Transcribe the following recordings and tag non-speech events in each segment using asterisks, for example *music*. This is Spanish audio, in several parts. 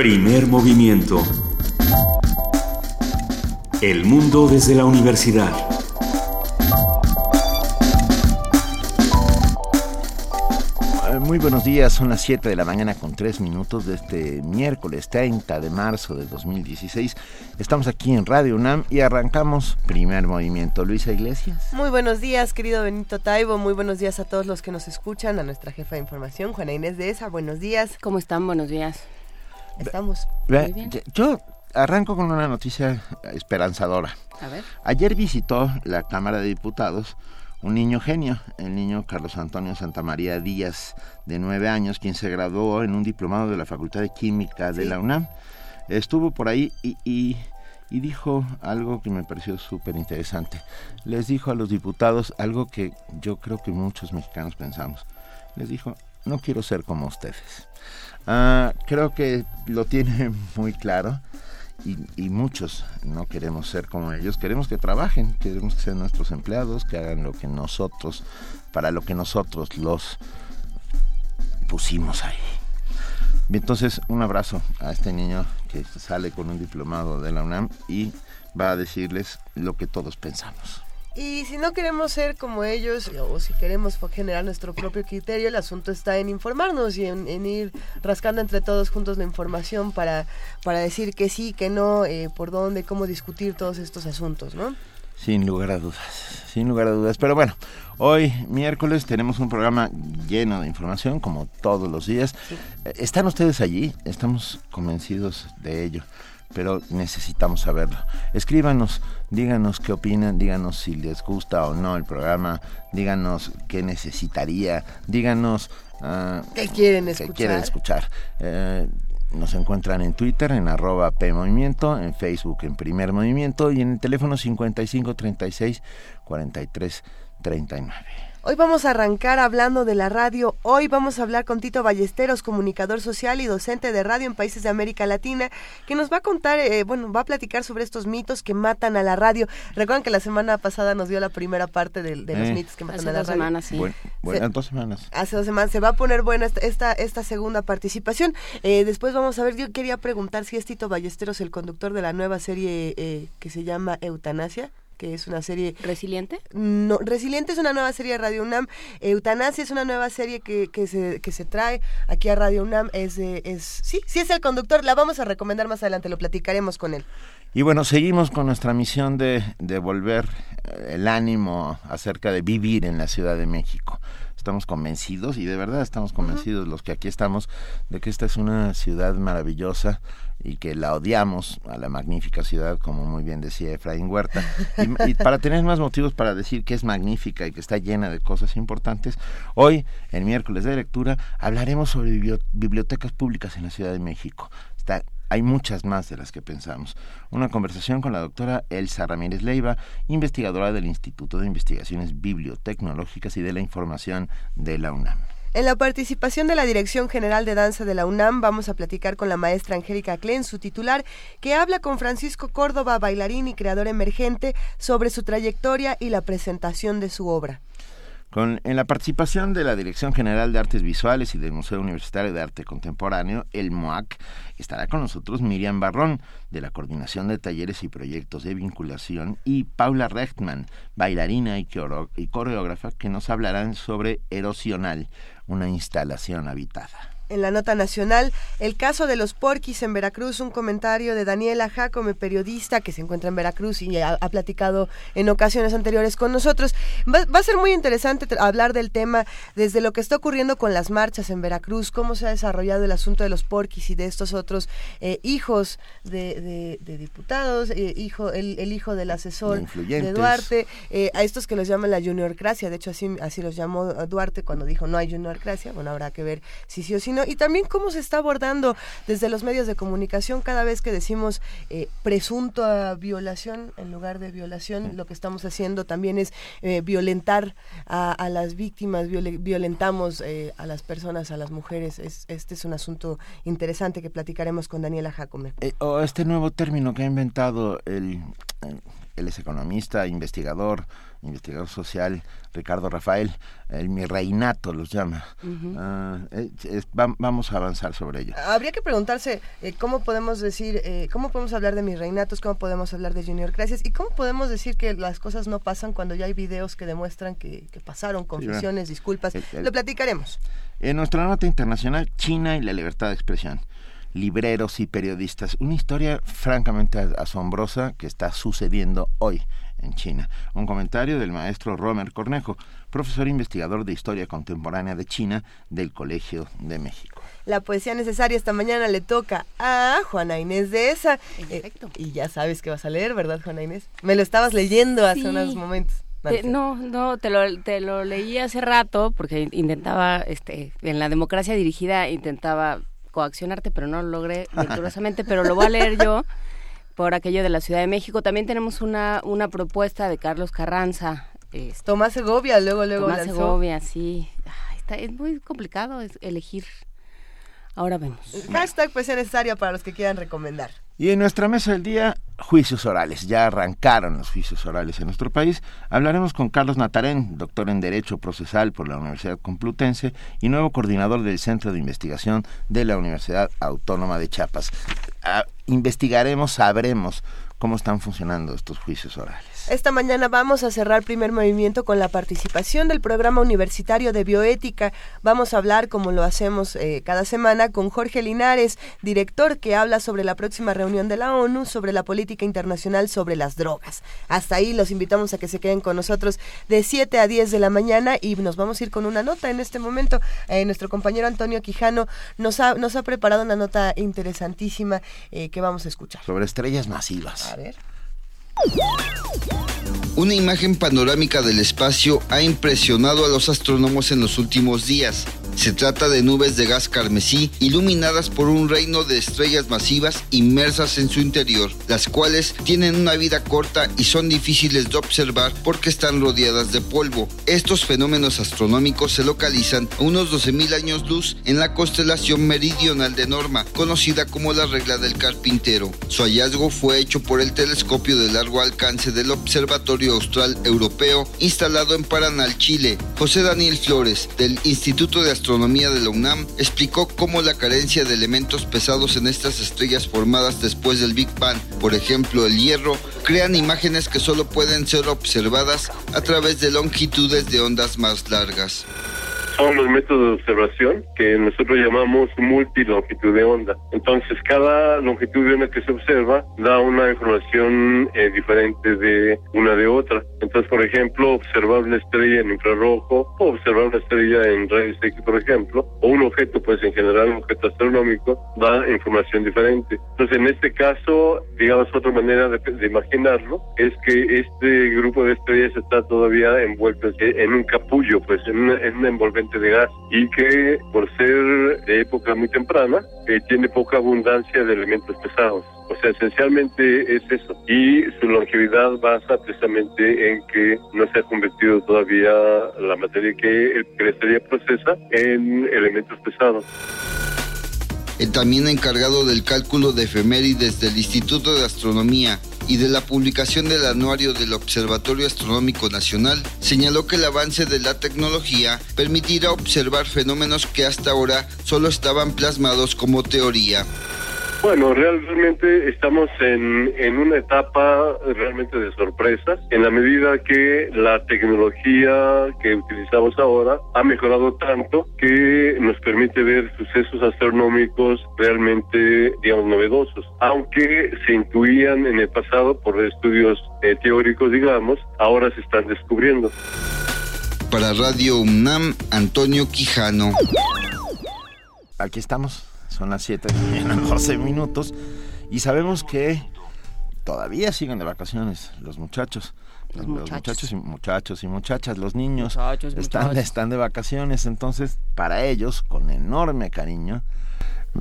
Primer movimiento. El mundo desde la universidad. Muy buenos días, son las 7 de la mañana con 3 minutos de este miércoles 30 de marzo de 2016. Estamos aquí en Radio UNAM y arrancamos primer movimiento. Luisa Iglesias. Muy buenos días, querido Benito Taibo. Muy buenos días a todos los que nos escuchan, a nuestra jefa de información, Juana Inés de ESA. Buenos días. ¿Cómo están? Buenos días. Estamos. Muy bien. Yo arranco con una noticia esperanzadora. A ver. Ayer visitó la Cámara de Diputados un niño genio, el niño Carlos Antonio Santamaría Díaz, de nueve años, quien se graduó en un diplomado de la Facultad de Química de la UNAM. Estuvo por ahí y, y, y dijo algo que me pareció súper interesante. Les dijo a los diputados algo que yo creo que muchos mexicanos pensamos. Les dijo, no quiero ser como ustedes. Ah, creo que lo tiene *laughs* muy claro. Y, y, muchos no queremos ser como ellos, queremos que trabajen, queremos que sean nuestros empleados, que hagan lo que nosotros, para lo que nosotros los pusimos ahí. Entonces, un abrazo a este niño que sale con un diplomado de la UNAM y va a decirles lo que todos pensamos. Y si no queremos ser como ellos, o si queremos generar nuestro propio criterio, el asunto está en informarnos y en, en ir rascando entre todos juntos la información para, para decir que sí, que no, eh, por dónde, cómo discutir todos estos asuntos, ¿no? Sin lugar a dudas, sin lugar a dudas. Pero bueno, hoy miércoles tenemos un programa lleno de información, como todos los días. Sí. ¿Están ustedes allí? Estamos convencidos de ello pero necesitamos saberlo. Escríbanos, díganos qué opinan, díganos si les gusta o no el programa, díganos qué necesitaría, díganos uh, qué quieren escuchar. Qué quieren escuchar. Eh, nos encuentran en Twitter en arroba PMovimiento, en Facebook en Primer Movimiento y en el teléfono 5536 4339. Hoy vamos a arrancar hablando de la radio. Hoy vamos a hablar con Tito Ballesteros, comunicador social y docente de radio en países de América Latina, que nos va a contar, eh, bueno, va a platicar sobre estos mitos que matan a la radio. Recuerdan que la semana pasada nos dio la primera parte de, de los eh, mitos que matan a la dos radio. Semanas, sí. Bueno, bueno, dos semanas. Hace dos semanas. Se va a poner buena esta, esta, esta segunda participación. Eh, después vamos a ver, yo quería preguntar si es Tito Ballesteros el conductor de la nueva serie eh, que se llama Eutanasia que es una serie... ¿Resiliente? No, Resiliente es una nueva serie de Radio UNAM. Eutanasia es una nueva serie que, que, se, que se trae aquí a Radio UNAM. Es, es, sí, sí es el conductor. La vamos a recomendar más adelante, lo platicaremos con él. Y bueno, seguimos con nuestra misión de devolver el ánimo acerca de vivir en la Ciudad de México estamos convencidos y de verdad estamos convencidos uh -huh. los que aquí estamos de que esta es una ciudad maravillosa y que la odiamos a la magnífica ciudad, como muy bien decía Efraín Huerta. *laughs* Y, y, para tener más motivos para decir que es magnífica y que está llena de cosas importantes, hoy, en miércoles de lectura, hablaremos sobre bibliotecas públicas en la Ciudad de México. Está hay muchas más de las que pensamos. Una conversación con la doctora Elsa Ramírez Leiva, investigadora del Instituto de Investigaciones Bibliotecnológicas y de la Información de la UNAM. En la participación de la Dirección General de Danza de la UNAM vamos a platicar con la maestra Angélica Klen, su titular, que habla con Francisco Córdoba, bailarín y creador emergente, sobre su trayectoria y la presentación de su obra. Con, en la participación de la Dirección General de Artes Visuales y del Museo Universitario de Arte Contemporáneo, el MOAC, estará con nosotros Miriam Barrón, de la Coordinación de Talleres y Proyectos de Vinculación, y Paula Rechtman, bailarina y, y coreógrafa, que nos hablarán sobre Erosional, una instalación habitada en la nota nacional, el caso de los porquis en Veracruz, un comentario de Daniela Jacome, periodista que se encuentra en Veracruz y ha, ha platicado en ocasiones anteriores con nosotros. Va, va, a ser muy interesante hablar del tema desde lo que está ocurriendo con las marchas en Veracruz, cómo se ha desarrollado el asunto de los porquis y de estos otros eh, hijos de, de, de diputados, eh, hijo, el, el, hijo del asesor de Duarte, eh, a estos que los llaman la juniorcracia, de hecho así, así los llamó Duarte cuando dijo no hay juniorcracia, bueno, habrá que ver si sí o si no y también cómo se está abordando desde los medios de comunicación cada vez que decimos eh, presunto a violación en lugar de violación, lo que estamos haciendo también es eh, violentar a, las víctimas, viol violentamos eh, a las personas, a las mujeres. Es, este es un asunto interesante que platicaremos con Daniela Jacome. o este nuevo término que ha inventado el él es economista, investigador, investigador social, Ricardo Rafael, el mi reinato los llama. Ah, vamos a avanzar sobre ello. Habría que preguntarse eh, cómo podemos decir, eh, cómo podemos hablar de mis reinatos, cómo podemos hablar de Junior Gracias y cómo podemos decir que las cosas no pasan cuando ya hay videos que demuestran que, pasaron, confesiones, disculpas. Lo platicaremos. En nuestra nota internacional, China y la libertad de expresión libreros y periodistas. Una historia francamente asombrosa que está sucediendo hoy en China. Un comentario del maestro Romer Cornejo, profesor investigador de Historia Contemporánea de China del Colegio de México. La poesía necesaria esta mañana le toca a Juana Inés de esa. Eh, y ya sabes que vas a leer, ¿verdad, Juana Inés? Me lo estabas leyendo hace unos momentos. no, no, te lo, te lo leí hace rato porque intentaba, este, en la democracia dirigida intentaba coaccionarte, pero no lo logré *laughs* virtuosamente, pero lo voy a leer yo por aquello de la Ciudad de México. También tenemos una, una propuesta de Carlos Carranza. Este, Tomás Segovia, luego, luego Tomás Segovia, sí. está, es muy complicado elegir. Ahora vemos. Hashtag pues necesario para los que quieran recomendar. Y en nuestra mesa del día, juicios orales. Ya arrancaron los juicios orales en nuestro país. Hablaremos con Carlos Natarén, doctor en Derecho Procesal por la Universidad Complutense y nuevo coordinador del Centro de Investigación de la Universidad Autónoma de Chiapas. Investigaremos, sabremos cómo están funcionando estos juicios orales. Esta mañana vamos a cerrar primer movimiento con la participación del programa universitario de bioética. Vamos a hablar, como lo hacemos eh, cada semana, con Jorge Linares, director que habla sobre la próxima reunión de la ONU, sobre la política internacional sobre las drogas. Hasta ahí los invitamos a que se queden con nosotros de 7 a 10 de la mañana y nos vamos a ir con una nota en este momento. Eh, nuestro compañero Antonio Quijano nos ha, nos ha preparado una nota interesantísima eh, que vamos a escuchar. Sobre estrellas masivas. A ver. Una imagen panorámica del espacio ha impresionado a los astrónomos en los últimos días. Se trata de nubes de gas carmesí iluminadas por un reino de estrellas masivas inmersas en su interior, las cuales tienen una vida corta y son difíciles de observar porque están rodeadas de polvo. Estos fenómenos astronómicos se localizan a unos 12.000 años luz en la constelación meridional de Norma, conocida como la regla del carpintero. Su hallazgo fue hecho por el telescopio de largo alcance del Observatorio Austral Europeo instalado en Paranal, Chile. José Daniel Flores, del Instituto de Astronomía de la UNAM explicó cómo la carencia de elementos pesados en estas estrellas formadas después del Big Bang, por ejemplo el hierro, crean imágenes que solo pueden ser observadas a través de longitudes de ondas más largas son los métodos de observación que nosotros llamamos multilongitud de onda. Entonces, cada longitud de onda que se observa da una información eh, diferente de una de otra. Entonces, por ejemplo, observar una estrella en infrarrojo o observar una estrella en rayos X, por ejemplo, o un objeto, pues en general un objeto astronómico, da información diferente. Entonces, en este caso, digamos, otra manera de, imaginarlo es que este grupo de estrellas está todavía envuelto en un capullo, pues en, una, en un envolvente de gas y que por ser de época muy temprana eh, tiene poca abundancia de elementos pesados. O sea, esencialmente es eso. Y su longevidad basa precisamente en que no se ha convertido todavía la materia que, la estrella procesa en elementos pesados el también encargado del cálculo de efemérides del Instituto de Astronomía y de la publicación del anuario del Observatorio Astronómico Nacional, señaló que el avance de la tecnología permitirá observar fenómenos que hasta ahora solo estaban plasmados como teoría. Bueno, realmente estamos en, en una etapa realmente de sorpresas, en la medida que la tecnología que utilizamos ahora ha mejorado tanto que nos permite ver sucesos astronómicos realmente, digamos, novedosos, aunque se intuían en el pasado por estudios eh, teóricos, digamos, ahora se están descubriendo. Para Radio UNAM, Antonio Quijano. Aquí estamos son las 7 de la 12 minutos, y sabemos que todavía siguen de vacaciones los muchachos. Los, muchachos. y muchachos y muchachas, los niños están, están de vacaciones, entonces para ellos, con enorme cariño,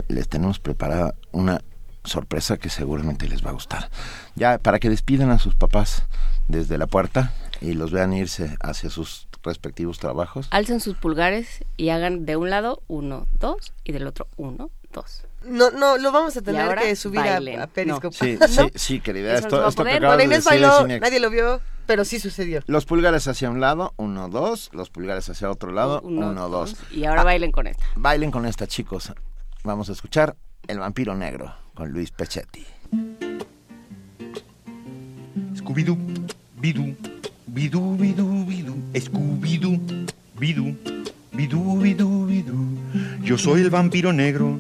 les tenemos preparada una sorpresa que seguramente les va a gustar. Ya para que despidan a sus papás desde la puerta y los vean irse hacia sus respectivos trabajos. Alcen sus pulgares y hagan de un lado uno, dos y del otro uno, dos. No, no, lo vamos a tener que subir a, bailen. a Periscope. Sí, *laughs* ¿No? sí, sí, querida. Eso no Esto, esto que Bueno, Inés bailó, nadie lo vio, pero sí sucedió. Los pulgares hacia un lado, uno, dos. Los pulgares hacia otro lado, uno, dos. Y ahora Ah, bailen con esta. Bailen con esta, chicos. Vamos a escuchar El vampiro negro con Luis Pechetti. Scooby-Doo, bidú, bidú, bidú, bidú, Scooby-Doo, bidú, bidú, bidú, bidú. Yo soy el vampiro negro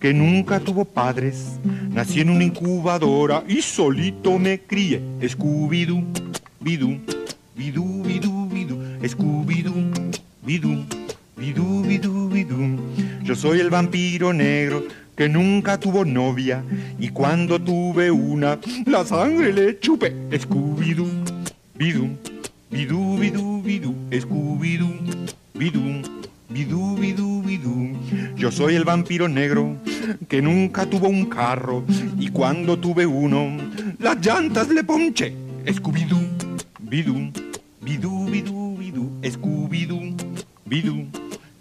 que nunca tuvo padres. Nací en una incubadora y solito me crié. Scooby-Doo, bidú, bidú, bidú, bidú, Scooby-Doo, bidú, bidú, bidú. Yo soy el vampiro negro que nunca tuvo novia y cuando tuve una, la sangre le chupé. Scooby-Doo, bidú, bidú, bidú, bidú, Scooby-Doo, bidú, bidú, bidú, bidú. Yo soy el vampiro negro que nunca tuvo un carro y cuando tuve uno, las llantas le ponché. Scooby-Doo, bidú, bidú, bidú, bidú, Scooby-Doo, bidú,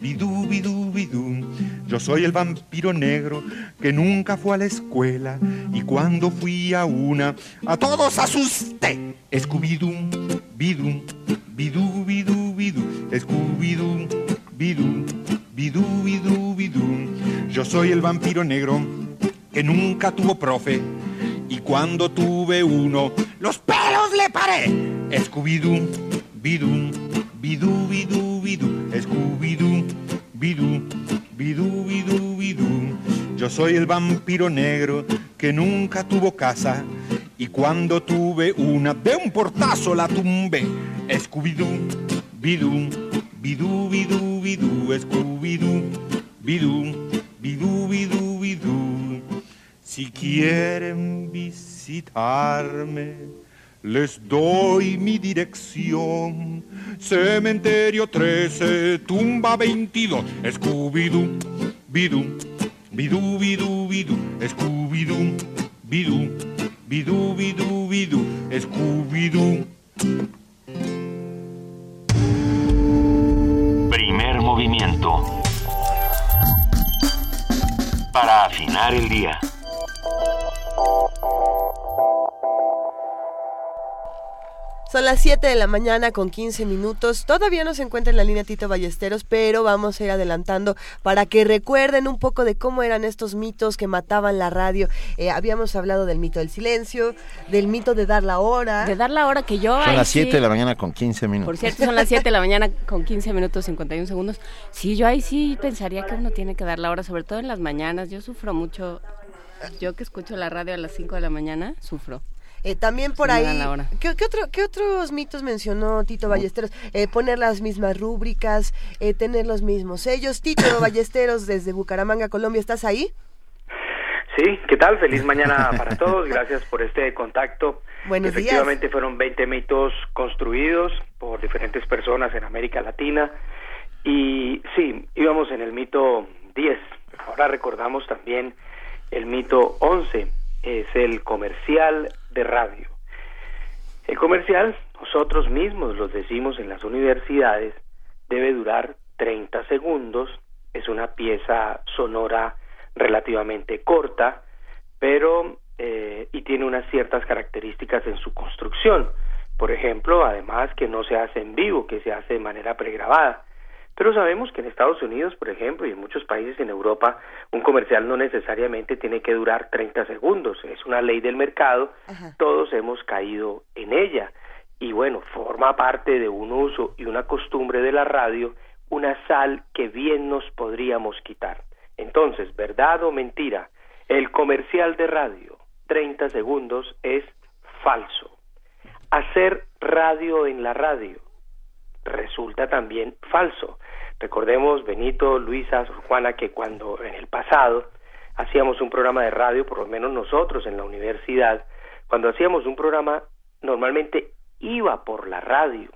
bidú, bidú, bidú. Yo soy el vampiro negro que nunca fue a la escuela y cuando fui a una, a todos asusté. Scooby-Doo, bidú, bidú, bidú, bidú, Scooby-Doo, bidú, bidú, bidú, bidú. Yo soy el vampiro negro que nunca tuvo profe y cuando tuve uno, los pelos le paré. Scooby-Doo, bidú, bidú, bidú, bidú, Scooby-Doo, bidú, bidú, bidú, bidú. Yo soy el vampiro negro que nunca tuvo casa y cuando tuve una, de un portazo la tumbé. Scooby-Doo, bidú, bidú, bidú, bidú, Scooby-Doo, bidú, bidú, bidú, bidú. Si quieren visitarme, les doy mi dirección. Cementerio 13, tumba 22, Scooby-Doo, bidú, bidú, bidú, bidú, Scooby-Doo, bidú, bidú, bidú, bidú, Scooby-Doo. Primer movimiento. Para afinar el día. Son las 7 de la mañana con 15 minutos. Todavía no se encuentra en la línea Tito Ballesteros, pero vamos a ir adelantando para que recuerden un poco de cómo eran estos mitos que mataban la radio. Eh, habíamos hablado del mito del silencio, del mito de dar la hora. De dar la hora que yo... Son las sí- 7 de la mañana con 15 minutos. Por cierto, son las 7 de la mañana con 15 minutos 51 segundos. Sí, yo ahí sí pensaría que uno tiene que dar la hora, sobre todo en las mañanas. Yo sufro mucho. Yo que escucho la radio a las 5 de la mañana, sufro. Eh, también por ahí, dan la hora. ¿qué, qué otro- qué otros mitos mencionó Tito Ballesteros? Eh, poner las mismas rúbricas, eh, tener los mismos sellos. Tito *coughs* Ballesteros desde Bucaramanga, Colombia, ¿estás ahí? Sí, ¿qué tal? Feliz mañana para todos. Gracias por este contacto. Buenos días. Efectivamente fueron 20 mitos construidos por diferentes personas en América Latina. Y sí, íbamos en el mito 10. Ahora recordamos también el mito 11. Es el comercial de radio. El comercial, nosotros mismos los decimos en las universidades, debe durar 30 segundos. Es una pieza sonora relativamente corta, pero eh, y tiene unas ciertas características en su construcción. Por ejemplo, además que no se hace en vivo, que se hace de manera pregrabada. Pero sabemos que en Estados Unidos, por ejemplo, y en muchos países en Europa, un comercial no necesariamente tiene que durar 30 segundos. Es una ley del mercado. Todos hemos caído en ella. Y bueno, forma parte de un uso y una costumbre de la radio, una sal que bien nos podríamos quitar. Entonces, ¿verdad o mentira? El comercial de radio, 30 segundos, es falso. Hacer radio en la radio resulta también falso. Recordemos, Benito, Luisa, Juana, que cuando en el pasado hacíamos un programa de radio, por lo menos nosotros en la universidad, cuando hacíamos un programa, normalmente iba por la radio,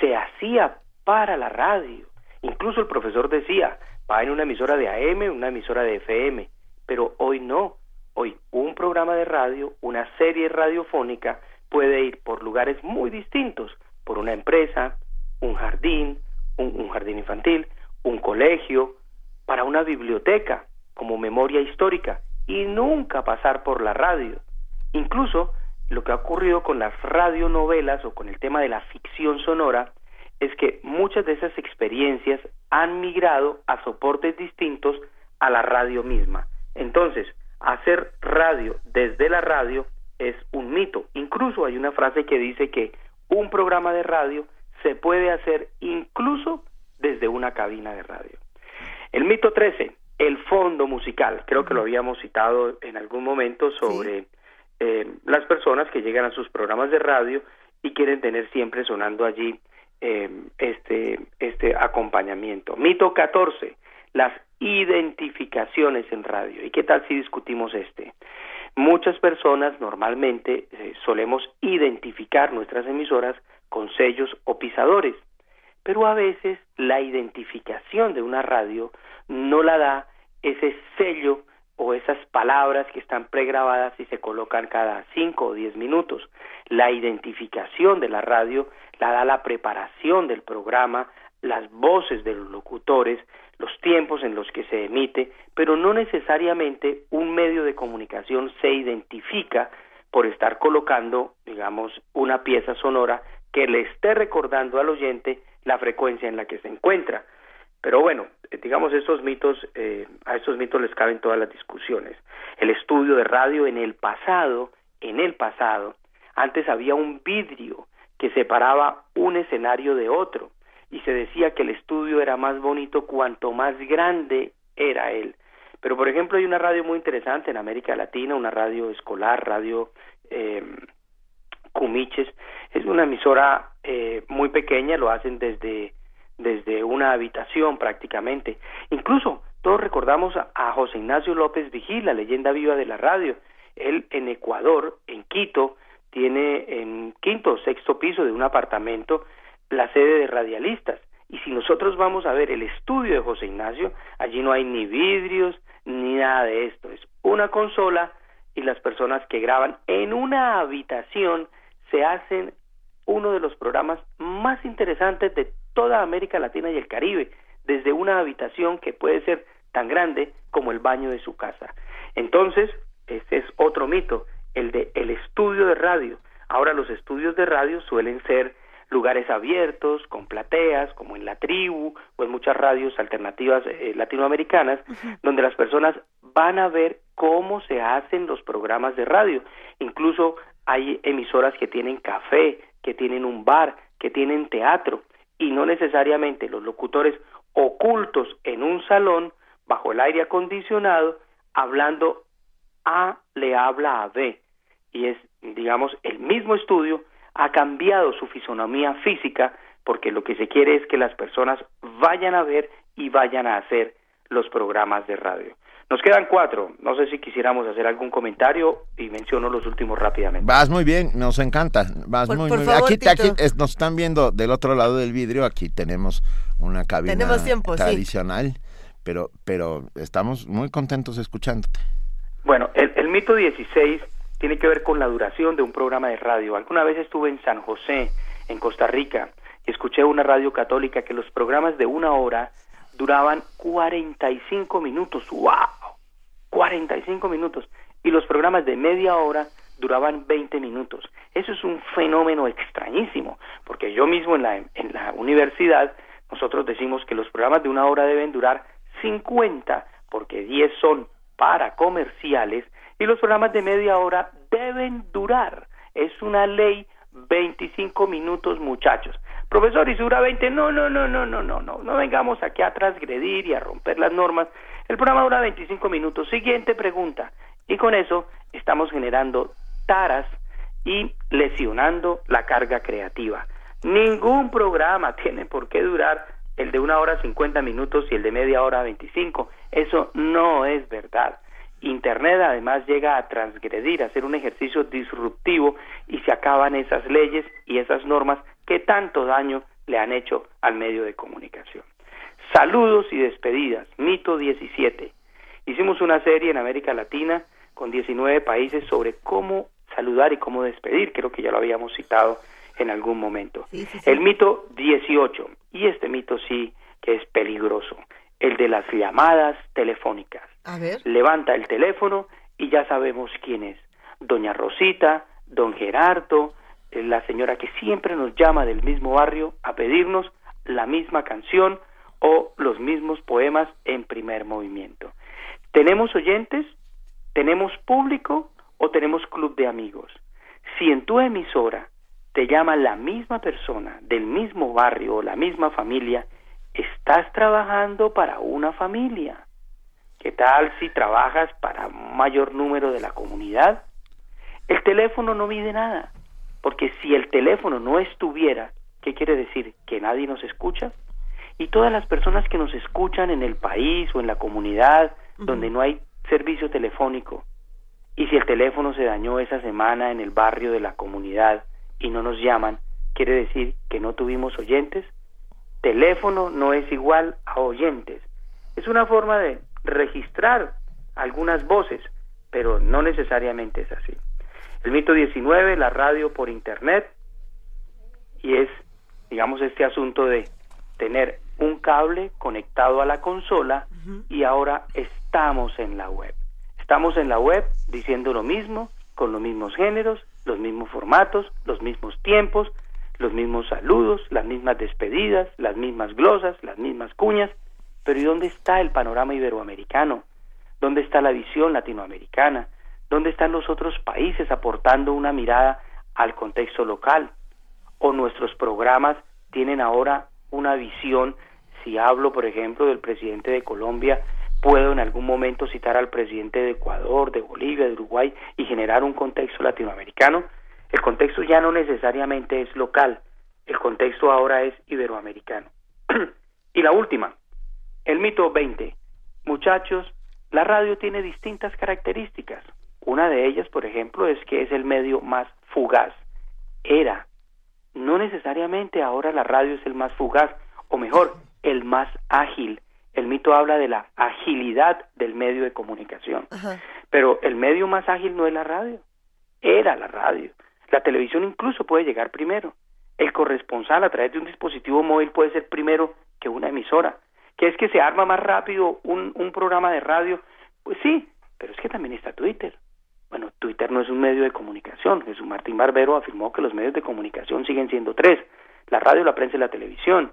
se hacía para la radio. Incluso el profesor decía, va en una emisora de AM, una emisora de FM, pero hoy no. Hoy un programa de radio, una serie radiofónica puede ir por lugares muy distintos, por una empresa, un jardín, un, jardín infantil, un colegio, para una biblioteca, como memoria histórica y nunca pasar por la radio. Incluso lo que ha ocurrido con las radionovelas o con el tema de la ficción sonora es que muchas de esas experiencias han migrado a soportes distintos a la radio misma. Entonces, hacer radio desde la radio es un mito. Incluso hay una frase que dice que un programa de radio se puede hacer incluso desde una cabina de radio. El mito 13, el fondo musical. Creo que lo habíamos citado en algún momento sobre eh, las personas que llegan a sus programas de radio y quieren tener siempre sonando allí eh, este, este acompañamiento. Mito 14, las identificaciones en radio. ¿Y qué tal si discutimos este? Muchas personas normalmente eh, solemos identificar nuestras emisoras con sellos o pisadores, pero a veces la identificación de una radio no la da ese sello o esas palabras que están pregrabadas y se colocan cada cinco o diez minutos. La identificación de la radio la da la preparación del programa, las voces de los locutores, los tiempos en los que se emite, pero no necesariamente un medio de comunicación se identifica por estar colocando, digamos, una pieza sonora que le esté recordando al oyente la frecuencia en la que se encuentra. Pero bueno, eh, digamos, estos mitos, eh, a estos mitos les caben todas las discusiones. El estudio de radio en el pasado, en el pasado, antes había un vidrio que separaba un escenario de otro y se decía que el estudio era más bonito cuanto más grande era él. Pero por ejemplo hay una radio muy interesante en América Latina, una radio escolar, radio eh, Cumiches, es una emisora eh, muy pequeña, lo hacen desde desde una habitación prácticamente. Incluso todos recordamos a, a José Ignacio López Vigil, la leyenda viva de la radio. Él en Ecuador, en Quito, tiene en quinto o sexto piso de un apartamento la sede de radialistas. Y si nosotros vamos a ver el estudio de José Ignacio, allí no hay ni vidrios ni nada de esto. Es una consola y las personas que graban en una habitación se hacen uno de los programas más interesantes de toda América Latina y el Caribe, desde una habitación que puede ser tan grande como el baño de su casa. Entonces, ese es otro mito, el de el estudio de radio. Ahora los estudios de radio suelen ser lugares abiertos, con plateas, como en la tribu o en muchas radios alternativas eh, latinoamericanas, donde las personas van a ver cómo se hacen los programas de radio. Incluso hay emisoras que tienen café, que tienen un bar, que tienen teatro, y no necesariamente los locutores ocultos en un salón, bajo el aire acondicionado, hablando A le habla a B. Y es, digamos, el mismo estudio ha cambiado su fisonomía física porque lo que se quiere es que las personas vayan a ver y vayan a hacer los programas de radio. Nos quedan cuatro. No sé si quisiéramos hacer algún comentario y menciono los últimos rápidamente. Vas muy bien, nos encanta. Vas muy, muy bien. Aquí, nos están viendo del otro lado del vidrio. Aquí tenemos una cabina tradicional, pero, pero estamos muy contentos escuchándote. Bueno, el, el mito 16 tiene que ver con la duración de un programa de radio. Alguna vez estuve en San José, en Costa Rica, y escuché una radio católica que los programas de una hora duraban 45 minutos. ¡Wow! 45 minutos. Y los programas de media hora duraban 20 minutos. Eso es un fenómeno extrañísimo, porque yo mismo en la, en la universidad, nosotros decimos que los programas de una hora deben durar 50, porque 10 son para comerciales y los programas de media hora deben durar. Es una ley 25 minutos, muchachos. Profesor, y dura 20, no, no, no, no, no, no, no, no vengamos aquí a transgredir y a romper las normas. El programa dura 25 minutos. Siguiente pregunta. Y con eso estamos generando taras y lesionando la carga creativa. Ningún programa *laughs* tiene por qué durar el de una hora 50 minutos y el de media hora 25. Eso no es verdad. Internet además llega a transgredir, a hacer un ejercicio disruptivo y se acaban esas leyes y esas normas que tanto daño le han hecho al medio de comunicación. Saludos y despedidas, mito 17. Hicimos una serie en América Latina con 19 países sobre cómo saludar y cómo despedir, creo que ya lo habíamos citado en algún momento. El mito 18, y este mito sí que es peligroso, el de las llamadas telefónicas A ver. Levanta el teléfono y ya sabemos quién es. Doña Rosita, don Gerardo, eh, la señora que siempre nos llama del mismo barrio a pedirnos la misma canción o los mismos poemas en primer movimiento. ¿Tenemos oyentes? ¿Tenemos público o tenemos club de amigos? Si en tu emisora te llama la misma persona del mismo barrio o la misma familia, estás trabajando para una familia. ¿Qué tal si trabajas para un mayor número de la comunidad? El teléfono no mide nada, porque si el teléfono no estuviera, ¿qué quiere decir? Que nadie nos escucha. Y todas las personas que nos escuchan en el país o en la comunidad donde no hay servicio telefónico, y si el teléfono se dañó esa semana en el barrio de la comunidad y no nos llaman, quiere decir que no tuvimos oyentes. Teléfono no es igual a oyentes. Es una forma de registrar algunas voces, pero no necesariamente es así. El mito 19, la radio por internet, y es, digamos, este asunto de tener un cable conectado a la consola y ahora estamos en la web. Estamos en la web diciendo lo mismo, con los mismos géneros, los mismos formatos, los mismos tiempos, los mismos saludos, las mismas despedidas, las mismas glosas, las mismas cuñas, pero ¿y dónde está el panorama iberoamericano? ¿Dónde está la visión latinoamericana? ¿Dónde están los otros países aportando una mirada al contexto local? ¿O nuestros programas tienen ahora una visión? Si hablo, por ejemplo, del presidente de Colombia, puedo en algún momento citar al presidente de Ecuador, de Bolivia, de Uruguay y generar un contexto latinoamericano. El contexto ya no necesariamente es local, el contexto ahora es iberoamericano. *clears throat* y la última, el mito 20. Muchachos, la radio tiene distintas características. Una de ellas, por ejemplo, es que es el medio más fugaz. Era. No necesariamente ahora la radio es el más fugaz, o mejor, el más ágil. El mito habla de la agilidad del medio de comunicación. Pero el medio más ágil no es la radio, era la radio. La televisión incluso puede llegar primero. El corresponsal a través de un dispositivo móvil puede ser primero que una emisora. ¿Que es que se arma más rápido un, un programa de radio? Pues sí, pero es que también está Twitter. Bueno, Twitter no es un medio de comunicación. Jesús Martín Barbero afirmó que los medios de comunicación siguen siendo tres. La radio, la prensa y la televisión.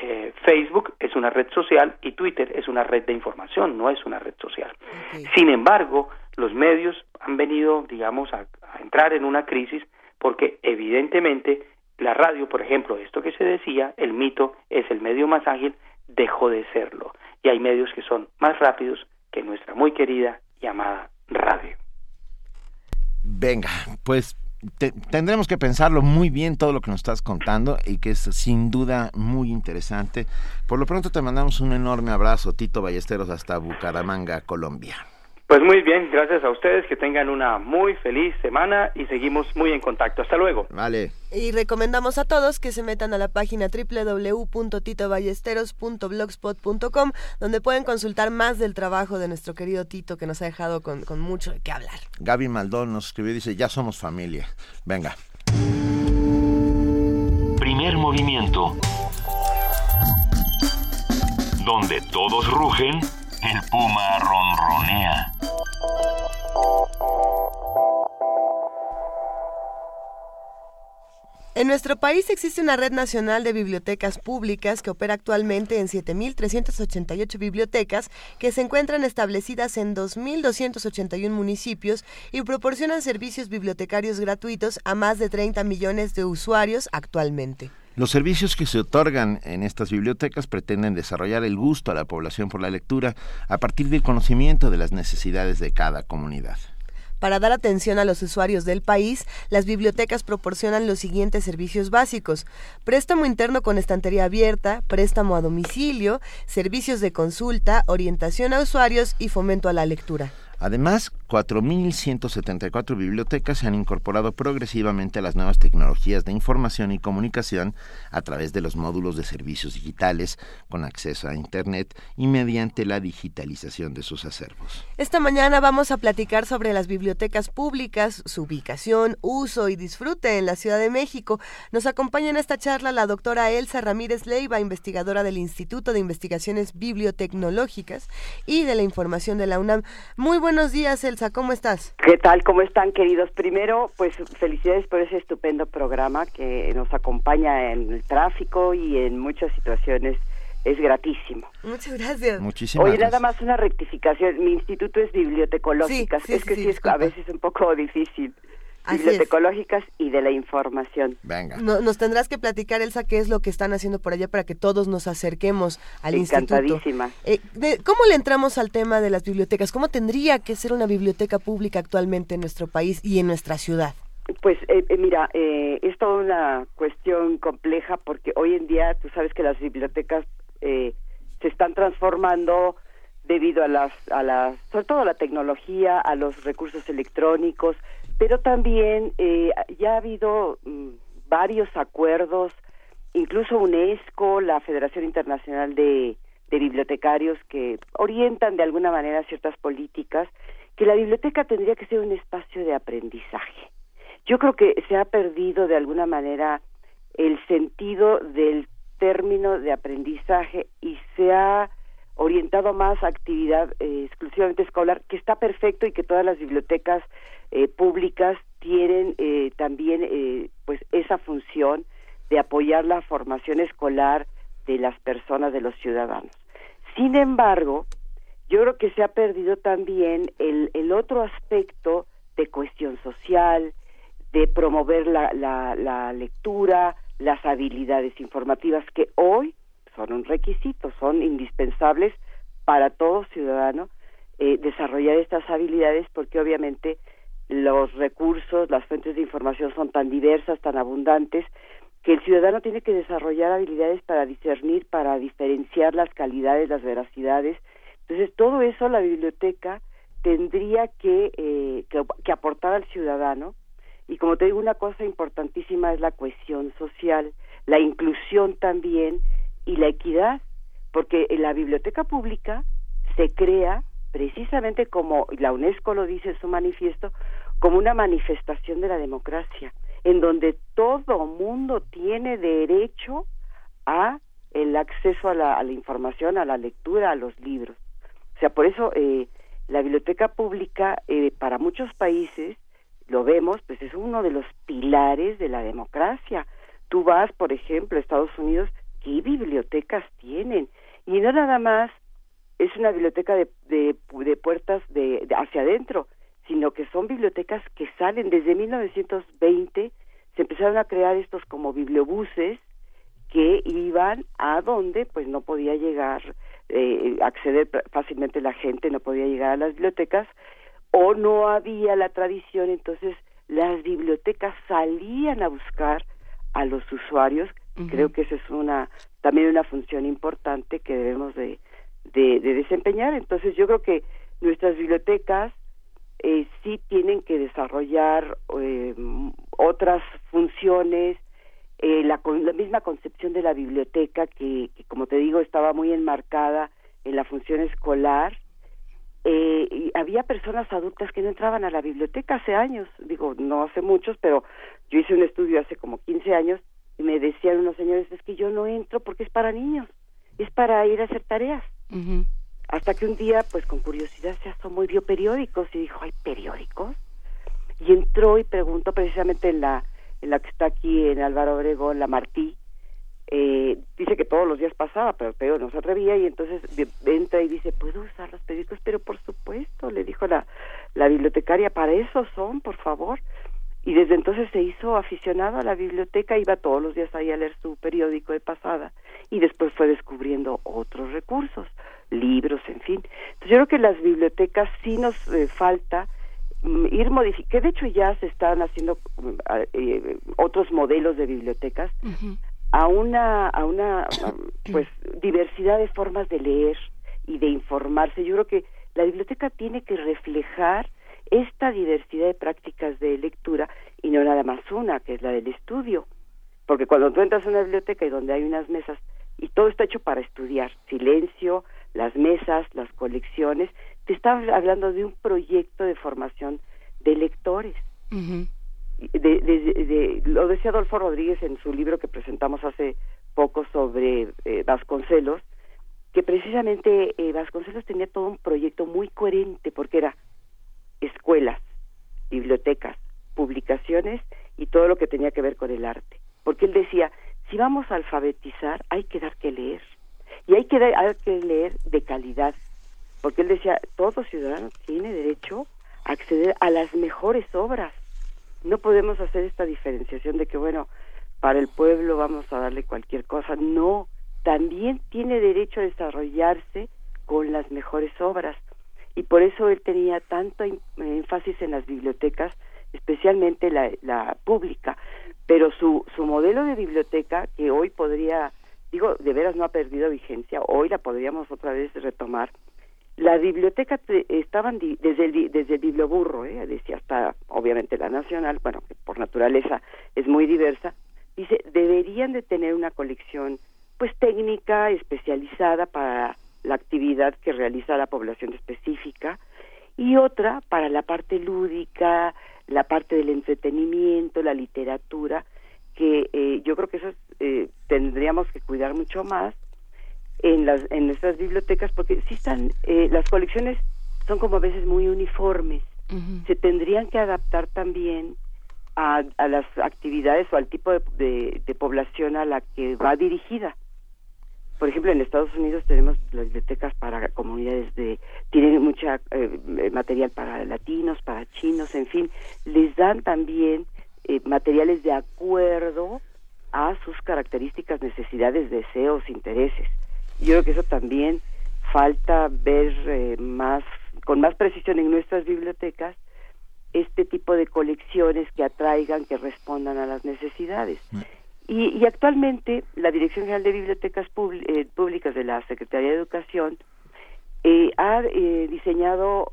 Eh, Facebook es una red social y Twitter es una red de información, no es una red social. Sin embargo, los medios han venido, digamos, a, a, entrar en una crisis porque evidentemente la radio, por ejemplo, esto que se decía, el mito es el medio más ágil, dejó de serlo. Y hay medios que son más rápidos que nuestra muy querida llamada radio. Venga, pues te, tendremos que pensarlo muy bien todo lo que nos estás contando y que es sin duda muy interesante. Por lo pronto te mandamos un enorme abrazo, Tito Ballesteros, hasta Bucaramanga, Colombia. Pues muy bien, gracias a ustedes, que tengan una muy feliz semana y seguimos muy en contacto. Hasta luego. Vale. Y recomendamos a todos que se metan a la página www.titoballesteros.blogspot.com, donde pueden consultar más del trabajo de nuestro querido Tito, que nos ha dejado con, con mucho de qué hablar. Gaby Maldón nos escribió y dice, ya somos familia. Venga. Primer movimiento. Donde todos rugen. El puma ronronea. En nuestro país existe una red nacional de bibliotecas públicas que opera actualmente en 7.388 bibliotecas que se encuentran establecidas en 2.281 municipios y proporcionan servicios bibliotecarios gratuitos a más de 30 millones de usuarios actualmente. Los servicios que se otorgan en estas bibliotecas pretenden desarrollar el gusto a la población por la lectura a partir del conocimiento de las necesidades de cada comunidad. Para dar atención a los usuarios del país, las bibliotecas proporcionan los siguientes servicios básicos. Préstamo interno con estantería abierta, préstamo a domicilio, servicios de consulta, orientación a usuarios y fomento a la lectura. Además, 4.174 bibliotecas se han incorporado progresivamente a las nuevas tecnologías de información y comunicación a través de los módulos de servicios digitales con acceso a Internet y mediante la digitalización de sus acervos. Esta mañana vamos a platicar sobre las bibliotecas públicas, su ubicación, uso y disfrute en la Ciudad de México. Nos acompaña en esta charla la doctora Elsa Ramírez Leiva, investigadora del Instituto de Investigaciones Bibliotecnológicas y de la Información de la UNAM. Muy buenos días, Elsa, ¿cómo estás? ¿Qué tal? ¿Cómo están, queridos? Primero, pues felicidades por ese estupendo programa que nos acompaña en el tráfico y en muchas situaciones es gratísimo. Muchas gracias. Muchísimas Oye, gracias. nada más una rectificación. Mi instituto es bibliotecológicas. Sí, sí, es que sí, sí, es disculpa. a veces un poco difícil. Así es. bibliotecológicas y de la información. Venga. No- nos tendrás que platicar, Elsa, qué es lo que están haciendo por allá para que todos nos acerquemos al instituto. Encantadísima. Eh, de- ¿Cómo le entramos al tema de las bibliotecas? ¿Cómo tendría que ser una biblioteca pública actualmente en nuestro país y en nuestra ciudad? Pues eh, eh, mira, eh, es toda una cuestión compleja porque hoy en día tú sabes que las bibliotecas eh, se están transformando debido a las, a las, sobre todo a la tecnología, a los recursos electrónicos, pero también eh, ya ha habido mm, varios acuerdos, incluso UNESCO, la Federación Internacional de, de Bibliotecarios, que orientan de alguna manera ciertas políticas, que la biblioteca tendría que ser un espacio de aprendizaje. Yo creo que se ha perdido de alguna manera el sentido del término de aprendizaje y se ha orientado más a actividad eh, exclusivamente escolar, que está perfecto y que todas las bibliotecas eh, públicas tienen eh, también eh, pues esa función de apoyar la formación escolar de las personas, de los ciudadanos. Sin embargo, yo creo que se ha perdido también el, el otro aspecto de cuestión social, de promover la, la, la lectura, las habilidades informativas que hoy son un requisito, son indispensables para todo ciudadano eh, desarrollar estas habilidades porque obviamente los recursos, las fuentes de información son tan diversas, tan abundantes, que el ciudadano tiene que desarrollar habilidades para discernir, para diferenciar las calidades, las veracidades. Entonces, todo eso la biblioteca tendría que, eh, que, que aportar al ciudadano. Y como te digo, una cosa importantísima es la cohesión social, la inclusión también y la equidad, porque la biblioteca pública se crea precisamente como la UNESCO lo dice en su manifiesto, como una manifestación de la democracia, en donde todo mundo tiene derecho a el acceso a la, a la información, a la lectura, a los libros. O sea, por eso eh, la biblioteca pública eh, para muchos países lo vemos, pues es uno de los pilares de la democracia. Tú vas, por ejemplo, a Estados Unidos, ¿qué bibliotecas tienen? Y no nada más es una biblioteca de, de, de puertas de, hacia adentro, sino que son bibliotecas que salen desde 1920, se empezaron a crear estos como bibliobuses que iban a donde pues no podía llegar, eh, acceder fácilmente la gente, no podía llegar a las bibliotecas, o no había la tradición, entonces las bibliotecas salían a buscar a los usuarios. Creo que esa es una también una función importante que debemos de, de, de desempeñar. Entonces yo creo que nuestras bibliotecas eh, sí tienen que desarrollar eh, otras funciones, eh, la, la, misma concepción de la biblioteca que, que, como te digo, estaba muy enmarcada en la función escolar. Eh, y había personas adultas que no entraban a la biblioteca hace años, digo, no hace muchos, pero yo hice un estudio hace como 15 años y me decían unos señores, es que yo no entro porque es para niños, es para ir a hacer tareas. Uh -huh. Hasta que un día, pues con curiosidad, se asomó y vio periódicos y dijo, ¿hay periódicos? Y entró y preguntó precisamente en la, en la que está aquí en Álvaro Obregón, la Martí, eh, dice que todos los días pasaba, pero Teo no se atrevía y entonces entra y dice, ¿puedo usar los periódicos? Pero por supuesto, le dijo la, la bibliotecaria, para eso son, por favor. Y desde entonces se hizo aficionado a la biblioteca, iba todos los días ahí a leer su periódico de pasada y después fue descubriendo otros recursos, libros, en fin. Entonces yo creo que las bibliotecas sí nos eh, falta mm, ir modificando, que de hecho ya se están haciendo eh, otros modelos de bibliotecas, uh -huh a una a una pues diversidad de formas de leer y de informarse. Yo creo que la biblioteca tiene que reflejar esta diversidad de prácticas de lectura y no nada más una, que es la del estudio. Porque cuando tú entras a una biblioteca y donde hay unas mesas y todo está hecho para estudiar, silencio, las mesas, las colecciones, te está hablando de un proyecto de formación de lectores. de, lo decía Adolfo Rodríguez en su libro que presentamos hace poco sobre eh, Vasconcelos, que precisamente eh, Vasconcelos tenía todo un proyecto muy coherente porque era escuelas, bibliotecas, publicaciones y todo lo que tenía que ver con el arte. Porque él decía, si vamos a alfabetizar, hay que dar que leer. Y hay que dar que leer de calidad. Porque él decía, todo ciudadano tiene derecho a acceder a las mejores obras. No podemos hacer esta diferenciación de que, bueno, para el pueblo vamos a darle cualquier cosa. No, también tiene derecho a desarrollarse con las mejores obras. Y por eso él tenía tanto énfasis en las bibliotecas, especialmente la, pública. Pero su, su modelo de biblioteca, que hoy podría, digo, de veras no ha perdido vigencia, hoy la podríamos otra vez retomar. La biblioteca estaban desde el, desde el biblioburro, ¿eh? decía hasta obviamente la nacional, bueno, que por naturaleza es muy diversa, dice, deberían de tener una colección pues técnica especializada para la actividad que realiza la población específica y otra para la parte lúdica, la parte del entretenimiento, la literatura, que eh, yo creo que eso eh, tendríamos que cuidar mucho más en las en nuestras bibliotecas porque si están eh, las colecciones son como a veces muy uniformes. Se tendrían que adaptar también a, a, las actividades o al tipo de población a la que va dirigida por ejemplo, en Estados Unidos tenemos las bibliotecas para comunidades de, tienen mucha eh, material para latinos, para chinos, en fin, les dan también eh, materiales de acuerdo a sus características, necesidades, deseos, intereses. Yo creo que eso también falta ver eh, más, con más precisión en nuestras bibliotecas, este tipo de colecciones que atraigan, que respondan a las necesidades. Mm. Y, actualmente la Dirección General de Bibliotecas eh, Públicas de la Secretaría de Educación eh, ha eh, diseñado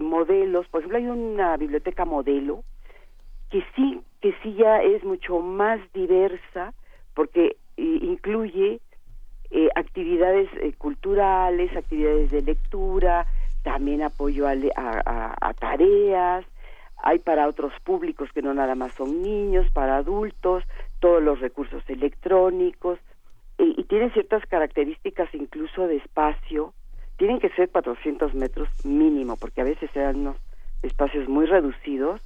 modelos, por ejemplo hay una biblioteca modelo que sí que sí ya es mucho más diversa porque incluye actividades culturales, actividades de lectura, también apoyo a, a tareas, hay para otros públicos que no nada más son niños, para adultos, todos los recursos electrónicos y, tienen ciertas características incluso de espacio. Tienen que ser 400 metros mínimo porque a veces eran unos espacios muy reducidos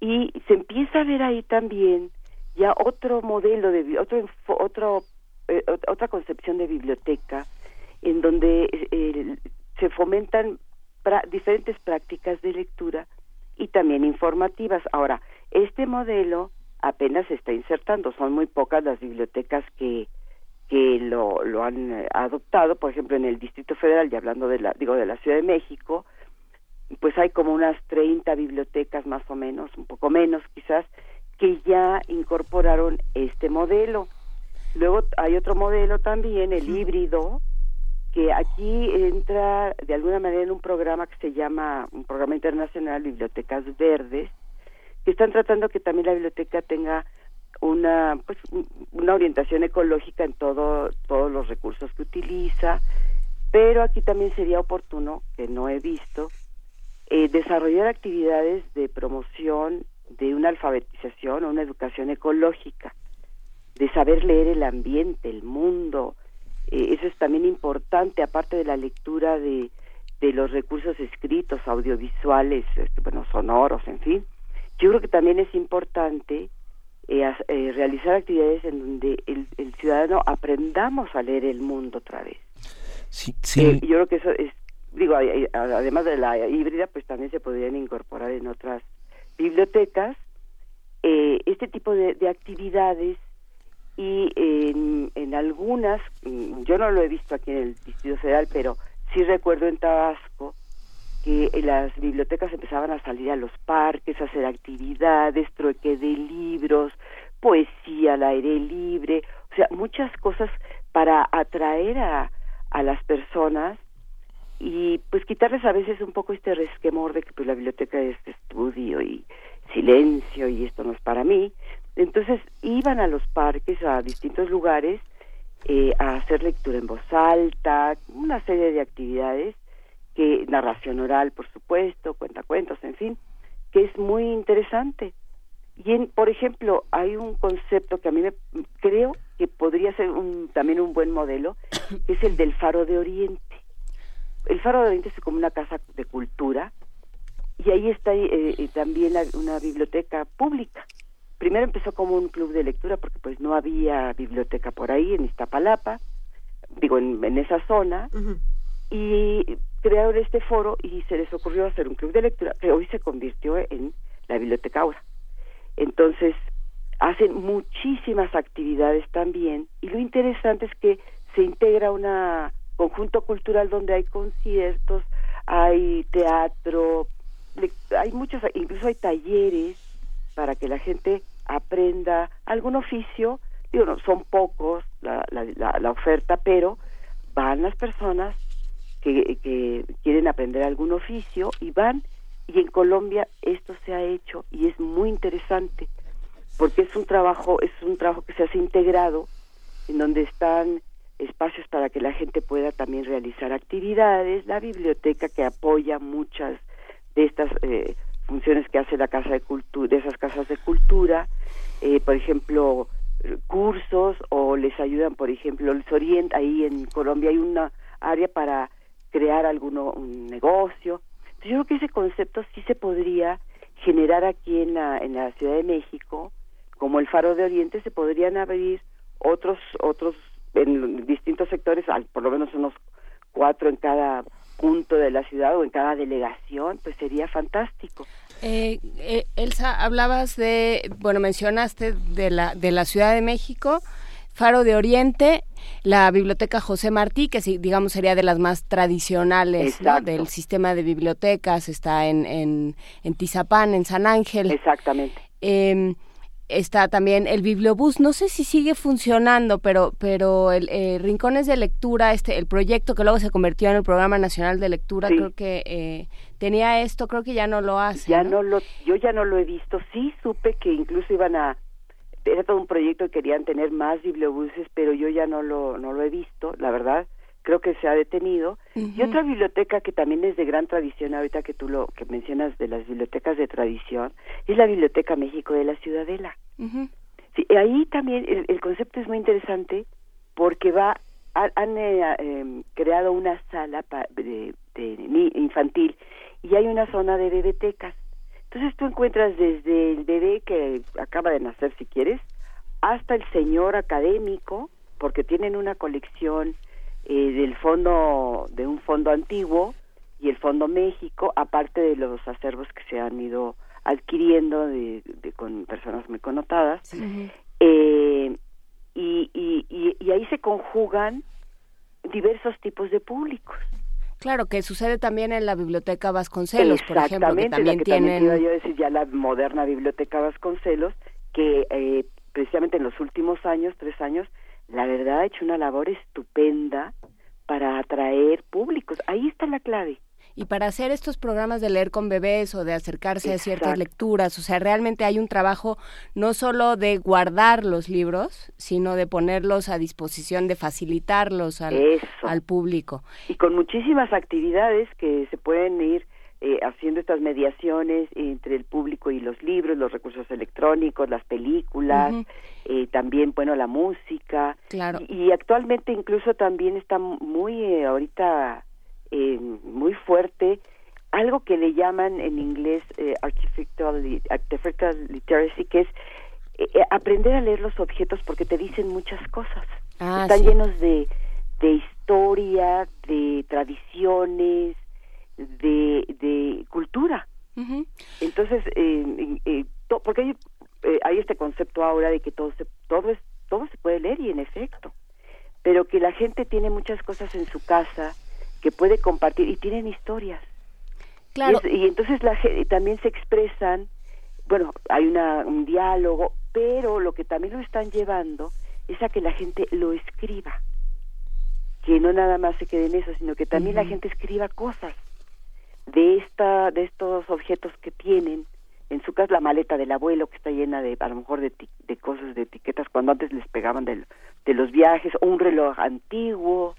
y se empieza a ver ahí también ya otro modelo de otro otro eh, otra concepción de biblioteca en donde eh, se fomentan diferentes prácticas de lectura y también informativas. Ahora, este modelo apenas se está insertando. Son muy pocas las bibliotecas que que lo, lo han eh, adoptado, por ejemplo, en el Distrito Federal, y hablando de la, digo, de la Ciudad de México, pues hay como unas 30 bibliotecas más o menos, un poco menos quizás, que ya incorporaron este modelo. Luego hay otro modelo también, el híbrido, que aquí entra de alguna manera en un programa que se llama, un programa internacional, Bibliotecas Verdes, están tratando que también la biblioteca tenga una pues una orientación ecológica en todo todos los recursos que utiliza pero aquí también sería oportuno que no he visto eh, desarrollar actividades de promoción de una alfabetización o una educación ecológica de saber leer el ambiente el mundo. Eh, eso es también importante aparte de la lectura de de los recursos escritos audiovisuales este, bueno sonoros en fin yo creo que también es importante eh, eh, realizar actividades en donde el, ciudadano aprendamos a leer el mundo otra vez. Sí, sí. Eh, yo creo que eso es, digo, además de la híbrida, pues también se podrían incorporar en otras bibliotecas este tipo de, de actividades y en, en, algunas, mm, yo no lo he visto aquí en el Distrito Federal, pero sí recuerdo en Tabasco que las bibliotecas empezaban a salir a los parques, a hacer actividades, trueque de libros, poesía al aire libre, o sea, muchas cosas para atraer a, a las personas y pues quitarles a veces un poco este resquemor de que pues la biblioteca es estudio y silencio y esto no es para mí. Entonces iban a los parques, a distintos lugares, eh, a hacer lectura en voz alta, una serie de actividades, que narración oral, por supuesto, cuentacuentos, en fin, que es muy interesante. Y en, por ejemplo, hay un concepto que a mí me creo que podría ser un, también un buen modelo, *coughs* que es el del Faro de Oriente. El Faro de Oriente es como una casa de cultura y ahí está eh, eh, también una biblioteca pública. Primero empezó como un club de lectura porque pues no había biblioteca por ahí en Iztapalapa, digo en, esa zona, y crearon este foro y se les ocurrió hacer un club de lectura que hoy se convirtió en la biblioteca ahora. Entonces, hacen muchísimas actividades también y lo interesante es que se integra un conjunto cultural donde hay conciertos, hay teatro, hay muchos, incluso hay talleres para que la gente aprenda algún oficio, digo, no, son pocos la, la, oferta, pero van las personas que, quieren aprender algún oficio y van y en Colombia esto se ha hecho y es muy interesante porque es un trabajo es un trabajo que se hace integrado en donde están espacios para que la gente pueda también realizar actividades la biblioteca que apoya muchas de estas eh, funciones que hace la casa de cultura de esas casas de cultura eh, por ejemplo cursos o les ayudan por ejemplo les orienta ahí en Colombia hay una área para crear alguno un negocio yo creo que ese concepto sí se podría generar aquí en la, en la Ciudad de México, como el Faro de Oriente, se podrían abrir otros, otros, en distintos sectores, por lo menos unos cuatro en cada punto de la ciudad o en cada delegación, pues sería fantástico. Eh, eh, Elsa, hablabas de, bueno, mencionaste de la, de la Ciudad de México, Faro de Oriente, la Biblioteca José Martí, que digamos sería de las más tradicionales del sistema de bibliotecas, está en, en, Tizapán, en San Ángel. Exactamente. Em, está también el bibliobús no sé si sigue funcionando pero pero el eh, rincones de lectura este el proyecto que luego se convirtió en el programa nacional de lectura creo que eh, tenía esto creo que ya no lo hace ya ¿no? lo yo ya no lo he visto sí supe que incluso iban a era todo un proyecto que querían tener más bibliobuses, pero yo ya no lo, no lo he visto, la verdad, creo que se ha detenido. Y otra biblioteca que también es de gran tradición, ahorita que tú lo que mencionas de las bibliotecas de tradición, es la Biblioteca México de la Ciudadela. sí, ahí también el, concepto es muy interesante porque va han, eh, em, creado una sala de, de, infantil y hay una zona de bibliotecas entonces tú encuentras desde el bebé que acaba de nacer, si quieres, hasta el señor académico, porque tienen una colección eh, del fondo, de un fondo antiguo y el fondo México, aparte de los acervos que se han ido adquiriendo de, con personas muy connotadas. Eh, y, y, y ahí se conjugan diversos tipos de públicos. Claro, que sucede también en la Biblioteca Vasconcelos, por ejemplo, que también tienen... También yo decir ya la moderna Biblioteca Vasconcelos, que eh, precisamente en los últimos años, tres años, la verdad ha hecho una labor estupenda para atraer públicos. Ahí está la clave. Y para hacer estos programas de leer con bebés o de acercarse a ciertas lecturas, o sea, realmente hay un trabajo no solo de guardar los libros, sino de ponerlos a disposición, de facilitarlos al, al público. Y con muchísimas actividades que se pueden ir eh, haciendo estas mediaciones entre el público y los libros, los recursos electrónicos, las películas, eh, también, bueno, la música. Claro. Y, actualmente incluso también está muy eh, ahorita eh, muy fuerte algo que le llaman en inglés eh, artificial, literacy, que es eh, eh, aprender a leer los objetos porque te dicen muchas cosas. Ah, Están llenos de, de historia, de tradiciones, de, de cultura. Entonces, eh, porque hay, hay este concepto ahora de que todo se, todo es, todo se puede leer y en efecto, pero que la gente tiene muchas cosas en su casa que puede compartir y tienen historias. Claro. Y, entonces la, también se expresan, bueno, hay una, un diálogo, pero lo que también lo están llevando es a que la gente lo escriba, que no nada más se quede en eso, sino que también la gente escriba cosas de esta de estos objetos que tienen en su casa la maleta del abuelo que está llena de a lo mejor de, de cosas de etiquetas cuando antes les pegaban de, de los viajes o un reloj antiguo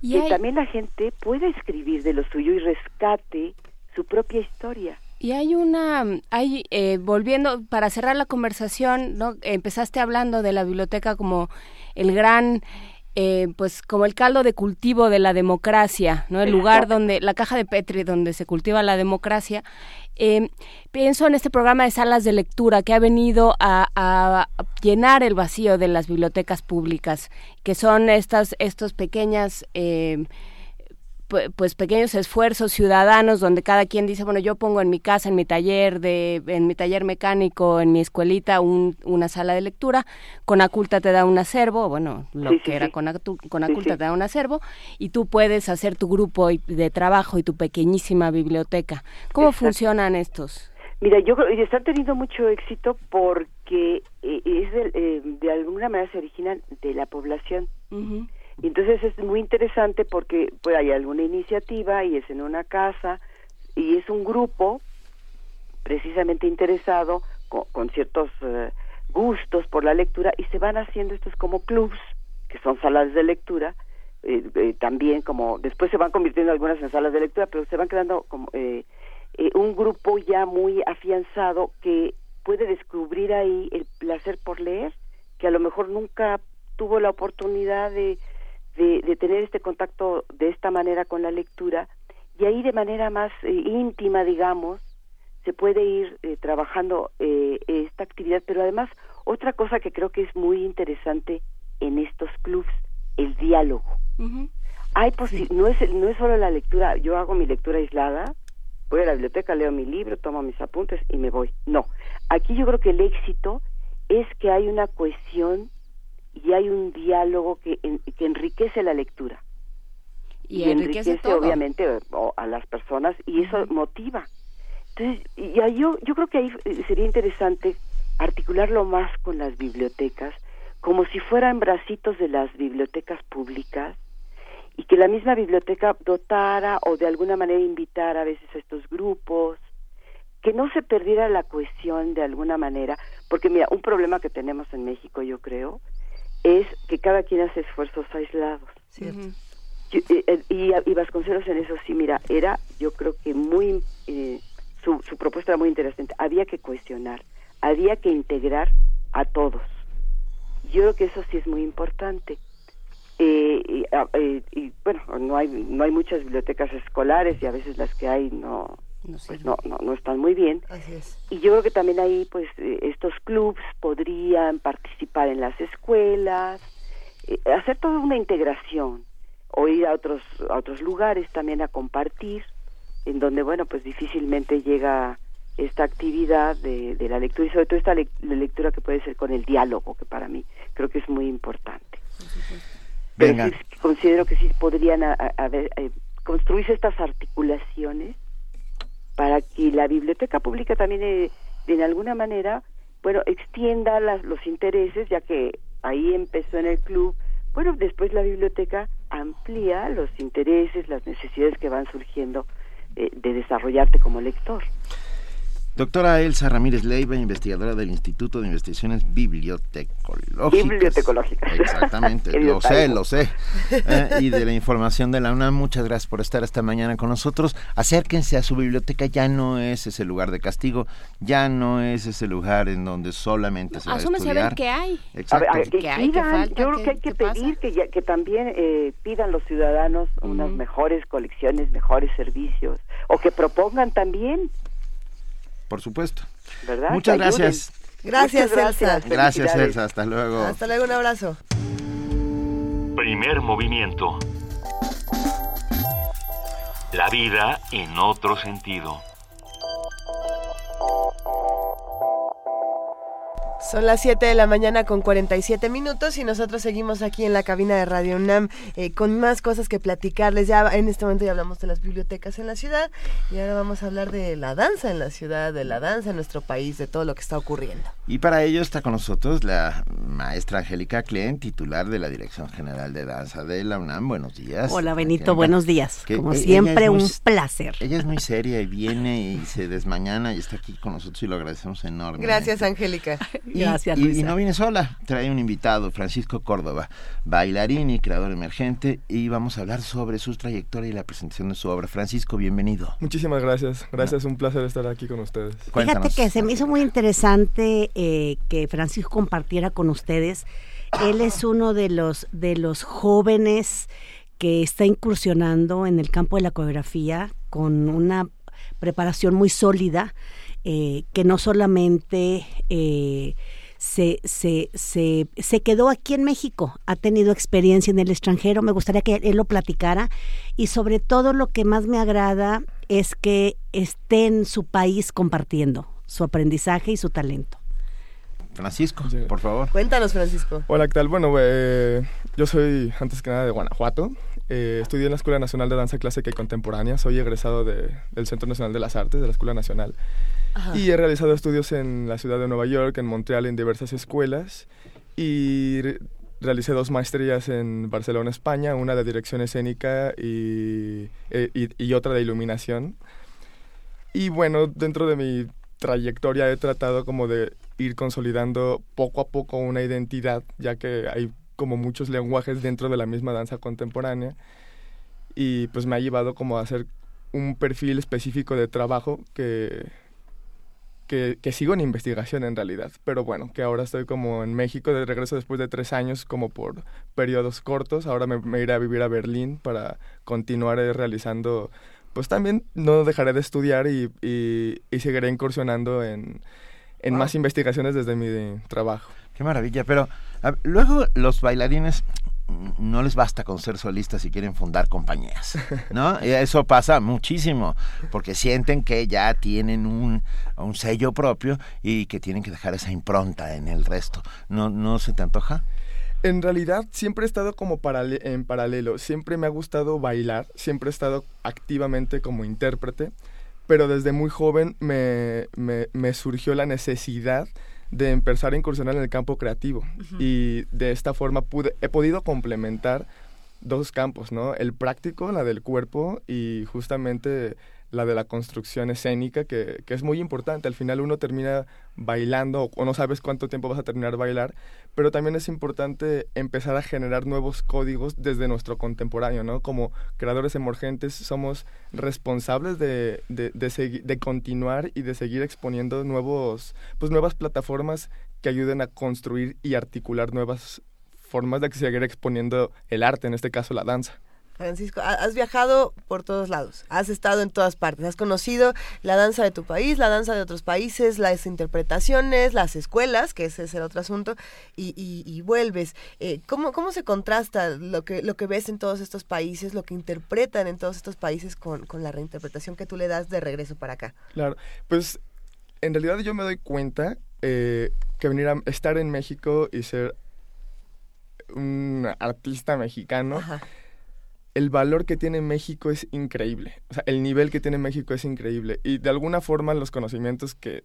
y que también la gente puede escribir de lo suyo y rescate su propia historia y hay una, hay, eh, volviendo, para cerrar la conversación, ¿no? empezaste hablando de la biblioteca como el gran eh, pues como el caldo de cultivo de la democracia, ¿no? El lugar donde, la caja de Petri donde se cultiva la democracia. Eh, pienso en este programa de salas de lectura que ha venido a, llenar el vacío de las bibliotecas públicas, que son estas, estos pequeñas eh, pues pequeños esfuerzos ciudadanos donde cada quien dice bueno yo pongo en mi casa en mi taller de en mi taller mecánico en mi escuelita una sala de lectura Conaculta te da un acervo bueno lo que era con Conaculta te da un acervo y tú puedes hacer tu grupo de trabajo y tu pequeñísima biblioteca. Cómo funcionan estos Mira, yo creo que están teniendo mucho éxito porque eh, es de, eh, de, alguna manera se originan de la población. Y entonces es muy interesante porque pues, hay alguna iniciativa y es en una casa y es un grupo precisamente interesado con, ciertos eh, gustos por la lectura y se van haciendo estos como clubs, que son salas de lectura, eh, eh, también como después se van convirtiendo algunas en salas de lectura, pero se van quedando como un grupo ya muy afianzado que puede descubrir ahí el placer por leer, que a lo mejor nunca tuvo la oportunidad de de, tener este contacto de esta manera con la lectura y ahí de manera más eh, íntima, digamos, se puede ir eh, trabajando eh, esta actividad, pero además otra cosa que creo que es muy interesante en estos clubs, el diálogo. Hay no es no es solo la lectura, yo hago mi lectura aislada, voy a la biblioteca, leo mi libro, tomo mis apuntes y me voy. No, aquí yo creo que el éxito es que hay una cohesión y hay un diálogo que, que enriquece la lectura. Y, enriquece, obviamente a las personas y eso motiva. Entonces, y yo, yo creo que ahí eh, sería interesante articularlo más con las bibliotecas, como si fueran bracitos de las bibliotecas públicas, y que la misma biblioteca dotara o de alguna manera invitara a veces a estos grupos, que no se perdiera la cohesión de alguna manera, porque mira, un problema que tenemos en México, yo creo, es que cada quien hace esfuerzos aislados. Cierto. Eh, y, Vasconcelos en eso sí, mira, era yo creo que muy, eh, su, su propuesta era muy interesante, había que cuestionar, había que integrar a todos. Yo creo que eso sí es muy importante. Eh, ah, y, bueno, no hay, no hay muchas bibliotecas escolares y a veces las que hay no, no, pues no, no, están muy bien. Y yo creo que también ahí, pues, eh, estos clubs podrían participar en las escuelas, eh, hacer toda una integración, o ir a otros, a otros lugares también a compartir, en donde, bueno, pues difícilmente llega esta actividad de, de la lectura y sobre todo esta lectura que puede ser con el diálogo, que para mí creo que es muy importante. Pero considero que sí podrían haber, eh, construirse estas articulaciones para que la biblioteca pública también eh, en alguna manera bueno extienda los intereses ya que ahí empezó en el club. Bueno después la biblioteca amplía los intereses las necesidades que van surgiendo eh, de desarrollarte como lector Doctora Elsa Ramírez Leiva, investigadora del Instituto de Investigaciones Bibliotecológicas. Bibliotecológicas. Exactamente, *laughs* lo sé, lo sé. Eh, y de la información de la UNAM, muchas gracias por estar esta mañana con nosotros. Acérquense a su biblioteca, ya no es ese lugar de castigo, ya no es ese lugar en donde solamente se va a estudiar. a ver qué hay. Exacto. A ver, que hay, falta, yo creo que hay que pedir que, que también eh, pidan los ciudadanos unas mejores colecciones, mejores servicios, o que propongan también por supuesto. Muchas gracias. Gracias, Elsa. Gracias, Elsa. Hasta luego. Hasta luego, un abrazo. Primer movimiento. La vida en otro sentido. Son las 7 de la mañana con 47 minutos y nosotros seguimos aquí en la cabina de Radio UNAM eh, con más cosas que platicarles. Ya en este momento ya hablamos de las bibliotecas en la ciudad y ahora vamos a hablar de la danza en la ciudad, de la danza en nuestro país, de todo lo que está ocurriendo. Y para ello está con nosotros la maestra Angélica Klein, titular de la Dirección General de Danza de la UNAM. Buenos días. Hola Benito, buenos días. Como siempre, un placer. Ella es muy *laughs* seria y viene y se desmañana y está aquí con nosotros y lo agradecemos enormemente. Gracias, Angélica. *laughs* Y, no viene sola, trae un invitado, Francisco Córdoba, bailarín y creador emergente, y vamos a hablar sobre su trayectoria y la presentación de su obra. Francisco, bienvenido. Muchísimas gracias, gracias, un placer estar aquí con ustedes. Fíjate que se me hizo muy interesante eh, que Francisco compartiera con ustedes. Él es uno de los, de los jóvenes que está incursionando en el campo de la coreografía con una preparación muy sólida, eh, que no solamente eh, se, se, se, se, quedó aquí en México, ha tenido experiencia en el extranjero, me gustaría que él lo platicara y sobre todo lo que más me agrada es que esté en su país compartiendo su aprendizaje y su talento. Francisco, por favor. Cuéntanos, Francisco. Hola, ¿qué tal? Bueno, eh, yo soy antes que nada de Guanajuato. Eh, estudié en la Escuela Nacional de Danza Clásica y Contemporánea. Soy egresado de, del Centro Nacional de las Artes, de la Escuela Nacional. Y he realizado estudios en la ciudad de Nueva York, en Montreal, en diversas escuelas. Y realicé dos maestrías en Barcelona, España, una de dirección escénica y, e, y, y, otra de iluminación. Y bueno, dentro de mi trayectoria he tratado como de ir consolidando poco a poco una identidad, ya que hay como muchos lenguajes dentro de la misma danza contemporánea. Y pues me ha llevado como a hacer un perfil específico de trabajo que que, sigo en investigación en realidad, pero bueno, que ahora estoy como en México de regreso después de tres años, como por periodos cortos. Ahora me, iré a vivir a Berlín para continuar eh, realizando, pues también no dejaré de estudiar y, y, seguiré incursionando en, en más investigaciones desde mi trabajo. Qué maravilla, pero luego los bailarines no les basta con ser solistas si quieren fundar compañías, ¿no? *laughs* Y eso pasa muchísimo, porque sienten que ya tienen un, un sello propio y que tienen que dejar esa impronta en el resto. ¿No, no se te antoja? En realidad siempre he estado como en paralelo, siempre me ha gustado bailar, siempre he estado activamente como intérprete, pero desde muy joven me, me, me surgió la necesidad de empezar a incursionar en el campo creativo y de esta forma pude, he podido complementar dos campos, ¿no? El práctico, la del cuerpo y justamente la de la construcción escénica, que, que, es muy importante. Al final uno termina bailando o no sabes cuánto tiempo vas a terminar bailar, pero también es importante empezar a generar nuevos códigos desde nuestro contemporáneo, ¿no? Como creadores emergentes somos responsables de, de, de, de continuar y de seguir exponiendo nuevos, pues nuevas plataformas que ayuden a construir y articular nuevas formas de seguir exponiendo el arte, en este caso la danza. Francisco, has viajado por todos lados, has estado en todas partes, has conocido la danza de tu país, la danza de otros países, las interpretaciones, las escuelas, que ese es el otro asunto, y, vuelves. Eh, ¿cómo, ¿Cómo se contrasta lo que, lo que ves en todos estos países, lo que interpretan en todos estos países con, con la reinterpretación que tú le das de regreso para acá? Claro, pues en realidad yo me doy cuenta eh, que venir a estar en México y ser un artista mexicano el valor que tiene México es increíble. O sea, el nivel que tiene México es increíble. Y de alguna forma los conocimientos que,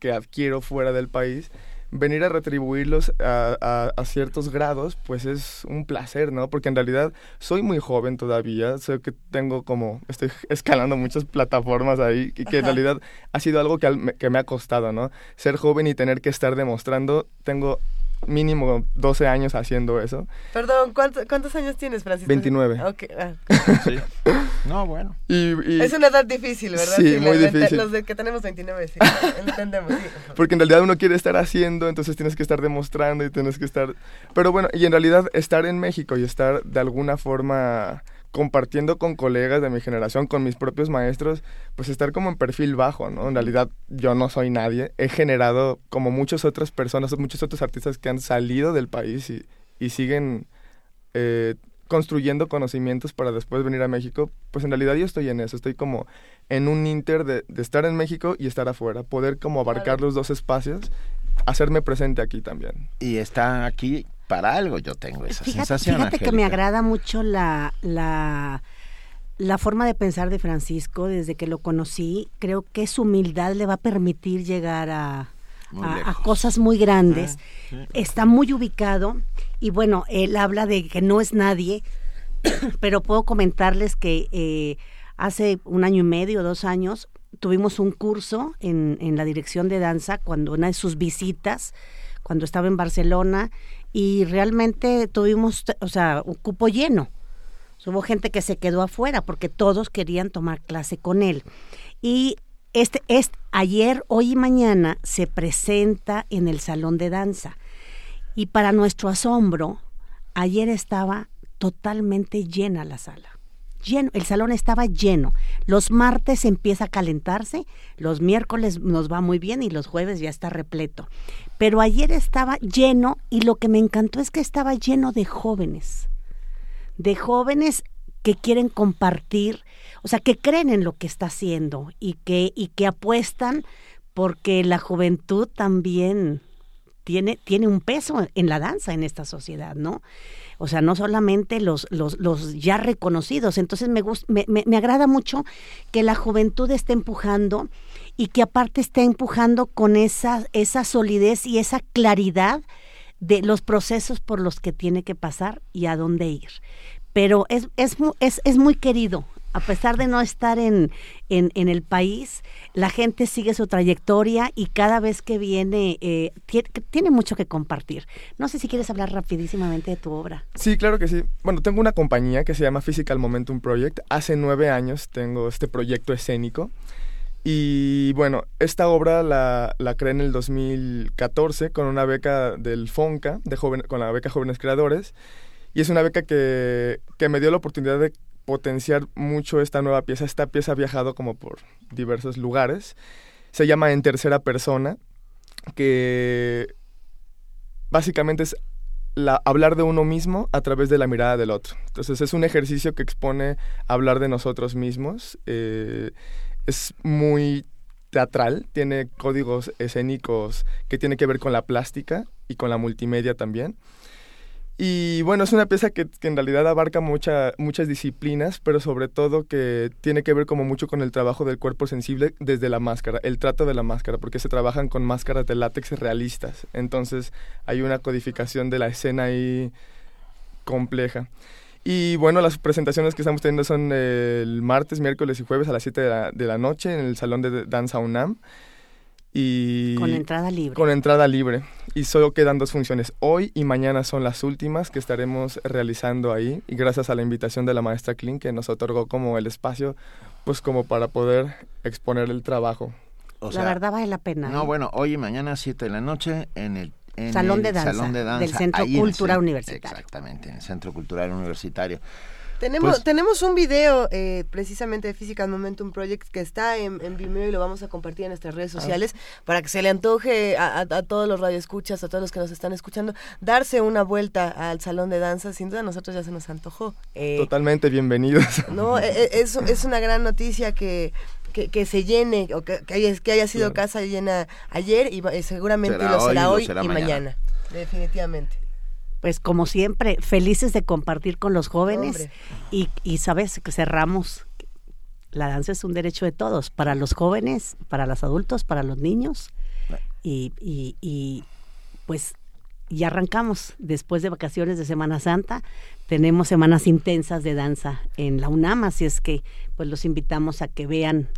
que adquiero fuera del país, venir a retribuirlos a, a, ciertos grados, pues es un placer, ¿no? Porque en realidad soy muy joven todavía, sé que tengo como, estoy *laughs* escalando muchas plataformas ahí y que en realidad ha sido algo que, que me ha costado, ¿no? Ser joven y tener que estar demostrando, tengo mínimo 12 años haciendo eso. Perdón, ¿cuántos, años tienes, Francisco? 29. Ah. sí. No, bueno. es una edad difícil, ¿verdad? Sí, muy difícil. Los de que tenemos 29, sí, entendemos. Porque en realidad uno quiere estar haciendo, entonces tienes que estar demostrando y tienes que estar... Pero bueno, y en realidad estar en México y estar de alguna forma compartiendo con colegas de mi generación, con mis propios maestros, pues estar como en perfil bajo, ¿no? En realidad yo no soy nadie, he generado como muchas otras personas, muchos otros artistas que han salido del país y, y siguen eh, construyendo conocimientos para después venir a México, pues en realidad yo estoy en eso, estoy como en un inter de, de estar en México y estar afuera, poder como abarcar los dos espacios hacerme presente aquí también. Y está aquí para algo, yo tengo esa Fíjate, sensación. fíjate que me agrada mucho la, la, la forma de pensar de Francisco desde que lo conocí. Creo que su humildad le va a permitir llegar a, a- cosas muy grandes. Ah, sí. Está muy ubicado y bueno, él habla de que no es nadie, *coughs* pero puedo comentarles que eh, hace un año y medio, dos años, tuvimos un curso en, en la dirección de danza cuando una de sus visitas, cuando estaba en Barcelona, y realmente tuvimos, o sea, un cupo lleno. Hubo gente que se quedó afuera porque todos querían tomar clase con él. Y este, este ayer, hoy y mañana se presenta en el salón de danza. Y para nuestro asombro, ayer estaba totalmente llena la sala. El salón estaba lleno. Los martes empieza a calentarse, los miércoles nos va muy bien y los jueves ya está repleto. Pero ayer estaba lleno y lo que me encantó es que estaba lleno de jóvenes. De jóvenes que quieren compartir, o sea, que creen en lo que está haciendo y que, y que apuestan porque la juventud también tiene, tiene un peso en la danza en esta sociedad, ¿no? O sea, no solamente los, los, los ya reconocidos. Entonces me, me, me, me agrada mucho que la juventud esté empujando y que aparte esté empujando con esa, esa solidez y esa claridad de los procesos por los que tiene que pasar y a dónde ir. Pero es, es, es, es muy querido. A pesar de no estar en, en, en el país, la gente sigue su trayectoria y cada vez que viene eh, tie- tiene mucho que compartir. No sé si quieres hablar rapidísimamente de tu obra. Sí, claro que sí. Bueno, tengo una compañía que se llama Physical Momentum Project. Hace nueve años tengo este proyecto escénico. Y bueno, esta obra la, la creé en el 2014 con una beca del FONCA, de joven, con la beca Jóvenes Creadores. Y es una beca que, que me dio la oportunidad de potenciar mucho esta nueva pieza. Esta pieza ha viajado como por diversos lugares. Se llama En Tercera Persona, que básicamente es la, hablar de uno mismo a través de la mirada del otro. Entonces es un ejercicio que expone hablar de nosotros mismos. eh, es muy teatral, tiene códigos escénicos que tiene que ver con la plástica y con la multimedia también. Y bueno, es una pieza que, en realidad abarca mucha, muchas disciplinas, pero sobre todo que tiene que ver como mucho con el trabajo del cuerpo sensible desde la máscara, el trato de la máscara, porque se trabajan con máscaras de látex realistas. Entonces hay una codificación de la escena ahí compleja. Y bueno, las presentaciones que estamos teniendo son el martes, miércoles y jueves a las 7 de la, de la noche en el Salón de Danza UNAM. Y Con entrada libre. Con entrada libre. Y solo quedan dos funciones. Hoy y mañana son las últimas que estaremos realizando ahí. Y gracias a la invitación de la maestra Klein que nos otorgó como el espacio, pues como para poder exponer el trabajo. O la verdad vale la pena. No, ¿eh? bueno, hoy y mañana 7 de la noche en el en Salón el de danza Salón de danza del Centro Cultural Universitario. Exactamente, en el Centro Cultural Universitario. Tenemos, Pues- tenemos un video eh, precisamente de Physical Momentum Project que está en, en Vimeo y lo vamos a compartir en nuestras redes Ah. sociales para que se le antoje a, a- a todos los radioescuchas, a todos los que nos están escuchando, darse una vuelta al salón de danza. Sin duda a nosotros ya se nos antojó. Eh, Totalmente bienvenidos. no, eh, eh, es, es una gran noticia que, que, que se llene, o que, que haya, que haya sido Claro. casa llena ayer y eh, seguramente Será lo hoy será hoy y mañana. mañana. Definitivamente. Pues como siempre, felices de compartir con los jóvenes y, y sabes que cerramos. La danza es un derecho de todos, para los jóvenes, para los adultos, para los niños. Y, y, y pues ya arrancamos después de vacaciones de Semana Santa. Tenemos semanas intensas de danza en la UNAM, así es que pues los invitamos a que vean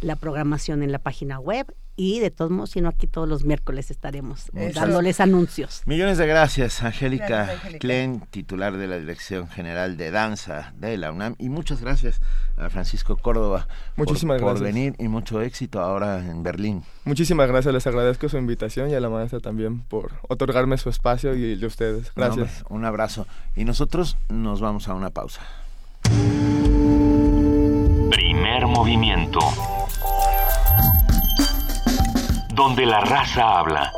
la programación en la página web y de todos modos, si no aquí todos los miércoles estaremos Eso. dándoles anuncios. Millones de gracias, Angélica. Klein, titular de la Dirección General de Danza de la UNAM. Y muchas gracias a Francisco Córdoba por- Muchísimas por, gracias. venir y mucho éxito ahora en Berlín. Muchísimas gracias, les agradezco su invitación y a la maestra también por otorgarme su espacio y de ustedes. No, Gracias. un abrazo. Y nosotros nos vamos a una pausa. Primer movimiento. Donde la raza habla.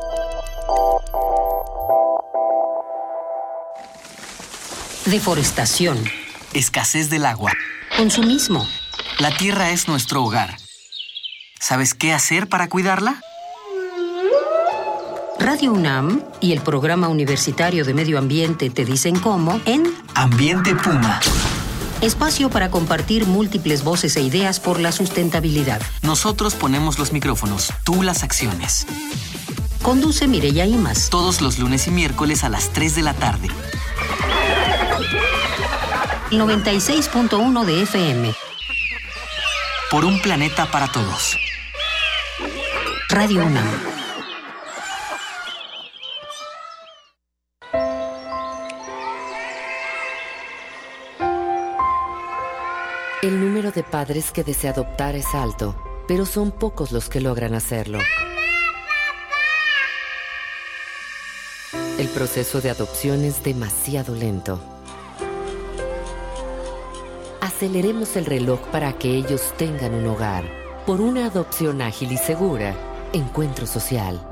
Deforestación. Escasez del agua. Consumismo. La tierra es nuestro hogar. ¿Sabes qué hacer para cuidarla? Radio UNAM y el Programa Universitario de Medio Ambiente te dicen cómo en Ambiente Puma. Espacio para compartir múltiples voces e ideas por la sustentabilidad. Nosotros ponemos los micrófonos, tú las acciones. Conduce Mireya Imas. Todos los lunes y miércoles a las 3 de la tarde. 96.1 de FM. Por un planeta para todos. Radio UNAM. El número de padres que desea adoptar es alto, pero son pocos los que logran hacerlo. El proceso de adopción es demasiado lento. Aceleremos el reloj para que ellos tengan un hogar. Por una adopción ágil y segura. Encuentro social.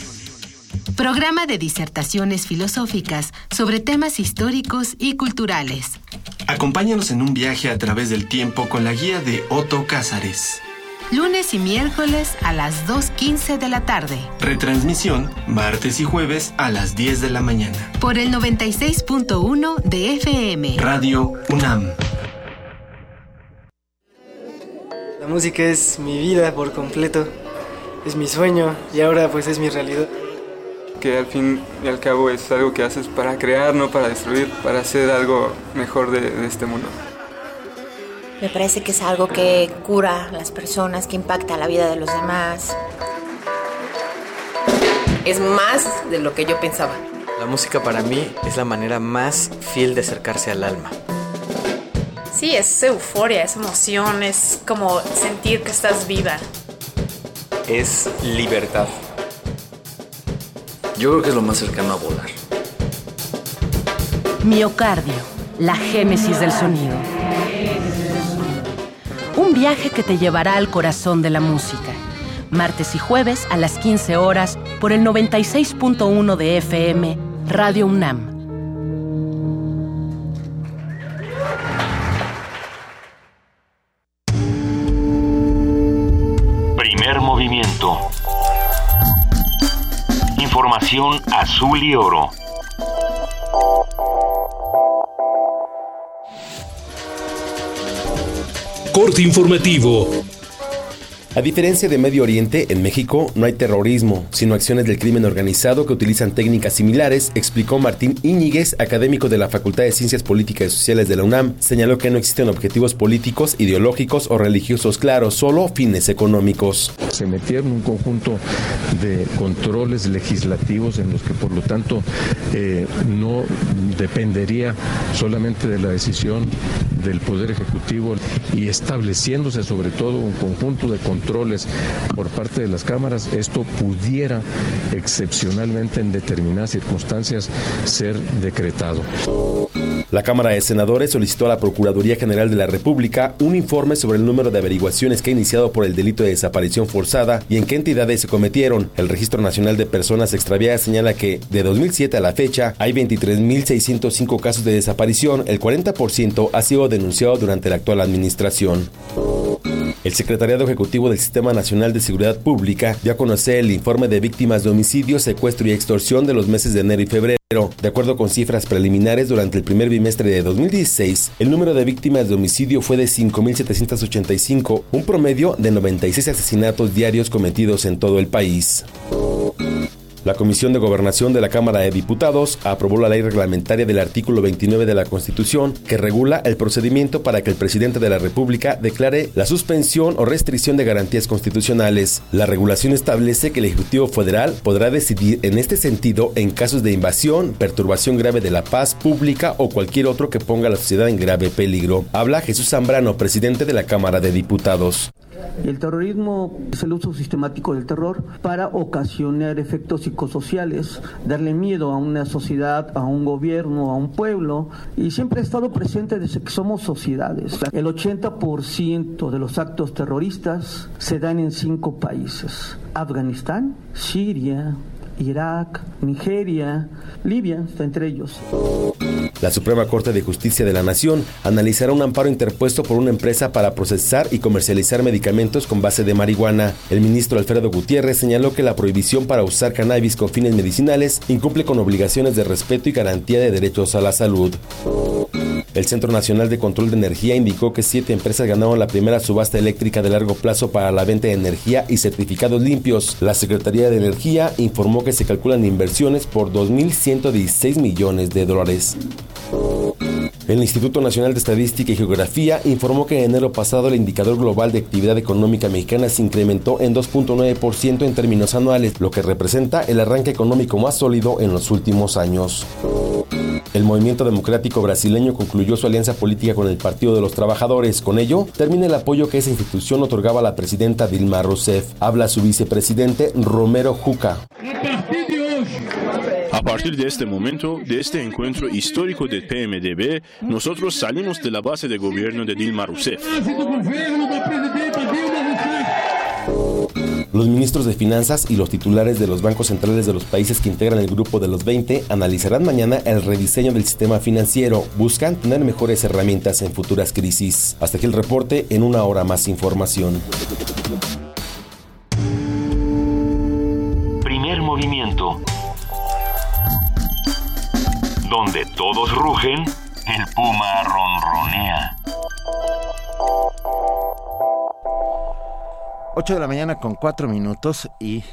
Programa de disertaciones filosóficas sobre temas históricos y culturales. Acompáñanos en un viaje a través del tiempo con la guía de Otto Cázares. Lunes y miércoles a las 2.15 de la tarde. Retransmisión martes y jueves a las 10 de la mañana. Por el 96.1 de FM. Radio UNAM. La música es mi vida por completo, es mi sueño y ahora pues es mi realidad. Que al fin y al cabo es algo que haces para crear, no para destruir, para hacer algo mejor de, de este mundo. Me parece que es algo que cura a las personas, que impacta la vida de los demás. Es más de lo que yo pensaba. La música para mí es la manera más fiel de acercarse al alma. Sí, es euforia, es emoción, es como sentir que estás viva. Es libertad. Yo creo que es lo más cercano a volar. Miocardio, la génesis del sonido. Un viaje que te llevará al corazón de la música. Martes y jueves a las 15 horas por el 96.1 de FM, Radio UNAM. Azul y oro. Corte informativo. A diferencia de Medio Oriente, en México no hay terrorismo, sino acciones del crimen organizado que utilizan técnicas similares, explicó Martín Íñiguez, académico de la Facultad de Ciencias Políticas y Sociales de la UNAM. Señaló que no existen objetivos políticos, ideológicos o religiosos claros, solo fines económicos. Se metieron un conjunto de controles legislativos en los que por lo tanto eh, no dependería solamente de la decisión del Poder Ejecutivo y estableciéndose sobre todo un conjunto de controles por parte de las cámaras, esto pudiera excepcionalmente en determinadas circunstancias ser decretado. La Cámara de Senadores solicitó a la Procuraduría General de la República un informe sobre el número de averiguaciones que ha iniciado por el delito de desaparición forzada y en qué entidades se cometieron. El Registro Nacional de Personas Extraviadas señala que de 2007 a la fecha hay 23.605 casos de desaparición, el 40% ha sido denunciado durante la actual administración. El Secretariado Ejecutivo del Sistema Nacional de Seguridad Pública dio a conocer el informe de víctimas de homicidio, secuestro y extorsión de los meses de enero y febrero. De acuerdo con cifras preliminares, durante el primer bimestre de 2016, el número de víctimas de homicidio fue de 5.785, un promedio de 96 asesinatos diarios cometidos en todo el país. La Comisión de Gobernación de la Cámara de Diputados aprobó la ley reglamentaria del artículo 29 de la Constitución que regula el procedimiento para que el presidente de la República declare la suspensión o restricción de garantías constitucionales. La regulación establece que el Ejecutivo Federal podrá decidir en este sentido en casos de invasión, perturbación grave de la paz pública o cualquier otro que ponga a la sociedad en grave peligro. Habla Jesús Zambrano, presidente de la Cámara de Diputados. El terrorismo es el uso sistemático del terror para ocasionar efectos psicosociales, darle miedo a una sociedad, a un gobierno, a un pueblo, y siempre ha estado presente desde que somos sociedades. El 80% de los actos terroristas se dan en cinco países. Afganistán, Siria, Irak, Nigeria, Libia está entre ellos. La Suprema Corte de Justicia de la Nación analizará un amparo interpuesto por una empresa para procesar y comercializar medicamentos con base de marihuana. El ministro Alfredo Gutiérrez señaló que la prohibición para usar cannabis con fines medicinales incumple con obligaciones de respeto y garantía de derechos a la salud. El Centro Nacional de Control de Energía indicó que siete empresas ganaron la primera subasta eléctrica de largo plazo para la venta de energía y certificados limpios. La Secretaría de Energía informó que se calculan inversiones por 2.116 millones de dólares. El Instituto Nacional de Estadística y Geografía informó que en enero pasado el indicador global de actividad económica mexicana se incrementó en 2.9% en términos anuales, lo que representa el arranque económico más sólido en los últimos años. El movimiento democrático brasileño concluyó su alianza política con el Partido de los Trabajadores. Con ello, termina el apoyo que esa institución otorgaba a la presidenta Dilma Rousseff. Habla su vicepresidente Romero Juca. A partir de este momento, de este encuentro histórico del PMDB, nosotros salimos de la base de gobierno de Dilma Rousseff. Los ministros de Finanzas y los titulares de los bancos centrales de los países que integran el grupo de los 20 analizarán mañana el rediseño del sistema financiero. Buscan tener mejores herramientas en futuras crisis. Hasta aquí el reporte, en una hora más información. Primer movimiento. Donde todos rugen, el puma ronronea. 8 de la mañana con 4 minutos y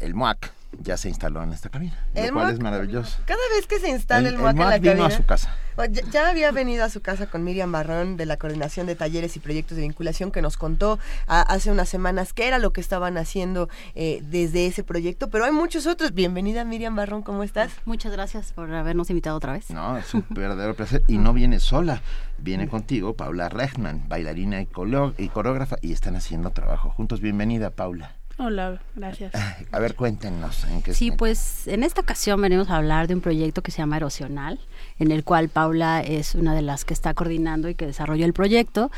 el MUAC ya se instaló en esta cabina, El lo cual es maravilloso. Cada vez que se instala el, El- MUAC el en la MUAC vino a su casa. Ya, ya había venido a su casa con Miriam Barrón de la Coordinación de Talleres y Proyectos de Vinculación que nos contó hace unas semanas qué era lo que estaban haciendo eh, desde ese proyecto, pero hay muchos otros. Bienvenida Miriam Barrón, ¿cómo estás? Muchas gracias por habernos invitado otra vez. No, es un *laughs* verdadero placer. Y no viene sola, viene contigo Paula Rechman, bailarina y, y coreógrafa, y están haciendo trabajo juntos. Bienvenida, Paula. Hola, gracias. A ver, cuéntenos en qué Sí, están. pues en esta ocasión venimos a hablar de un proyecto que se llama Erosional, en el cual Paula es una de las que está coordinando y que desarrolló el proyecto.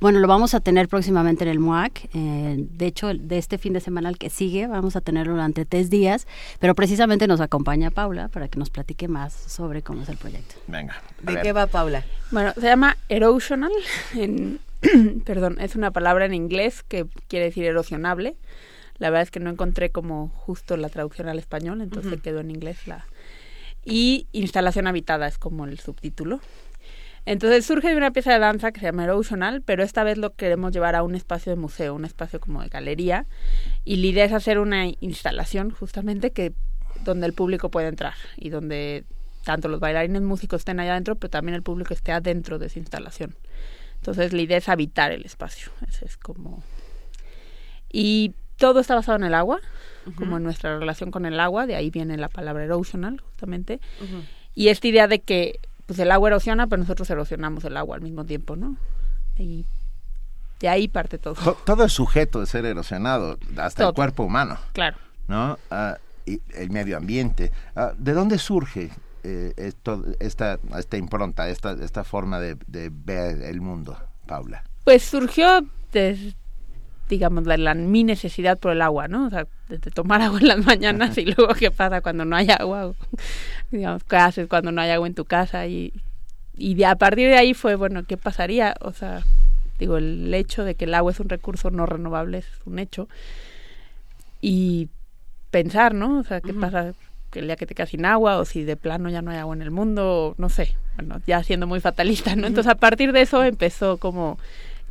Bueno, lo vamos a tener próximamente en el MUAC. eh, de hecho, de este fin de semana al que sigue, vamos a tenerlo durante tres días. Pero precisamente nos acompaña Paula para que nos platique más sobre cómo es el proyecto. Venga. ¿De qué va Paula? Bueno, se llama erosional. En, *clears throat* perdón, es una palabra en inglés que quiere decir erosionable. La verdad es que no encontré como justo la traducción al español, entonces Ujú. quedó en inglés la. Y instalación habitada es como el subtítulo. Entonces surge de una pieza de danza que se llama Erosional, pero esta vez lo queremos llevar a un espacio de museo, un espacio como de galería. Y la idea es hacer una instalación justamente que donde el público puede entrar y donde tanto los bailarines músicos estén allá adentro, pero también el público esté adentro de esa instalación. Entonces la idea es habitar el espacio. Ese es como... Y todo está basado en el agua, como en nuestra relación con el agua, de ahí viene la palabra erosional, justamente. Y esta idea de que pues el agua erosiona, pero nosotros erosionamos el agua al mismo tiempo, ¿no? Y de ahí parte todo. To- Todo es sujeto de ser erosionado, hasta el cuerpo humano. Claro. ¿No? Ah, y el medio ambiente. Ah, ¿De dónde surge eh, esto, esta, esta impronta, esta, esta forma de, de ver el mundo, Paula? Pues surgió de, digamos, la, la mi necesidad por el agua, ¿no? O sea, de, de tomar *laughs* agua en las mañanas y luego qué pasa cuando no hay agua, *laughs* digamos, qué haces cuando no hay agua en tu casa y, y de, a partir de ahí fue, bueno, ¿qué pasaría? O sea, digo, el hecho de que el agua es un recurso no renovable es un hecho y pensar, ¿no? O sea, ¿qué pasa que el día que te quedas sin agua o si de plano ya no hay agua en el mundo? o no sé, bueno, ya siendo muy fatalista, ¿no? Entonces a partir de eso empezó como,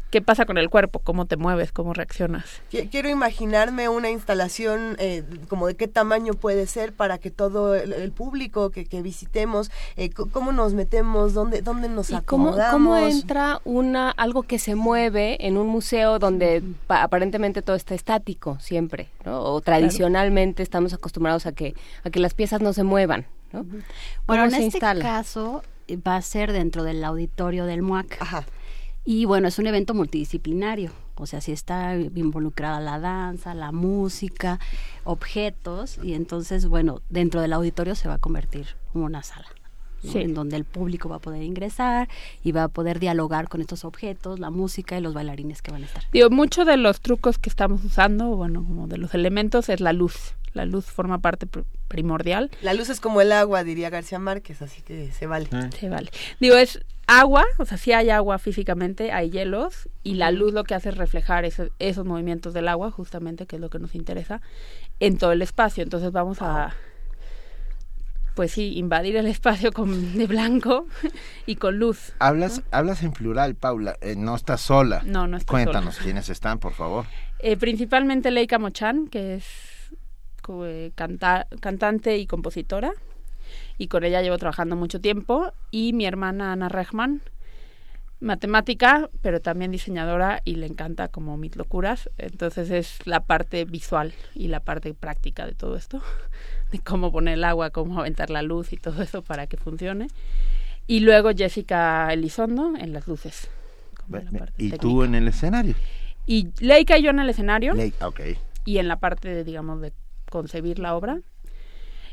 ¿qué pasa con el cuerpo? ¿Cómo te mueves? ¿Cómo reaccionas? Qui- Quiero imaginarme una instalación eh, como de qué tamaño puede ser para que todo el, el público que, que visitemos, eh, cómo nos metemos, dónde, dónde nos ¿Y cómo, acomodamos. cómo entra una algo que se mueve en un museo donde pa- aparentemente todo está estático siempre, ¿no? O tradicionalmente estamos acostumbrados a que a que las piezas no se muevan, ¿no? Bueno, ¿Cómo en este instala? caso eh, va a ser dentro del auditorio del MUAC. Y bueno, es un evento multidisciplinario, o sea, si está involucrada la danza, la música, objetos, y entonces, bueno, dentro del auditorio se va a convertir en una sala. ¿no? Sí. en donde el público va a poder ingresar y va a poder dialogar con estos objetos, la música y los bailarines que van a estar. Digo, mucho de los trucos que estamos usando, bueno, como de los elementos, es la luz. La luz forma parte pr- primordial. La luz es como el agua, diría García Márquez, así que se vale. Se vale. Digo, es agua, o sea, sí hay agua físicamente, hay hielos, y la luz lo que hace es reflejar ese- esos movimientos del agua, justamente, que es lo que nos interesa, en todo el espacio. Entonces vamos a, pues sí, invadir el *laughs* espacio con, de blanco y con luz. Hablas, hablas en plural, Paula. eh, no estás sola. No, no estoy Cuéntanos sola. quiénes están, por favor. Eh, principalmente Leica Mochan, que es eh, canta- cantante y compositora, y con ella llevo trabajando mucho tiempo, y mi hermana Ana Rehman, matemática, pero también diseñadora, y le encanta como mis locuras, entonces es la parte visual y la parte práctica de todo esto, *laughs* de cómo poner el agua, cómo aventar la luz y todo eso para que funcione. Y luego Jessica Elizondo en las luces. La parte Y técnica. tú en el escenario. Y Leica y yo en el escenario Ley- ok. y en la parte, de, digamos, de concebir la obra.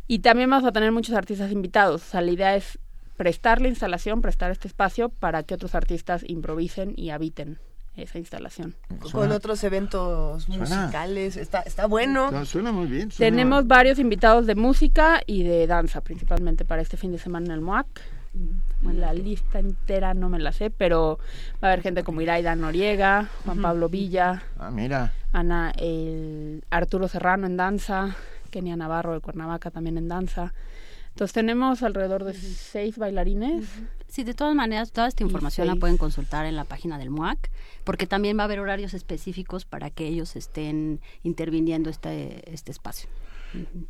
Y también vamos a tener muchos artistas invitados. O sea, la idea es prestar la instalación, prestar este espacio para que otros artistas improvisen y habiten esa instalación. Con otros eventos Suena- musicales, está, está bueno. No, suena muy bien. suena- Tenemos varios invitados de música y de danza, principalmente para este fin de semana en el MOAC. La lista entera no me la sé, pero va a haber gente como Iraida Noriega, Juan Pablo Villa, Ah, mira. Ana, el Arturo Serrano en danza, Kenia Navarro de Cuernavaca también en danza. Entonces tenemos alrededor de seis bailarines. Sí, de todas maneras, toda esta información la pueden consultar en la página del MUAC, porque también va a haber horarios específicos para que ellos estén interviniendo este, este espacio.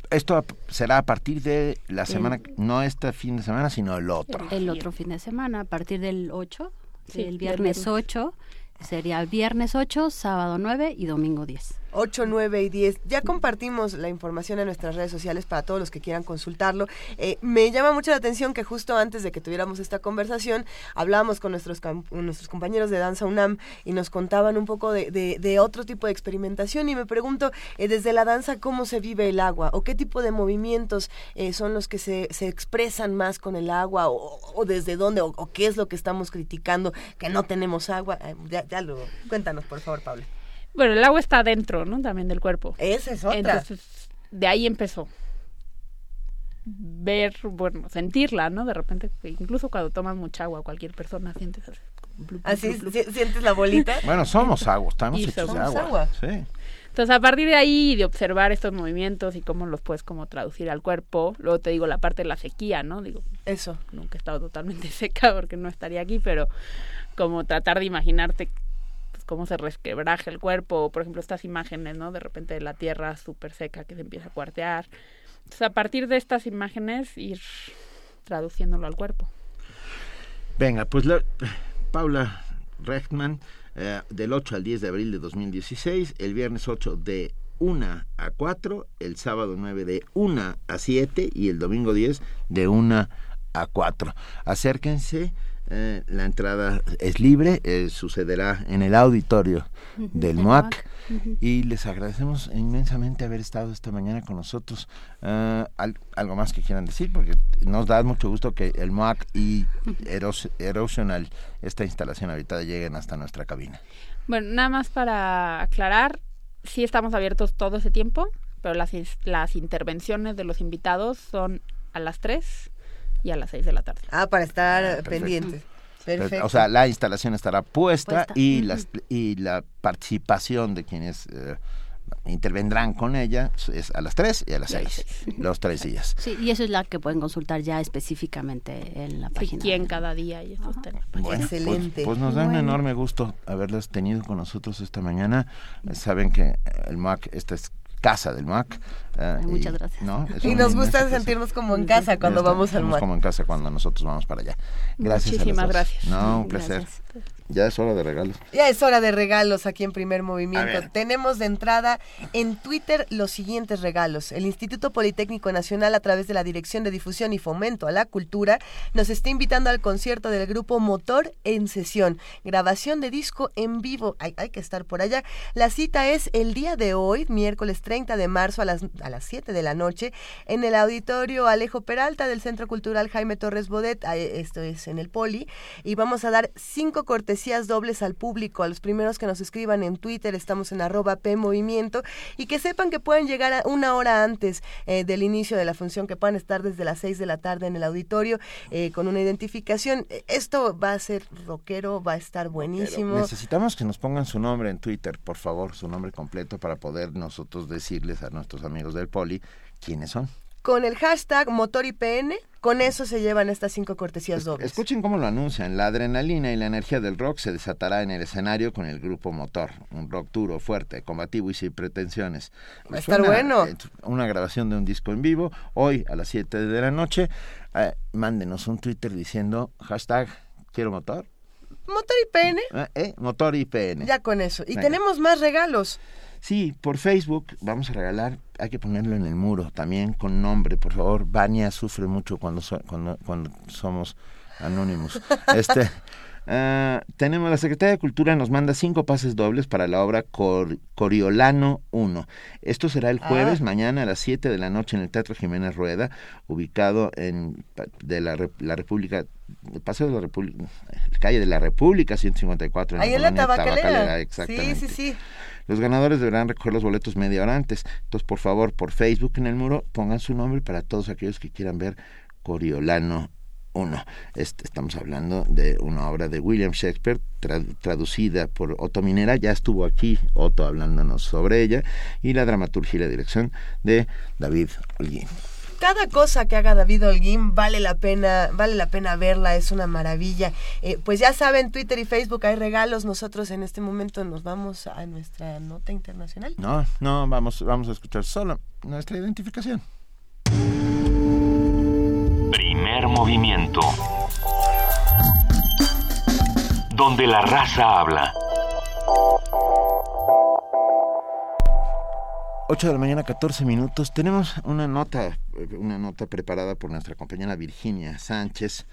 Esto será a partir de la semana, no este fin de semana, sino el otro. El otro fin de semana, a partir del 8, Sí, el viernes viernes. 8, sería viernes 8, sábado 9 y domingo 10. 8, 9 y 10. Ya compartimos la información en nuestras redes sociales para todos los que quieran consultarlo. Eh, me llama mucho la atención que justo antes de que tuviéramos esta conversación, hablábamos con nuestros, nuestros compañeros de Danza UNAM y nos contaban un poco de, de- otro tipo de experimentación y me pregunto, eh, desde la danza, ¿cómo se vive el agua? ¿O qué tipo de movimientos eh, son los que se, se expresan más con el agua? ¿O, desde dónde? O, qué es lo que estamos criticando? Que no tenemos agua. Ya, ya lo... Cuéntanos, por favor, Pablo. Bueno, el agua está dentro, ¿no? También del cuerpo. Esa es otra. Entonces, de ahí empezó. Ver, bueno, sentirla, ¿no? De repente, incluso cuando tomas mucha agua, cualquier persona sientes así. si- ¿sientes la bolita? *laughs* Bueno, somos agua, estamos Y hechos de somos agua. agua. Sí. Entonces, a partir de ahí, de observar estos movimientos y cómo los puedes como traducir al cuerpo, luego te digo la parte de la sequía, ¿no? Digo, Eso. nunca he estado totalmente *laughs* seca porque no estaría aquí, pero como tratar de imaginarte cómo se resquebraja el cuerpo, por ejemplo, estas imágenes, ¿no? De repente la tierra súper seca que se empieza a cuartear. Entonces, a partir de estas imágenes, ir traduciéndolo al cuerpo. Venga, pues la, Paula Rechtman, eh, del 8 al 10 de abril de 2016, el viernes 8 de 1 a 4, el sábado 9 de 1 a 7 y el domingo 10 de 1 a 4. Acérquense, eh, la entrada es libre, eh, sucederá en el auditorio del del MOAC. Y les agradecemos inmensamente haber estado esta mañana con nosotros. Ah, al- algo más que quieran decir, porque nos da mucho gusto que el MOAC y Eros- Erosional, esta instalación habitada, lleguen hasta nuestra cabina. Bueno, nada más para aclarar, sí estamos abiertos todo ese tiempo, pero las, las intervenciones de los invitados son a las 3 y a las 6 de la tarde. Ah, para estar perfecto. pendientes. Perfecto. O sea, la instalación estará puesta, Puesta. y, las, y la participación de quienes eh, intervendrán con ella es a las 3 y a las Y a las 6, *laughs* los tres días. Sí, y eso es la que pueden consultar ya específicamente en la Sí, página. quién cada día y eso está en la página. Bueno, pues- Excelente. Pues, nos da un enorme gusto haberlas tenido con nosotros esta mañana. Eh, Saben que el MAC, esta es casa del MUAC. eh, Muchas y- gracias. ¿no? Y nos gusta sentirnos como en casa cuando vamos al MUAC. como en casa cuando nosotros vamos para allá. Gracias. Muchísimas gracias. No, un placer. Gracias. Ya es hora de regalos. Ya es hora de regalos aquí en Primer Movimiento. Tenemos de entrada en Twitter los siguientes regalos. El Instituto Politécnico Nacional, a través de la Dirección de Difusión y Fomento a la Cultura, nos está invitando al concierto del grupo Motor en sesión. Grabación de disco en vivo. Hay, hay que estar por allá. La cita es el día de hoy, miércoles 30 de marzo a las, a las 7 de la noche, en el auditorio Alejo Peralta del Centro Cultural Jaime Torres Bodet. Esto es en el Poli. Y vamos a dar cinco cortesías dobles al público, a los primeros que nos escriban en Twitter, estamos en arroba P Movimiento, y que sepan que pueden llegar a una hora antes eh, del inicio de la función, que puedan estar desde las 6 de la tarde en el auditorio eh, con una identificación. Eh, Esto va a ser rockero, va a estar buenísimo. Necesitamos que nos pongan su nombre en Twitter, por favor, su nombre completo para poder nosotros decirles a nuestros amigos del Poli quiénes son. Con el hashtag MotorIPN, con eso se llevan estas cinco cortesías dobles. Escuchen cómo lo anuncian. La adrenalina y la energía del rock se desatará en el escenario con el grupo Motor. Un rock duro, fuerte, combativo y sin pretensiones. Va a estar bueno. Una grabación de un disco en vivo. Hoy a las 7 de la noche. Eh, mándenos un Twitter diciendo hashtag quiero motor. MotorIPN, Eh, eh, motor IPN. ya con eso. Y Venga. tenemos más regalos. Sí, por Facebook vamos a regalar, hay que ponerlo en el muro también con nombre, por favor. Vania sufre mucho cuando, so- cuando, cuando somos anónimos. *laughs* Este, ah, tenemos la Secretaría de Cultura nos manda cinco pases dobles para la obra Cor- Coriolano 1. Esto será el jueves, Ah. mañana a las 7 de la noche en el Teatro Jiménez Rueda, ubicado en de la, la República, el Paseo de la República, calle de la República 154 Ahí en la tabacalera. exactamente. Sí, sí, sí. Los ganadores deberán recoger los boletos media hora antes. Entonces, por favor, por Facebook en el muro, pongan su nombre para todos aquellos que quieran ver Coriolano 1. Este, estamos hablando de una obra de William Shakespeare tra- traducida por Otto Minera. Ya estuvo aquí Otto hablándonos sobre ella. Y la dramaturgia y la dirección de David Holguín. Cada cosa que haga David Holguín vale la pena, vale la pena verla, es una maravilla. Eh, pues ya saben, Twitter y Facebook hay regalos. Nosotros en este momento nos vamos a nuestra nota internacional. No, no, vamos, vamos a escuchar solo nuestra identificación. Primer movimiento. Donde la raza habla. 8 de la mañana, 14 minutos. Tenemos una nota, eh, una nota preparada por nuestra compañera Virginia Sánchez.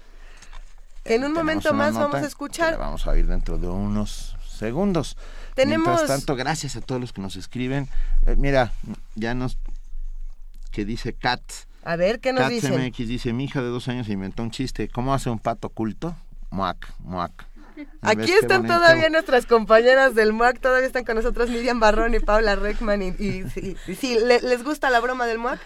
En un Tenemos momento más vamos a escuchar. la vamos a oír dentro de unos segundos. Tenemos- Mientras tanto, gracias a todos los que nos escriben. Eh, mira, ya nos... que dice Kat. A ver, ¿qué nos Kat dicen? MX dice, mi hija de dos años inventó un chiste. ¿Cómo hace un pato oculto? Muac, muac. Aquí ¿Ves qué están todavía nuestras compañeras del MUAC, todavía están con nosotros Miriam Barrón y Paula Reckman. Y, y- y- y sí, ¿le- ¿les gusta la broma del MUAC?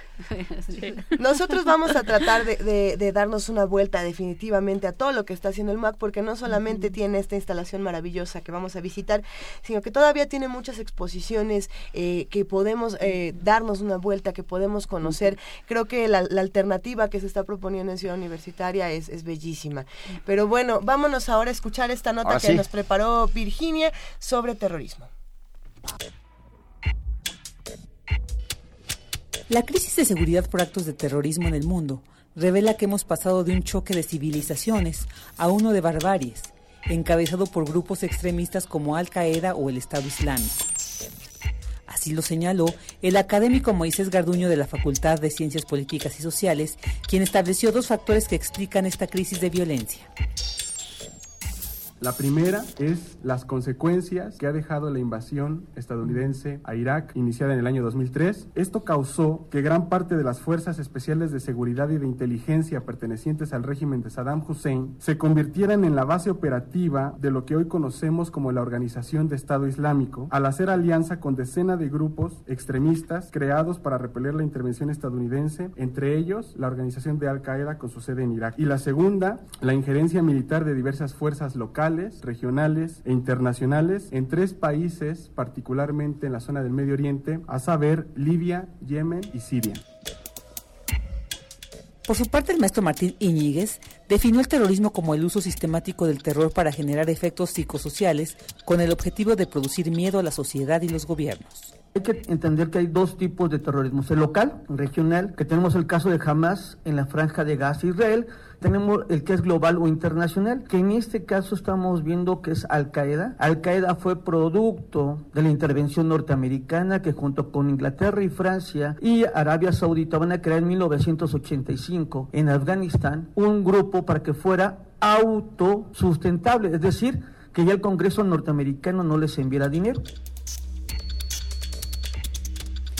Nosotros vamos a tratar de, de- de darnos una vuelta definitivamente a todo lo que está haciendo el MUAC, porque no solamente tiene esta instalación maravillosa que vamos a visitar, sino que todavía tiene muchas exposiciones eh, que podemos eh, darnos una vuelta, que podemos conocer. Creo que la, la alternativa que se está proponiendo en Ciudad Universitaria es, es bellísima. Pero bueno, vámonos ahora a escuchar esta nota Ahora que sí. nos preparó Virginia sobre terrorismo. La crisis de seguridad por actos de terrorismo en el mundo revela que hemos pasado de un choque de civilizaciones a uno de barbaries, encabezado por grupos extremistas como Al Qaeda o el Estado Islámico. Así lo señaló el académico Moisés Garduño de la Facultad de Ciencias Políticas y Sociales, quien estableció dos factores que explican esta crisis de violencia. La primera es las consecuencias que ha dejado la invasión estadounidense a Irak iniciada en el año 2003. Esto causó que gran parte de las fuerzas especiales de seguridad y de inteligencia pertenecientes al régimen de Saddam Hussein se convirtieran en la base operativa de lo que hoy conocemos como la Organización de Estado Islámico, al hacer alianza con decenas de grupos extremistas creados para repeler la intervención estadounidense, entre ellos la organización de Al Qaeda con su sede en Irak. Y la segunda, la injerencia militar de diversas fuerzas locales, regionales e internacionales en tres países, particularmente en la zona del Medio Oriente, a saber Libia, Yemen y Siria. Por su parte, el maestro Martín Iñiguez definió el terrorismo como el uso sistemático del terror para generar efectos psicosociales con el objetivo de producir miedo a la sociedad y los gobiernos. Hay que entender que hay dos tipos de terrorismo, el local, regional, que tenemos el caso de Hamas en la franja de Gaza, Israel, tenemos el que es global o internacional, que en este caso estamos viendo que es Al Qaeda. Al Qaeda fue producto de la intervención norteamericana que junto con Inglaterra y Francia y Arabia Saudita van a crear en 1985 en Afganistán un grupo para que fuera autosustentable, es decir, que ya el Congreso norteamericano no les enviara dinero.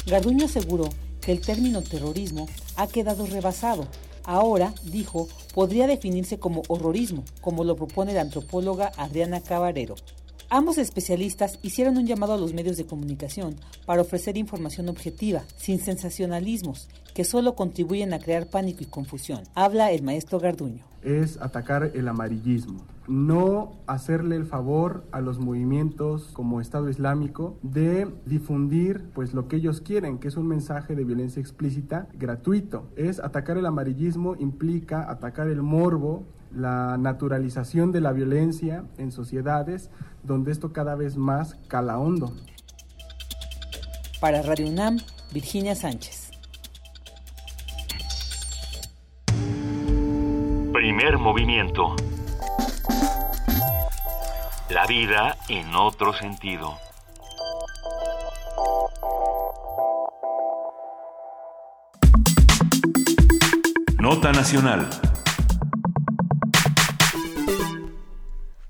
Garduño aseguró que el término terrorismo ha quedado rebasado. Ahora, dijo, podría definirse como horrorismo, como lo propone la antropóloga Adriana Cabarero. Ambos especialistas hicieron un llamado a los medios de comunicación para ofrecer información objetiva, sin sensacionalismos, que solo contribuyen a crear pánico y confusión. Habla el maestro Garduño. Es atacar el amarillismo, no hacerle el favor a los movimientos como Estado Islámico de difundir pues lo que ellos quieren, que es un mensaje de violencia explícita gratuito. Es atacar el amarillismo implica atacar el morbo, la naturalización de la violencia en sociedades donde esto cada vez más cala hondo. Para Radio UNAM, Virginia Sánchez. Primer movimiento. La vida en otro sentido. Nota Nacional.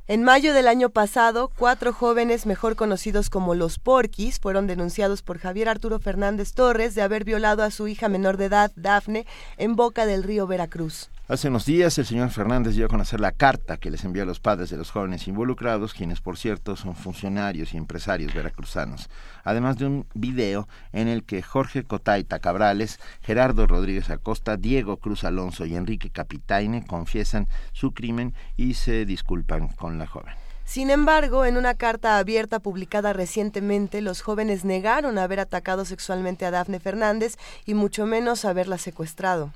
En mayo del año pasado, cuatro jóvenes mejor conocidos como los Porquis fueron denunciados por Javier Arturo Fernández Torres de haber violado a su hija menor de edad, Dafne, en Boca del Río Veracruz. Hace unos días el señor Fernández dio a conocer la carta que les envió a los padres de los jóvenes involucrados, quienes por cierto son funcionarios y empresarios veracruzanos, además de un video en el que Jorge Cotaita Cabrales, Gerardo Rodríguez Acosta, Diego Cruz Alonso y Enrique Capitaine confiesan su crimen y se disculpan con la joven. Sin embargo, en una carta abierta publicada recientemente, los jóvenes negaron haber atacado sexualmente a Dafne Fernández y mucho menos haberla secuestrado.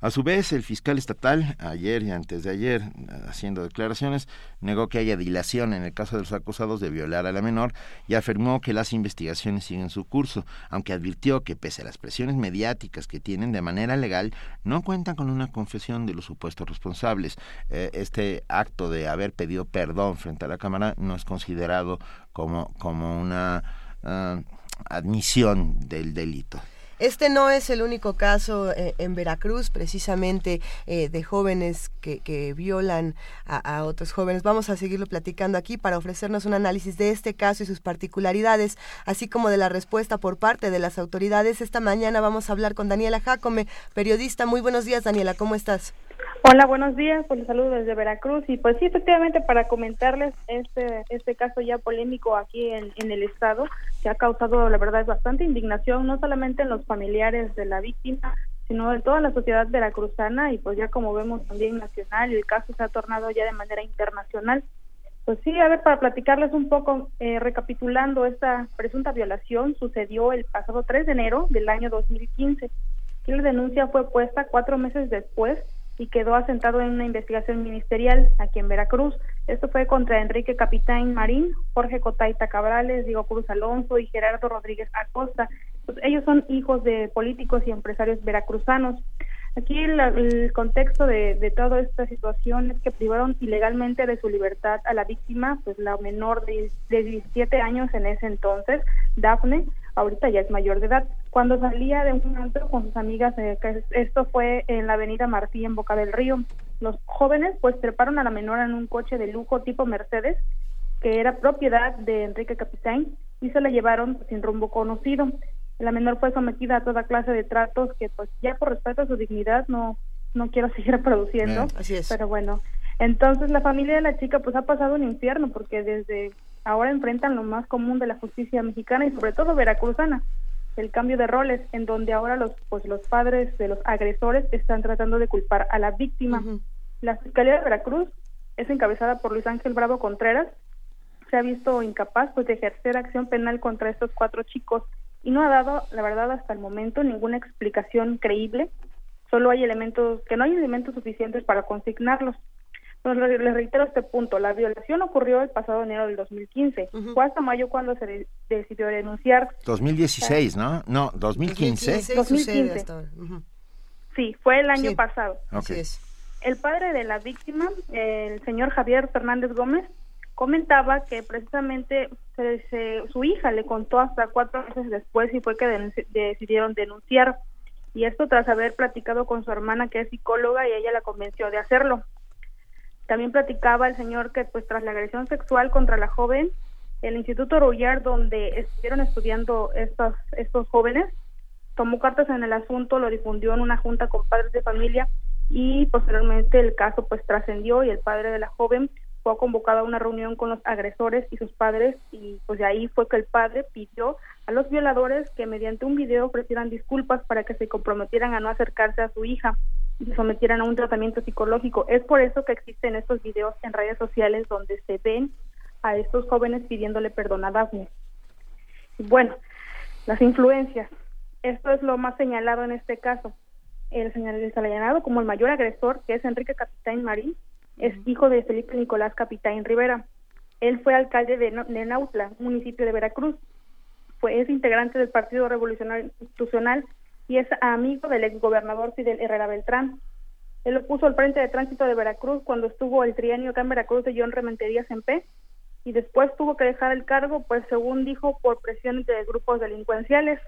A su vez, el fiscal estatal, ayer y antes de ayer, haciendo declaraciones, negó que haya dilación en el caso de los acusados de violar a la menor y afirmó que las investigaciones siguen su curso, aunque advirtió que pese a las presiones mediáticas que tienen de manera legal, no cuentan con una confesión de los supuestos responsables. Eh, este acto de haber pedido perdón frente a la Cámara no es considerado como, como una ah, admisión del delito. Este no es el único caso eh, en Veracruz, precisamente eh, de jóvenes que, que violan a, a, otros jóvenes. Vamos a seguirlo platicando aquí para ofrecernos un análisis de este caso y sus particularidades, así como de la respuesta por parte de las autoridades. Esta mañana vamos a hablar con Daniela Jacome, periodista. Muy buenos días, Daniela, ¿cómo estás? Hola, buenos días. Pues les saludo desde Veracruz y pues sí, efectivamente para comentarles este este caso ya polémico aquí en, en el estado que ha causado la verdad bastante indignación no solamente en los familiares de la víctima sino en toda la sociedad veracruzana y pues ya como vemos también nacional y el caso se ha tornado ya de manera internacional. Pues sí, a ver, para platicarles un poco, eh, recapitulando, esta presunta violación sucedió el pasado 3 de enero del año 2015. Y la denuncia fue puesta cuatro meses después y quedó asentado en una investigación ministerial aquí en Veracruz. Esto fue contra Enrique Capitán Marín, Jorge Cotaita Cabrales, Diego Cruz Alonso y Gerardo Rodríguez Acosta. Pues ellos son hijos de políticos y empresarios veracruzanos. Aquí el contexto de, de, toda esta situación es que privaron ilegalmente de su libertad a la víctima, pues la menor de, de 17 años en ese entonces, Dafne, ahorita ya es mayor de edad. Cuando salía de un antro con sus amigas, eh, que esto fue en la avenida Martí, en Boca del Río, los jóvenes pues treparon a la menor en un coche de lujo tipo Mercedes, que era propiedad de Enrique Capitán, y se la llevaron sin rumbo conocido. La menor fue sometida a toda clase de tratos que pues ya por respeto a su dignidad no no quiero *laughs* seguir reproduciendo, así es. pero bueno, entonces la familia de la chica pues ha pasado un infierno porque desde ahora enfrentan lo más común de la justicia mexicana y sobre todo veracruzana, el cambio de roles en donde ahora los pues los padres de los agresores están tratando de culpar a la víctima. Uh -huh. La Fiscalía de Veracruz es encabezada por Luis Ángel Bravo Contreras, se ha visto incapaz pues de ejercer acción penal contra estos cuatro chicos y no ha dado, la verdad, hasta el momento ninguna explicación creíble. Solo hay elementos, que no hay elementos suficientes para consignarlos. Entonces, les, reitero este punto. La violación ocurrió el pasado enero del 2015. Fue hasta mayo cuando se de- decidió denunciar. 2016, ¿no? No, 2015. 2015. Sí, fue el año Sí. pasado. Ok. El padre de la víctima, el señor Javier Fernández Gómez, comentaba que precisamente se- se- su hija le contó hasta cuatro meses después y fue que denunci- decidieron denunciar. Y esto tras haber platicado con su hermana que es psicóloga y ella la convenció de hacerlo. También platicaba el señor que pues tras la agresión sexual contra la joven, el Instituto Rouillard donde estuvieron estudiando estos, estos jóvenes, tomó cartas en el asunto, lo difundió en una junta con padres de familia y posteriormente el caso pues trascendió y el padre de la joven fue convocado a una reunión con los agresores y sus padres y pues de ahí fue que el padre pidió a los violadores que mediante un video ofrecieran disculpas para que se comprometieran a no acercarse a su hija y se sometieran a un tratamiento psicológico. Es por eso que existen estos videos en redes sociales donde se ven a estos jóvenes pidiéndole perdón a Daphne. Bueno, las influencias. Esto es lo más señalado en este caso. El señalado como el mayor agresor, que es Enrique Capitán Marín, es hijo de Felipe Nicolás Capitán Rivera. Él fue alcalde de, de Nautla, municipio de Veracruz. Fue, es integrante del Partido Revolucionario Institucional y es amigo del exgobernador Fidel Herrera Beltrán. Él lo puso al frente de tránsito de Veracruz cuando estuvo el trienio acá en Veracruz de John Rementería P y después tuvo que dejar el cargo, pues según dijo, por presiones de grupos delincuenciales.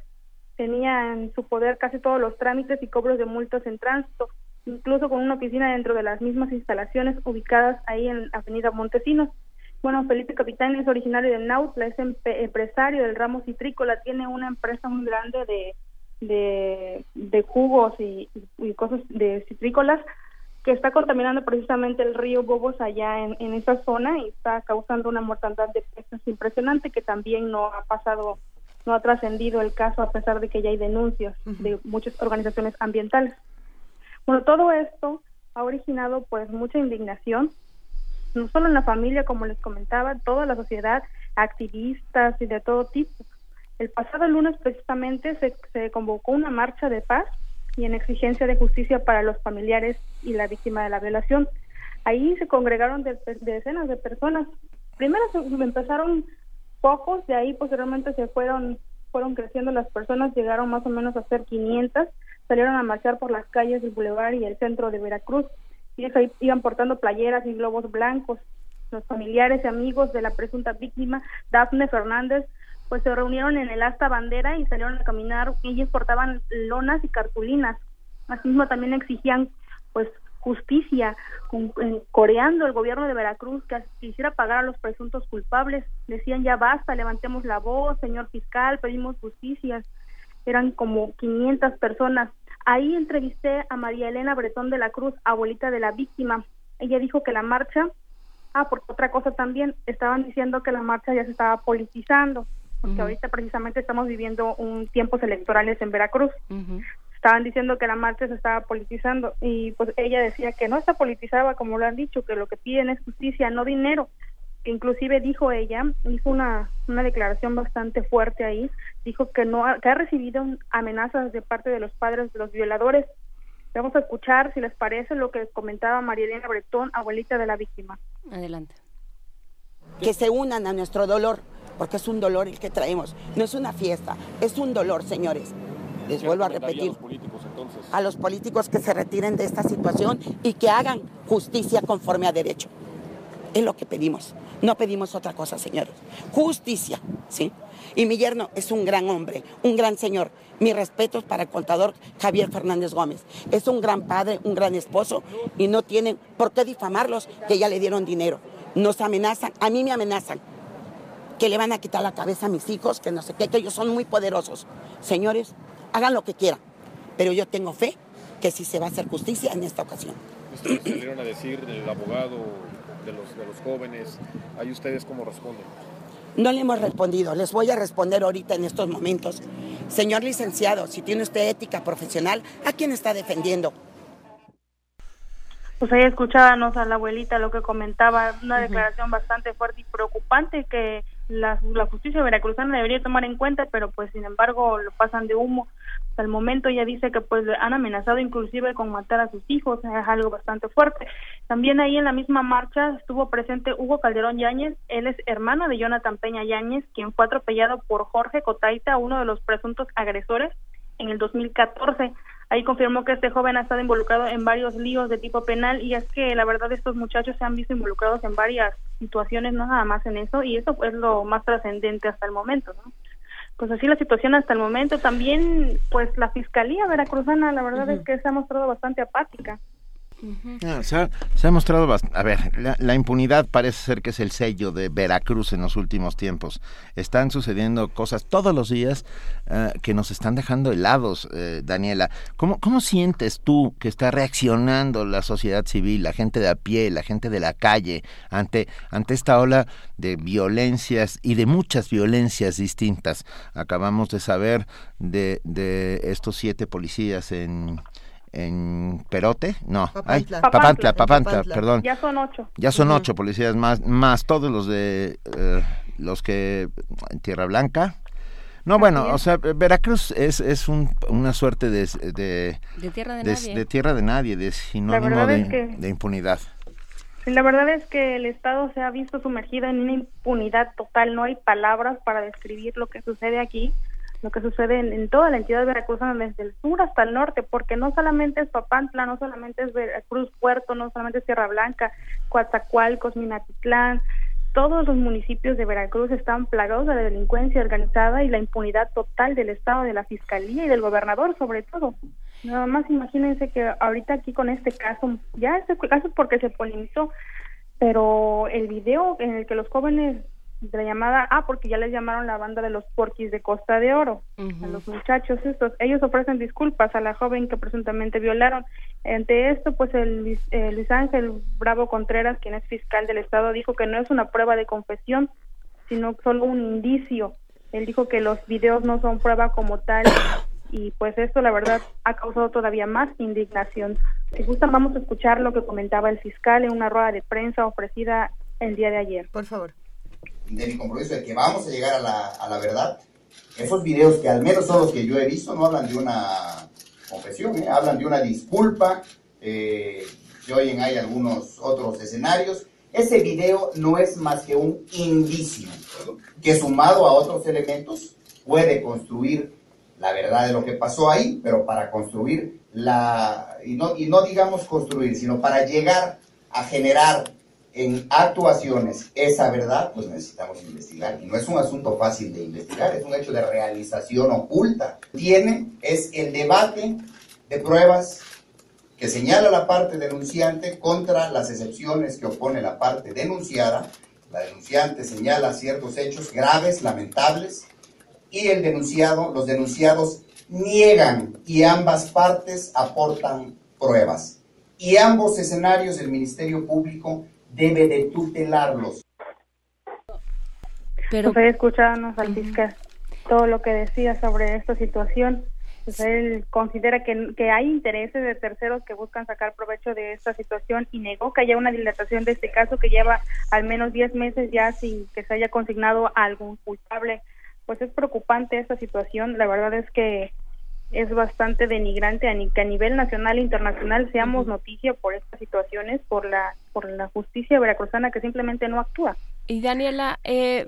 Tenía en su poder casi todos los trámites y cobros de multas en tránsito, incluso con una oficina dentro de las mismas instalaciones ubicadas ahí en Avenida Montesinos. Bueno, Felipe Capitán es originario de Nautla, es empresario del ramo citrícola, tiene una empresa muy grande de, de, de jugos y, y cosas de citrícolas que está contaminando precisamente el río Bobos allá en, en esa zona y está causando una mortandad de peces impresionante que también no ha pasado, no ha trascendido el caso a pesar de que ya hay denuncias de muchas organizaciones ambientales. Bueno, todo esto ha originado pues mucha indignación, no solo en la familia, como les comentaba, toda la sociedad, activistas y de todo tipo. El pasado lunes precisamente se, convocó una marcha de paz y en exigencia de justicia para los familiares y la víctima de la violación. Ahí se congregaron de, de decenas de personas. Primero se empezaron pocos, de ahí posteriormente se fueron fueron creciendo las personas, llegaron más o menos a ser 500, salieron a marchar por las calles del Boulevard y el centro de Veracruz. Y ahí iban portando playeras y globos blancos. Los familiares y amigos de la presunta víctima, Dafne Fernández, pues se reunieron en el asta bandera y salieron a caminar. Ellos portaban lonas y cartulinas. Asimismo también exigían pues justicia, coreando el gobierno de Veracruz que quisiera pagar a los presuntos culpables. Decían ya basta, levantemos la voz, señor fiscal, pedimos justicia. Eran como 500 personas. Ahí entrevisté a María Elena Bretón de la Cruz, abuelita de la víctima. Ella dijo que la marcha, ah, por otra cosa también, estaban diciendo que la marcha ya se estaba politizando, porque ahorita precisamente estamos viviendo un tiempos electorales en Veracruz estaban diciendo que la marcha se estaba politizando y pues ella decía que no está politizada como lo han dicho, que lo que piden es justicia, no dinero. Que inclusive dijo ella, hizo una, una declaración bastante fuerte ahí, dijo que no ha- que ha recibido amenazas de parte de los padres de los violadores. Vamos a escuchar, si les parece, lo que comentaba María Elena Bretón, abuelita de la víctima. Adelante. que se unan a nuestro dolor, porque es un dolor el que traemos. No es una fiesta, es un dolor, señores. Les vuelvo a repetir. A los políticos que se retiren de esta situación y que hagan justicia conforme a derecho. Es lo que pedimos. No pedimos otra cosa, señores. Justicia, ¿sí? Y mi yerno es un gran hombre, un gran señor. Mis respetos para el contador Javier Fernández Gómez. Es un gran padre, un gran esposo y no tienen por qué difamarlos que ya le dieron dinero. Nos amenazan, a mí me amenazan que le van a quitar la cabeza a mis hijos, que no sé qué, que ellos son muy poderosos. Señores, hagan lo que quieran, pero yo tengo fe que sí se va a hacer justicia en esta ocasión. Ustedes salieron a decir del abogado, de los, de los jóvenes, ahí ustedes cómo responden. No le hemos respondido, les voy a responder ahorita en estos momentos. Señor licenciado, si tiene usted ética profesional, ¿a quién está defendiendo? Pues ahí escuchábamos a la abuelita lo que comentaba, una declaración bastante fuerte y preocupante que la, justicia veracruzana debería tomar en cuenta, pero pues sin embargo lo pasan de humo. Hasta el momento ella dice que pues han amenazado inclusive con matar a sus hijos, es algo bastante fuerte. También ahí en la misma marcha estuvo presente Hugo Calderón Yáñez, él es hermano de Jonathan Peña Yáñez, quien fue atropellado por Jorge Cotaita, uno de los presuntos agresores en el 2014. Ahí confirmó que este joven ha estado involucrado en varios líos de tipo penal y es que la verdad estos muchachos se han visto involucrados en varias situaciones, no nada más en eso, y eso es lo más trascendente hasta el momento, ¿no? Pues así la situación hasta el momento. También, pues la Fiscalía Veracruzana, la verdad es que se ha mostrado bastante apática. Ah, se, ha, mostrado bastante. A ver, la, impunidad parece ser que es el sello de Veracruz en los últimos tiempos. Están sucediendo cosas todos los días uh, que nos están dejando helados, eh, Daniela. ¿Cómo, ¿Cómo sientes tú que está reaccionando la sociedad civil, la gente de a pie, la gente de la calle, ante, ante esta ola de violencias y de muchas violencias distintas? Acabamos de saber de, de estos siete policías en en Perote, no, Papantla. Ay, Papantla, Papantla, Papantla, Papantla. perdón. Ya son ocho. Ya son ocho policías más, más todos los de eh, los que en Tierra Blanca. No, bueno, es. o sea, Veracruz es, es un, una suerte de, de, De tierra de de- nadie. de tierra de nadie, de sinónimo de, es que- de impunidad. La verdad es que el Estado se ha visto sumergido en una impunidad total. No hay palabras para describir lo que sucede aquí, lo que sucede en, en toda la entidad veracruzana, desde el sur hasta el norte, porque no solamente es Papantla, no solamente es Veracruz Puerto, no solamente es Tierra Blanca, Coatzacoalcos, Minatitlán. Todos los municipios de Veracruz están plagados de la delincuencia organizada y la impunidad total del Estado, de la Fiscalía y del gobernador, sobre todo. Nada más imagínense que ahorita aquí con este caso, ya este caso porque se polemizó, pero el video en el que los jóvenes de la llamada, ah, porque ya les llamaron la banda de los porquis de Costa de Oro, a los muchachos estos, ellos ofrecen disculpas a la joven que presuntamente violaron. Ante esto, pues el Luis, eh, Luis Ángel Bravo Contreras, quien es fiscal del Estado, dijo que no es una prueba de confesión, sino solo un indicio. Él dijo que los videos no son prueba como tal y pues esto la verdad ha causado todavía más indignación. Si gustan vamos a escuchar lo que comentaba el fiscal en una rueda de prensa ofrecida el día de ayer. Por favor. De mi compromiso de que vamos a llegar a la, a la verdad. Esos videos que al menos son los que yo he visto no hablan de una confesión, ¿eh? hablan de una disculpa, eh, hoy en hay algunos otros escenarios. Ese video no es más que un indicio que sumado a otros elementos puede construir la verdad de lo que pasó ahí, pero para construir la, y no, y no digamos construir, sino para llegar a generar en actuaciones esa verdad, pues necesitamos investigar. Y no es un asunto fácil de investigar, es un hecho de realización oculta. Tiene, es el debate de pruebas que señala la parte denunciante contra las excepciones que opone la parte denunciada. La denunciante señala ciertos hechos graves, lamentables, y el denunciado, los denunciados niegan y ambas partes aportan pruebas. Y ambos escenarios el Ministerio Público debe de tutelarlos. Pero pues escuchábamos al fiscal todo lo que decía sobre esta situación. Pues él considera que, que hay intereses de terceros que buscan sacar provecho de esta situación y negó que haya una dilatación de este caso que lleva al menos 10 meses ya sin que se haya consignado a algún culpable. Pues es preocupante esta situación. La verdad es que es bastante denigrante a ni- que a nivel nacional e internacional seamos noticia por estas situaciones, por la por la justicia veracruzana que simplemente no actúa. Y Daniela, eh,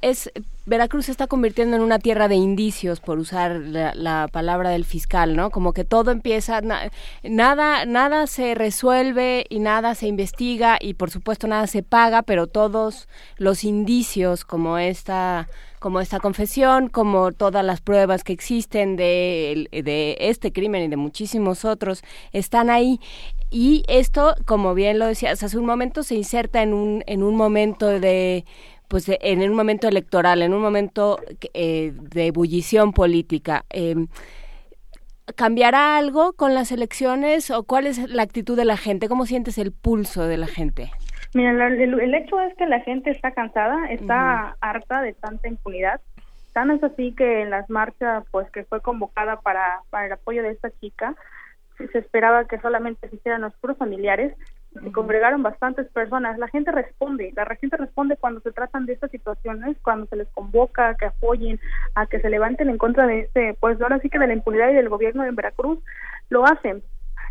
es Veracruz se está convirtiendo en una tierra de indicios, por usar la, la palabra del fiscal, ¿no? Como que todo empieza, na- nada, nada se resuelve y nada se investiga y por supuesto nada se paga, pero todos los indicios, como esta, como esta confesión, como todas las pruebas que existen de, de este crimen y de muchísimos otros, están ahí. Y esto, como bien lo decías hace un momento, se inserta en un, en un momento de pues de- en un momento electoral, en un momento eh, de ebullición política. Eh, ¿Cambiará algo con las elecciones o cuál es la actitud de la gente? ¿Cómo sientes el pulso de la gente? Mira, la- el, el hecho es que la gente está cansada, está harta de tanta impunidad. Tan es así que en las marchas, pues que fue convocada para, para el apoyo de esta chica, se esperaba que solamente se hicieran los puros familiares. Se congregaron bastantes personas. La gente responde, la gente responde cuando se tratan de estas situaciones, cuando se les convoca a que apoyen, a que se levanten en contra de este, pues ahora sí que de la impunidad y del gobierno de Veracruz, lo hacen.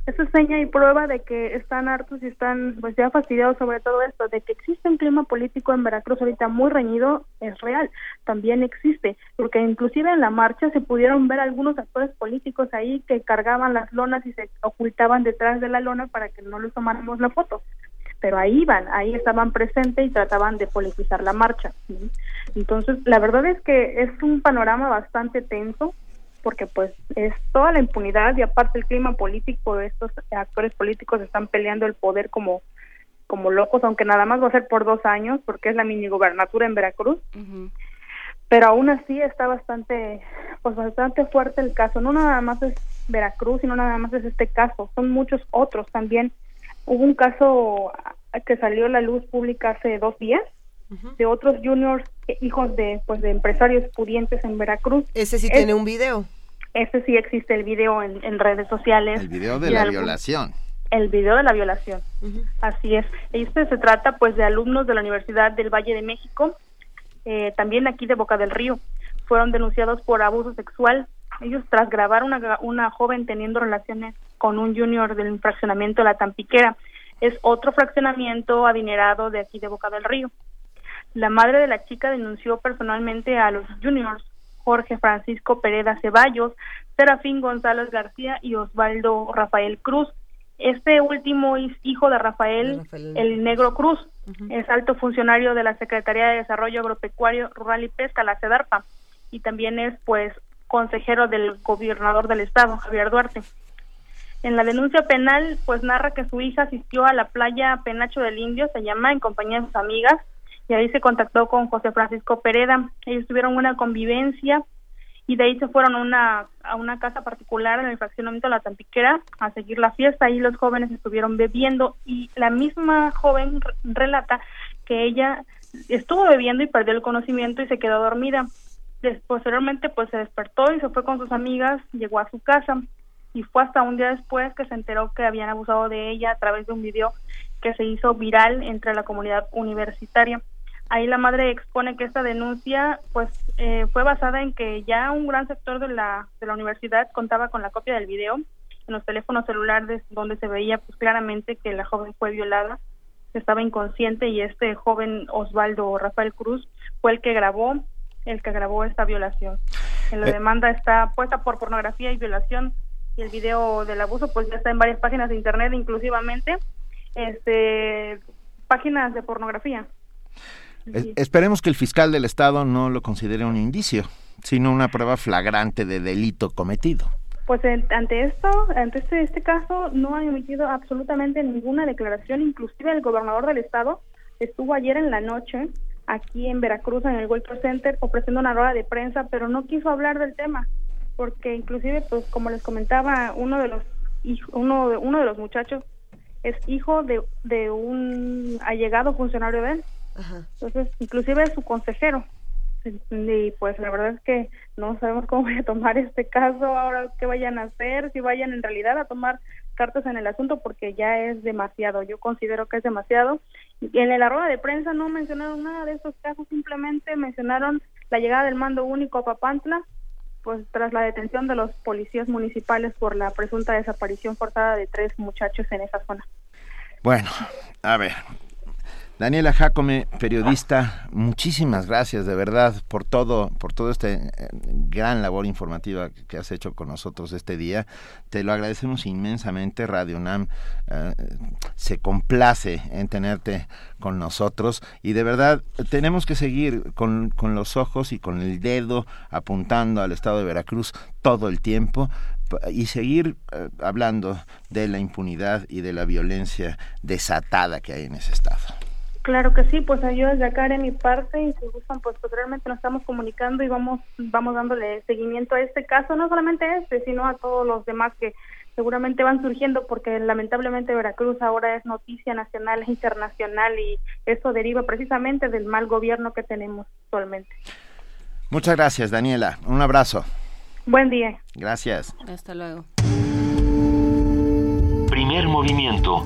Eso es seña y prueba de que están hartos y están pues ya fastidiados sobre todo esto, de que existe un clima político en Veracruz ahorita muy reñido, es real, también existe, porque inclusive en la marcha se pudieron ver algunos actores políticos ahí que cargaban las lonas y se ocultaban detrás de la lona para que no les tomáramos la foto pero ahí iban, ahí estaban presentes y trataban de politizar la marcha. Entonces, la verdad es que es un panorama bastante tenso, porque pues es toda la impunidad y aparte el clima político de estos actores políticos están peleando el poder como como locos, aunque nada más va a ser por dos años, porque es la mini gobernatura en Veracruz. Pero aún así está bastante, pues bastante fuerte el caso. No nada más es Veracruz, sino nada más es este caso. Son muchos otros también. Hubo un caso que salió a la luz pública hace dos días, de otros juniors hijos de pues de empresarios pudientes en Veracruz. Ese sí tiene un video. Ese sí existe el video en, redes sociales. El video de la violación. El video de la violación. Así es. Este se trata pues de alumnos de la Universidad del Valle de México, eh, también aquí de Boca del Río. Fueron denunciados por abuso sexual. Ellos tras grabar una, una joven teniendo relaciones con un junior del fraccionamiento La Tampiquera. Es otro fraccionamiento adinerado de aquí de Boca del Río. La madre de la chica denunció personalmente a los juniors Jorge Francisco Pereda Ceballos, Serafín González García y Osvaldo Rafael Cruz. Este último es hijo de Rafael, el Negro Cruz, es alto funcionario de la Secretaría de Desarrollo Agropecuario, Rural y Pesca, la CEDARPA, y también es pues consejero del gobernador del estado, Javier Duarte. En la denuncia penal, pues narra que su hija asistió a la playa Penacho del Indio, se llama, en compañía de sus amigas, y ahí se contactó con José Francisco Pereda. Ellos tuvieron una convivencia y de ahí se fueron a una, a una casa particular en el fraccionamiento de la Tampiquera a seguir la fiesta. Ahí los jóvenes estuvieron bebiendo y la misma joven relata que ella estuvo bebiendo y perdió el conocimiento y se quedó dormida. posteriormente pues se despertó y se fue con sus amigas, llegó a su casa y fue hasta un día después que se enteró que habían abusado de ella a través de un video que se hizo viral entre la comunidad universitaria. Ahí la madre expone que esta denuncia pues eh, fue basada en que ya un gran sector de la, de la universidad contaba con la copia del video en los teléfonos celulares donde se veía pues claramente que la joven fue violada, estaba inconsciente y este joven Osvaldo Rafael Cruz fue el que grabó, el que grabó esta violación. En la eh. demanda está puesta por pornografía y violación y el video del abuso pues ya está en varias páginas de internet inclusivamente este páginas de pornografía esperemos que el fiscal del Estado no lo considere un indicio, sino una prueba flagrante de delito cometido. Pues ante esto, ante este, este caso, no han emitido absolutamente ninguna declaración, inclusive el gobernador del estado estuvo ayer en la noche aquí en Veracruz, en el World Trade Center, ofreciendo una rueda de prensa, pero no quiso hablar del tema, porque inclusive, pues como les comentaba, uno de los uno de, uno de los muchachos es hijo de, de un allegado funcionario de él. Entonces, inclusive es su consejero. Y pues la verdad es que no sabemos cómo voy a tomar este caso, ahora qué vayan a hacer, si vayan en realidad a tomar cartas en el asunto, porque ya es demasiado, yo considero que es demasiado. Y en la rueda de prensa no mencionaron nada de estos casos, simplemente mencionaron la llegada del mando único a Papantla, pues tras la detención de los policías municipales por la presunta desaparición forzada de tres muchachos en esa zona. Bueno, a ver, Daniela Jacome, periodista, muchísimas gracias de verdad por todo, por todo este eh, gran labor informativa que has hecho con nosotros este día. Te lo agradecemos inmensamente. Radio UNAM eh, se complace en tenerte con nosotros y de verdad tenemos que seguir con, con los ojos y con el dedo apuntando al estado de Veracruz todo el tiempo y seguir eh, hablando de la impunidad y de la violencia desatada que hay en ese estado. Claro que sí, pues yo desde acá haré mi parte y si gustan, pues posteriormente nos estamos comunicando y vamos, vamos dándole seguimiento a este caso, no solamente a este, sino a todos los demás que seguramente van surgiendo porque lamentablemente Veracruz ahora es noticia nacional e internacional y eso deriva precisamente del mal gobierno que tenemos actualmente. Muchas gracias, Daniela. Un abrazo. Buen día. Gracias. Hasta luego. Primer movimiento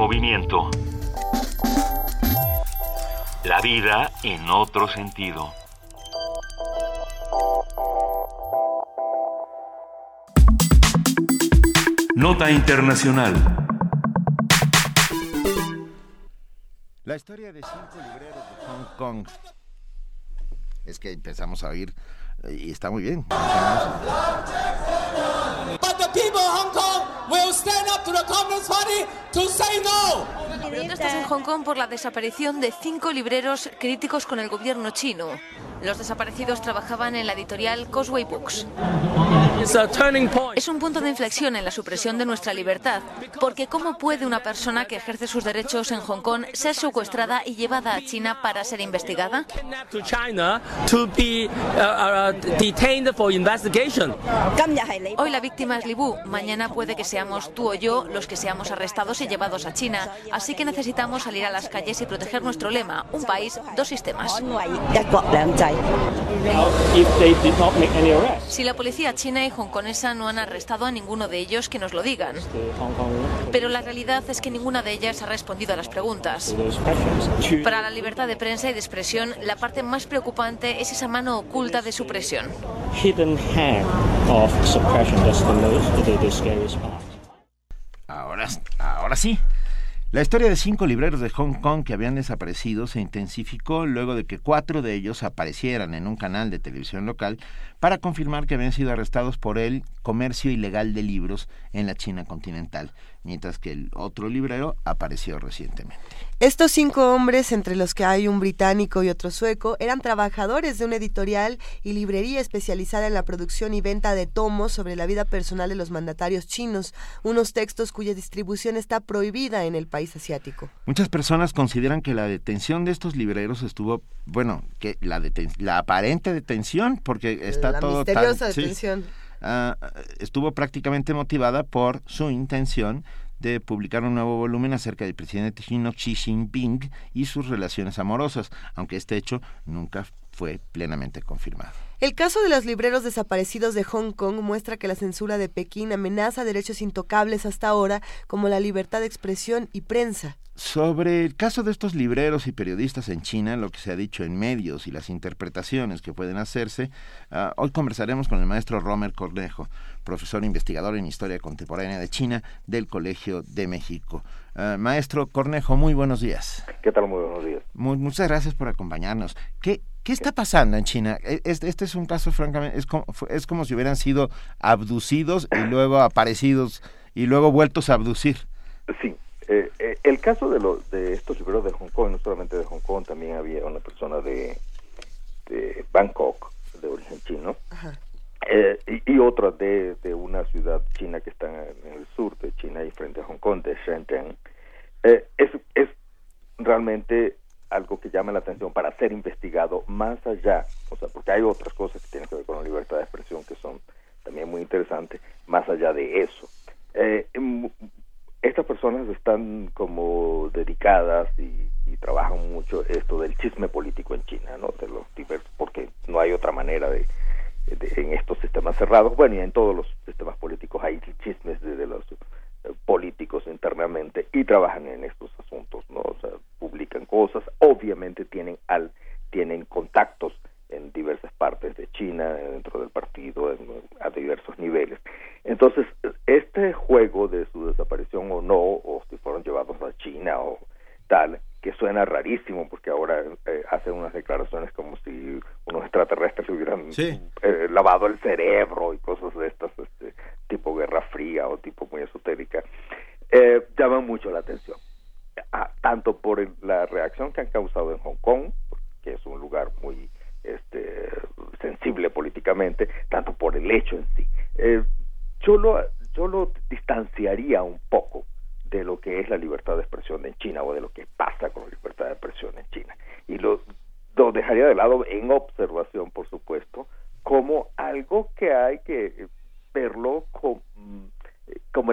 Movimiento. La vida en otro sentido. Nota Internacional. La historia de cinco libreros de Hong Kong. Es que empezamos a oír eh, y está muy bien. But the people of Hong Kong will stand up to the Communist Party to say no. En Hong Kong por la desaparición de cinco libreros críticos con el gobierno chino. Los desaparecidos trabajaban en la editorial Causeway Books. Es un punto de inflexión en la supresión de nuestra libertad, porque ¿cómo puede una persona que ejerce sus derechos en Hong Kong ser secuestrada y llevada a China para ser investigada? Uh, uh. Hoy la víctima es Libu, mañana puede que seamos tú o yo los que seamos arrestados y llevados a China, así que necesitamos salir a las calles y proteger nuestro lema, un país, dos sistemas. Si la policía china y hongkonesa no han arrestado a ninguno de ellos, que nos lo digan. Pero la realidad es que ninguna de ellas ha respondido a las preguntas. Para la libertad de prensa y de expresión, la parte más preocupante es esa mano oculta de supresión. hidden hand of suppression. That's the most, the, the scariest part. Ahora, ahora sí. La historia de cinco libreros de Hong Kong que habían desaparecido se intensificó luego de que cuatro de ellos aparecieran en un canal de televisión local para confirmar que habían sido arrestados por el comercio ilegal de libros en la China continental, mientras que el otro librero apareció recientemente. Estos cinco hombres, entre los que hay un británico y otro sueco, eran trabajadores de una editorial y librería especializada en la producción y venta de tomos sobre la vida personal de los mandatarios chinos, unos textos cuya distribución está prohibida en el país asiático. Muchas personas consideran que la detención de estos libreros estuvo, bueno, que la, deten- la aparente detención, porque está La todo tan- misteriosa sí, detención. ah, estuvo prácticamente motivada por su intención de publicar un nuevo volumen acerca del presidente chino Xi Jinping y sus relaciones amorosas, aunque este hecho nunca fue plenamente confirmado. El caso de los libreros desaparecidos de Hong Kong muestra que la censura de Pekín amenaza derechos intocables hasta ahora, como la libertad de expresión y prensa. Sobre el caso de estos libreros y periodistas en China, lo que se ha dicho en medios y las interpretaciones que pueden hacerse, ah, hoy conversaremos con el maestro Romer Cornejo, profesor investigador en Historia Contemporánea de China del Colegio de México. Ah, maestro Cornejo, muy buenos días. ¿Qué tal? Muy buenos días. muchas gracias por acompañarnos. ¿Qué, ¿Qué está pasando en China? E, este, este es un caso, francamente, es como, es como si hubieran sido abducidos y luego aparecidos y luego vueltos a abducir. Sí, eh, eh, el caso de, los de estos libros de Hong Kong, no solamente de Hong Kong, también había una persona de, de Bangkok, de origen chino, eh, y, otra de, de, una ciudad china que está en el sur de China y frente a Hong Kong, de Shenzhen. es, es realmente algo que llama la atención para ser investigado más allá, o sea, porque hay otras cosas que tienen que ver con la libertad de expresión que son también muy interesantes, más allá de eso. Eh, estas personas están como dedicadas y, trabajan mucho esto del chisme político en China, ¿no? De los diversos, porque no hay otra manera de, en estos sistemas cerrados, bueno, y en todos los sistemas políticos hay chismes de, los eh, políticos internamente y trabajan en estos asuntos, ¿no? O sea, publican cosas, obviamente tienen al tienen contactos en diversas partes de China, dentro del partido, a diversos niveles. Entonces, este juego de su desaparición o no, o si fueron llevados a China o tal, que suena rarísimo porque ahora eh, hacen unas declaraciones como si unos extraterrestres hubieran eh, lavado el cerebro y cosas de estas, este, tipo Guerra Fría o tipo muy esotérica, eh, llaman mucho la atención. Ah, tanto por la reacción que han causado en Hong Kong, que es un lugar muy este, sensible políticamente, tanto por el hecho en sí. Eh, yo, lo, yo lo distanciaría un poco de lo que es la libertad de expresión en China o de lo que pasa con la libertad de expresión en China. Y lo, lo dejaría de lado en observación, por supuesto, como algo que hay que verlo con, como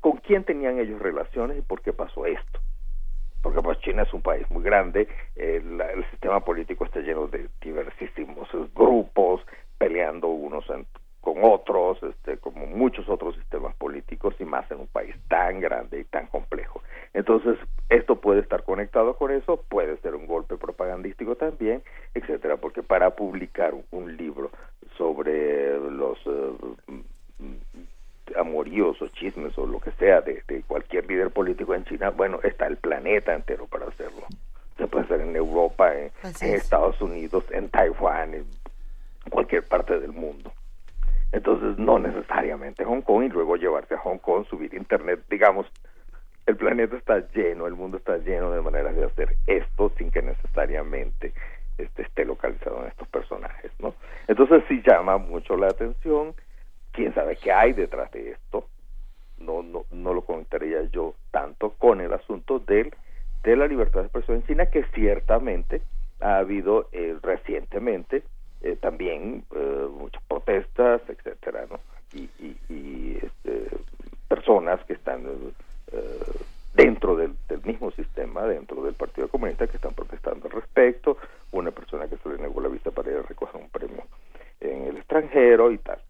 con quién tenían ellos relaciones y por qué pasó esto porque pues China es un país muy grande, el, sistema político está lleno de diversísimos grupos peleando unos con otros, este, como muchos otros sistemas políticos y más en un país tan grande y tan complejo. Entonces, esto puede estar conectado con eso, puede ser un golpe propagandístico también, etcétera, porque para publicar un, libro sobre los eh, amoríos o chismes o lo que sea de, cualquier líder político en China, bueno, está el planeta entero para hacerlo. Se puede hacer en Europa, en, Estados Unidos, en Taiwán, en cualquier parte del mundo. Entonces, no necesariamente Hong Kong y luego llevarse a Hong Kong, subir internet, digamos, el planeta está lleno, el mundo está lleno de maneras de hacer esto sin que necesariamente este, esté localizado en estos personajes, ¿no? Entonces sí llama mucho la atención quién sabe qué hay detrás de esto. No, no, no lo conectaría yo tanto con el asunto del, de la libertad de expresión en China, que ciertamente ha habido eh, recientemente eh, también eh, muchas protestas, etcétera, ¿no? Y, y, este, personas que están dentro del, del, mismo sistema, dentro del Partido Comunista, que están protestando al respecto, una persona que se le negó la vista para ir a recoger un premio en el extranjero y tal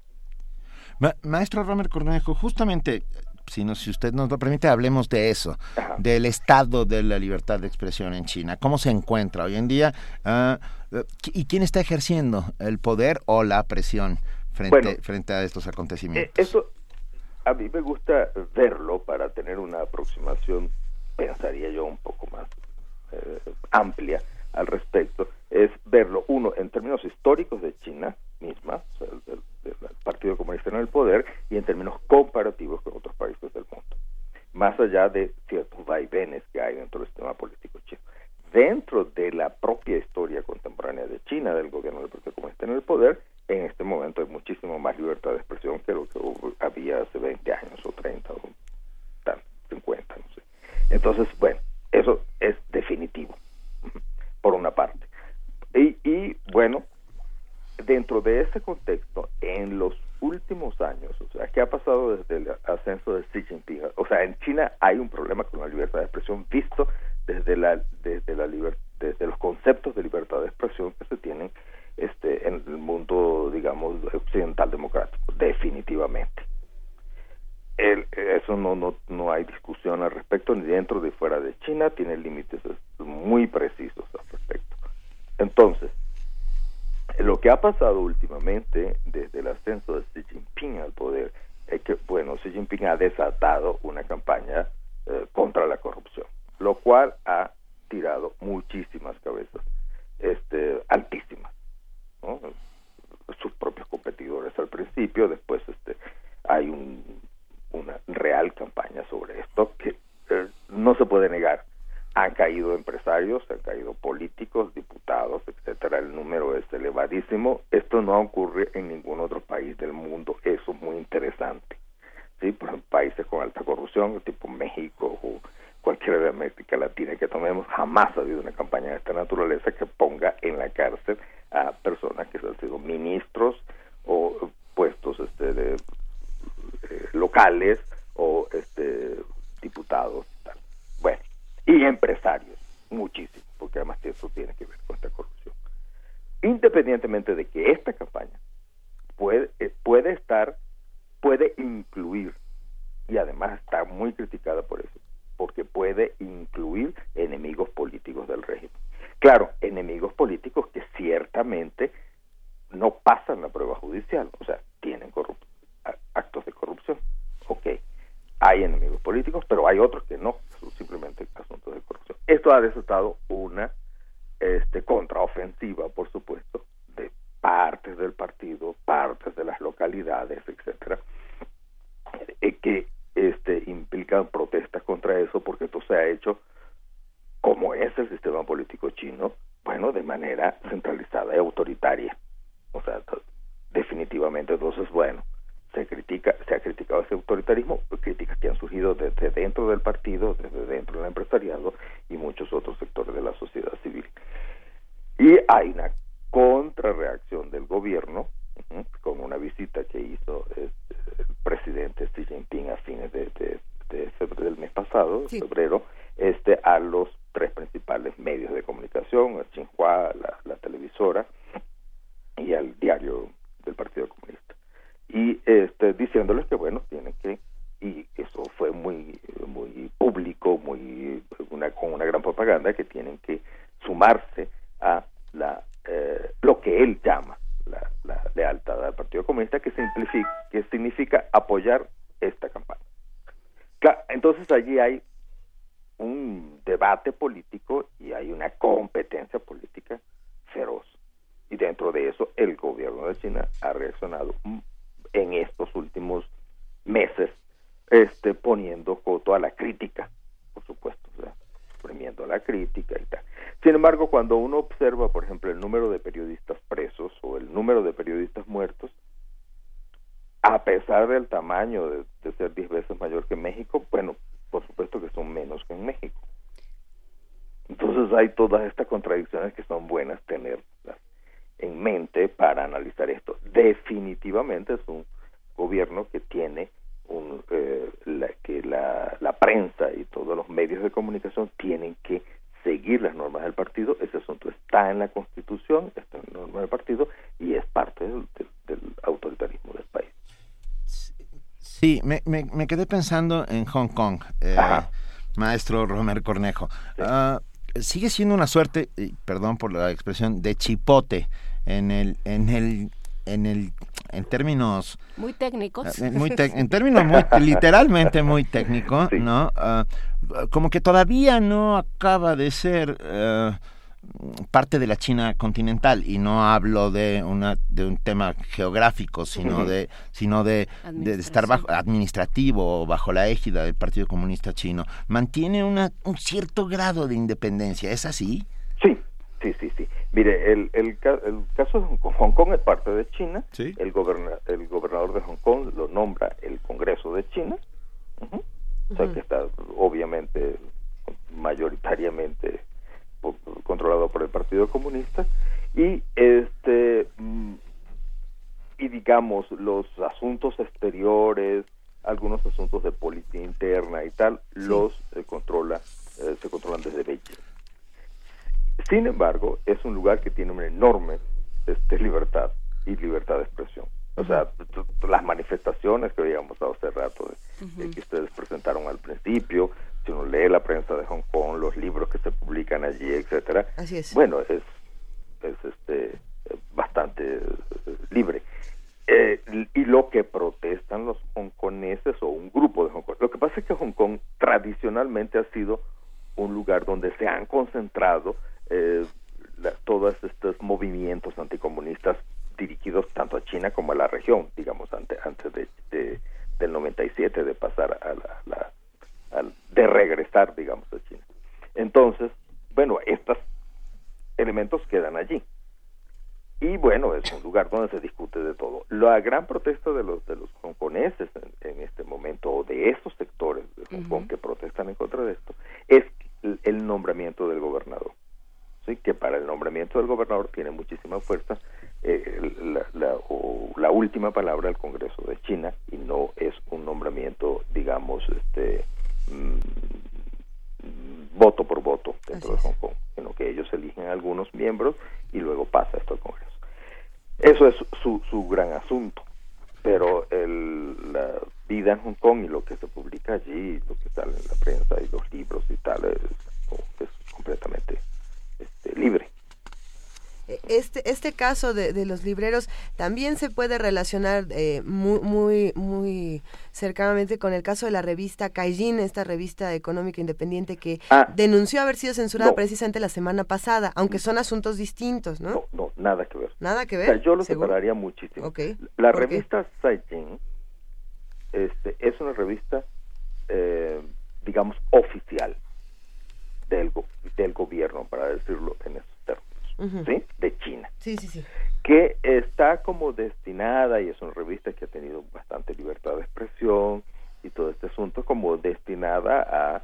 maestro Romer Cornejo, justamente, si, no, si usted nos lo permite, hablemos de eso, del estado de la libertad de expresión en China. ¿Cómo se encuentra hoy en día? Ah, ¿Y quién está ejerciendo el poder o la presión frente, frente a estos acontecimientos? Eh, eso, a mí me gusta verlo para tener una aproximación, pensaría yo, un poco más eh, amplia al respecto, es verlo, uno, en términos históricos de China misma, o sea, el, Partido Comunista en el poder, y en términos comparativos con otros países del mundo, más allá de ciertos vaivenes que hay dentro del sistema político chino. Dentro de la propia historia contemporánea de China, del gobierno del Partido Comunista en el poder, en este momento hay muchísimo más libertad de expresión que lo que había hace 20 años o 30 o tal, 50, no sé. Entonces, bueno, eso es definitivo *laughs* por una parte. Y bueno, dentro de ese contexto, en los últimos años, o sea, ¿qué ha pasado desde el ascenso de Xi Jinping? O sea, en China hay un problema con la libertad de expresión visto desde la desde la desde los conceptos de libertad de expresión que se tienen este, en el mundo, digamos, occidental democrático, definitivamente. El, eso no, no, no hay discusión al respecto, ni dentro ni fuera de China, tiene límites muy precisos al respecto. Entonces, lo que ha pasado últimamente desde el ascenso de Xi Jinping al poder es que, bueno, Xi Jinping ha desatado una campaña eh, contra la corrupción, lo cual ha tirado muchísimas cabezas este, altísimas. Sus propios competidores al principio, después este, hay un, una real campaña sobre esto que eh, no se puede negar han caído empresarios, han caído políticos, diputados, etcétera. El número es elevadísimo. Esto no ocurre en ningún otro país del mundo. Eso es muy interesante. Sí, por ejemplo, países con alta corrupción, tipo México o cualquiera de América Latina que tomemos, jamás ha habido una campaña de esta naturaleza que ponga en la cárcel a personas que han sido ministros o puestos este, de, eh, locales o este, diputados. Y empresarios, muchísimo, porque además eso tiene que ver con esta corrupción. Independientemente de que esta campaña puede, eh, puede estar, puede incluir, y además está muy criticada por eso, porque puede incluir enemigos políticos del régimen. Claro, enemigos políticos que ciertamente no pasan la prueba judicial, o sea, tienen actos de corrupción. Ok, hay enemigos políticos, pero hay otros que no, simplemente asuntos de corrupción. Esto ha desatado una este, contraofensiva, por supuesto, de partes del partido, partes de las localidades, etcétera, eh, que este, implican protestas contra eso, porque esto se ha hecho como es el sistema político chino, bueno, de manera centralizada y autoritaria. O sea, definitivamente, entonces, bueno, se critica, se ha criticado ese autoritarismo, críticas que han surgido desde dentro del partido, desde dentro del empresariado y muchos otros sectores de la sociedad civil. Y hay una contrarreacción del gobierno, con una visita que hizo este, el presidente Xi Jinping a fines de, del mes pasado, febrero, este, a los tres principales medios de comunicación, el Xinhua, la, la televisora y al diario del Partido Comunista y este, diciéndoles que bueno tienen que y eso fue muy muy público muy una con una gran propaganda que tienen que sumarse a la eh, lo que él llama la, lealtad al Partido Comunista que significa que significa apoyar esta campaña. Entonces allí hay un debate político y hay una competencia política feroz. Y dentro de eso el gobierno de China ha reaccionado en estos últimos meses este poniendo coto a la crítica por supuesto o sea, premiando la crítica y tal. Sin embargo cuando uno observa por ejemplo el número de periodistas presos o el número de periodistas muertos a pesar del tamaño de, de ser diez veces mayor que México bueno por supuesto que son menos que en México. Entonces hay todas estas contradicciones que son buenas tenerlas en mente para analizar esto. Definitivamente es un gobierno que tiene un, eh, la, que la, la prensa y todos los medios de comunicación tienen que seguir las normas del partido. Ese asunto está en la Constitución, está en la norma del partido y es parte del, del, autoritarismo del país. Sí, me, me, me, quedé pensando en Hong Kong, eh, maestro Romer Cornejo. Uh, sigue siendo una suerte, perdón por la expresión, de chipote en el en el en el en términos muy técnicos. eh, muy en términos muy literalmente muy técnicos no uh, como que todavía no acaba de ser uh, parte de la China continental y no hablo de una de un tema geográfico sino de sino de, de, estar bajo administrativo o bajo la égida del Partido Comunista Chino. Mantiene una, un cierto grado de independencia es así sí sí sí. Sí Mire, el, el, el, caso de Hong Kong, Hong Kong es parte de China, el, goberna, el gobernador de Hong Kong lo nombra el Congreso de China, o sea que está obviamente mayoritariamente controlado por el Partido Comunista. Y este mm, y digamos los asuntos exteriores algunos asuntos de política interna y tal los eh, controla eh, se controlan desde Beijing Sin embargo, es un lugar que tiene una enorme este, libertad y libertad de expresión. O sea, las manifestaciones que veíamos hace rato, de, que ustedes presentaron al principio, si uno lee la prensa de Hong Kong, los libros que se publican allí, etcétera, Así es. bueno, es, es este bastante eh, libre. Eh, y lo que protestan los hongkoneses o un grupo de Hong Kong. Lo que pasa es que Hong Kong tradicionalmente ha sido un lugar donde se han concentrado eh, la- todos estos movimientos anticomunistas dirigidos tanto a China como a la región, digamos, antes, antes de, de- del 97, de pasar a la, la- de regresar, digamos, a China. Entonces, bueno, estos elementos quedan allí. Y bueno, es un lugar donde se discute de todo. La gran protesta de los de los hongkoneses en, en este momento, o de estos sectores de Hong Kong que protestan en contra de esto, es el, el nombramiento del gobernador. ¿Sí? Que para el nombramiento del gobernador tiene muchísima fuerza eh, la, la- o la última palabra del Congreso de China y no es un nombramiento, digamos, este mm, voto por voto dentro de Hong Kong, sino que ellos eligen a algunos miembros y luego pasa esto al Congreso. Eso es su, su gran asunto, pero el, la vida en Hong Kong y lo que se publica allí, lo que sale en la prensa y los libros y tal, es completamente este, libre. Este, este caso de, de los libreros también se puede relacionar eh, muy, muy, muy cercanamente con el caso de la revista Kaijin, esta revista económica independiente que Ah. denunció haber sido censurada No. precisamente la semana pasada, aunque son asuntos distintos, ¿no? No, nada que ver. Nada que O ver. sea, yo lo ¿seguro? separaría muchísimo. La revista Saijin este, es una revista, eh, digamos, oficial del, del gobierno, para decirlo en esos términos. ¿sí? De China. Sí, sí, sí. que está como destinada, y es una revista que ha tenido bastante libertad de expresión y todo este asunto, como destinada a,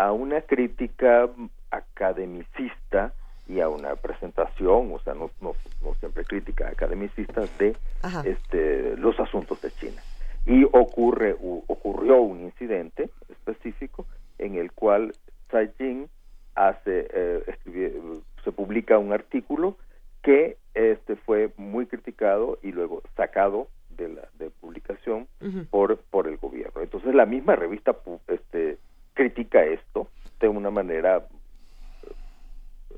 a una crítica academicista y a una presentación, o sea, no, no, no siempre crítica academicista de Ajá. este, los asuntos de China. Y ocurre, u- ocurrió un incidente específico en el cual Tsai Jing hace, eh, se publica un artículo que este fue muy criticado y luego sacado de la de publicación por por el gobierno. Entonces la misma revista este critica esto de una manera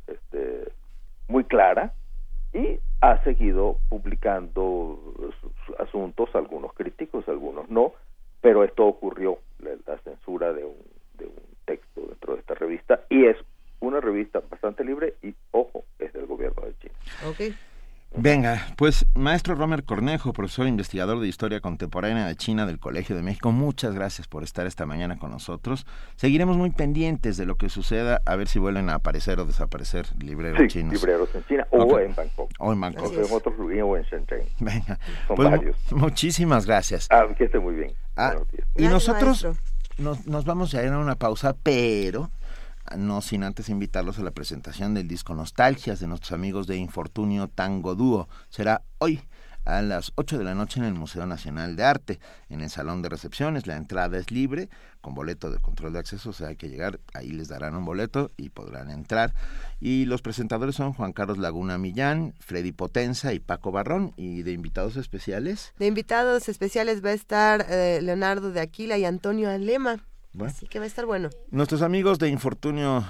este muy clara y ha seguido publicando sus asuntos, algunos críticos, algunos no, pero esto ocurrió, la, la censura de un, de un texto dentro de esta revista, y es una revista bastante libre y, ojo, es del gobierno de China. Ok. Venga, pues maestro Romer Cornejo, profesor investigador de Historia Contemporánea de China del Colegio de México, muchas gracias por estar esta mañana con nosotros. Seguiremos muy pendientes de lo que suceda, a ver si vuelven a aparecer o desaparecer libreros Sí, chinos. libreros en China o en Bangkok. O en Bangkok. O en otros lugares o en Shenzhen. Venga, Son pues, varios. muchísimas gracias. Ah, que esté muy bien. Ah, Buenos días. y nosotros nos, nos vamos a ir a una pausa, pero no sin antes invitarlos a la presentación del disco Nostalgias de nuestros amigos de Infortunio Tango Dúo. Será hoy a las 8 de la noche en el Museo Nacional de Arte, en el Salón de Recepciones. La entrada es libre, con boleto de control de acceso, o sea, hay que llegar, ahí les darán un boleto y podrán entrar. Y los presentadores son Juan Carlos Laguna Millán, Freddy Potenza y Paco Barrón, y de invitados especiales. De invitados especiales va a estar eh, Leonardo de Aquila y Antonio Alema. Bueno. Así que va a estar bueno. Nuestros amigos de Infortunio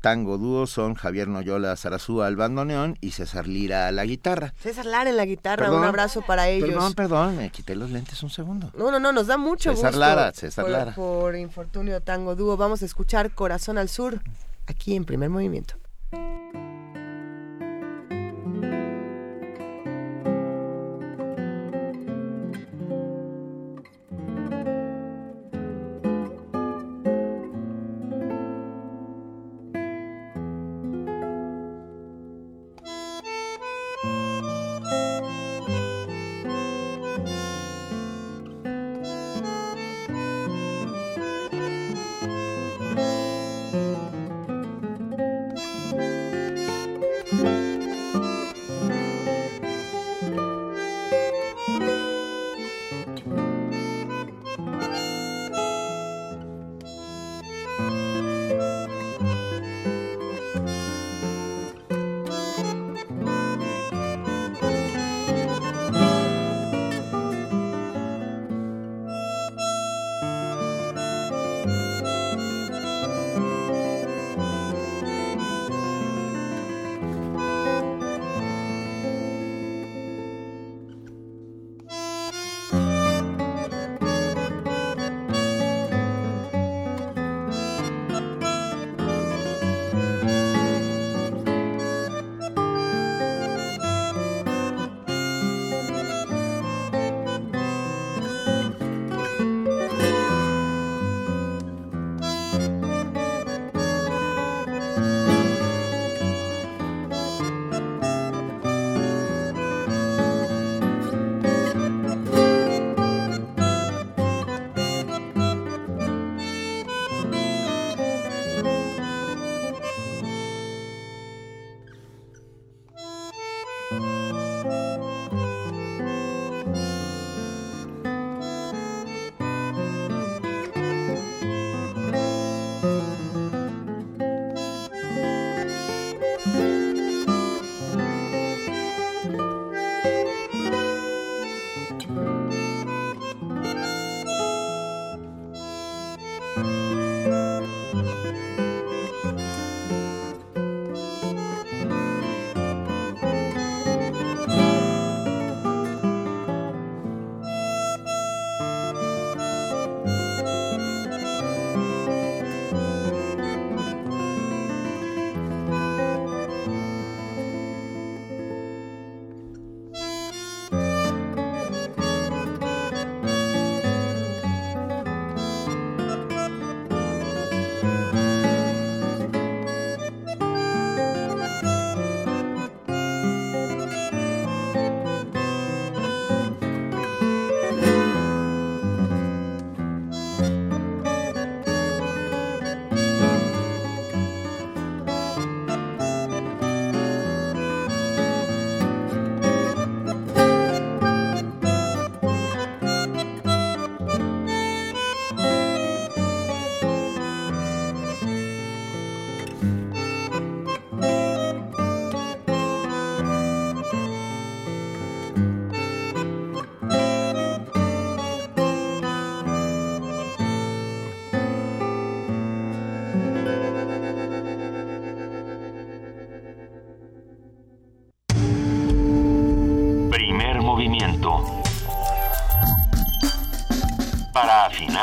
Tango Dúo son Javier Noyola Zarazúa al bandoneón y César Lira a la guitarra. César Lara en la guitarra, Perdón, un abrazo para ellos. Perdón, perdón, me quité los lentes un segundo. No, no, no, nos da mucho César gusto. Lara, César por, Lara. Por Infortunio Tango Dúo. Vamos a escuchar Corazón al Sur, aquí en primer movimiento.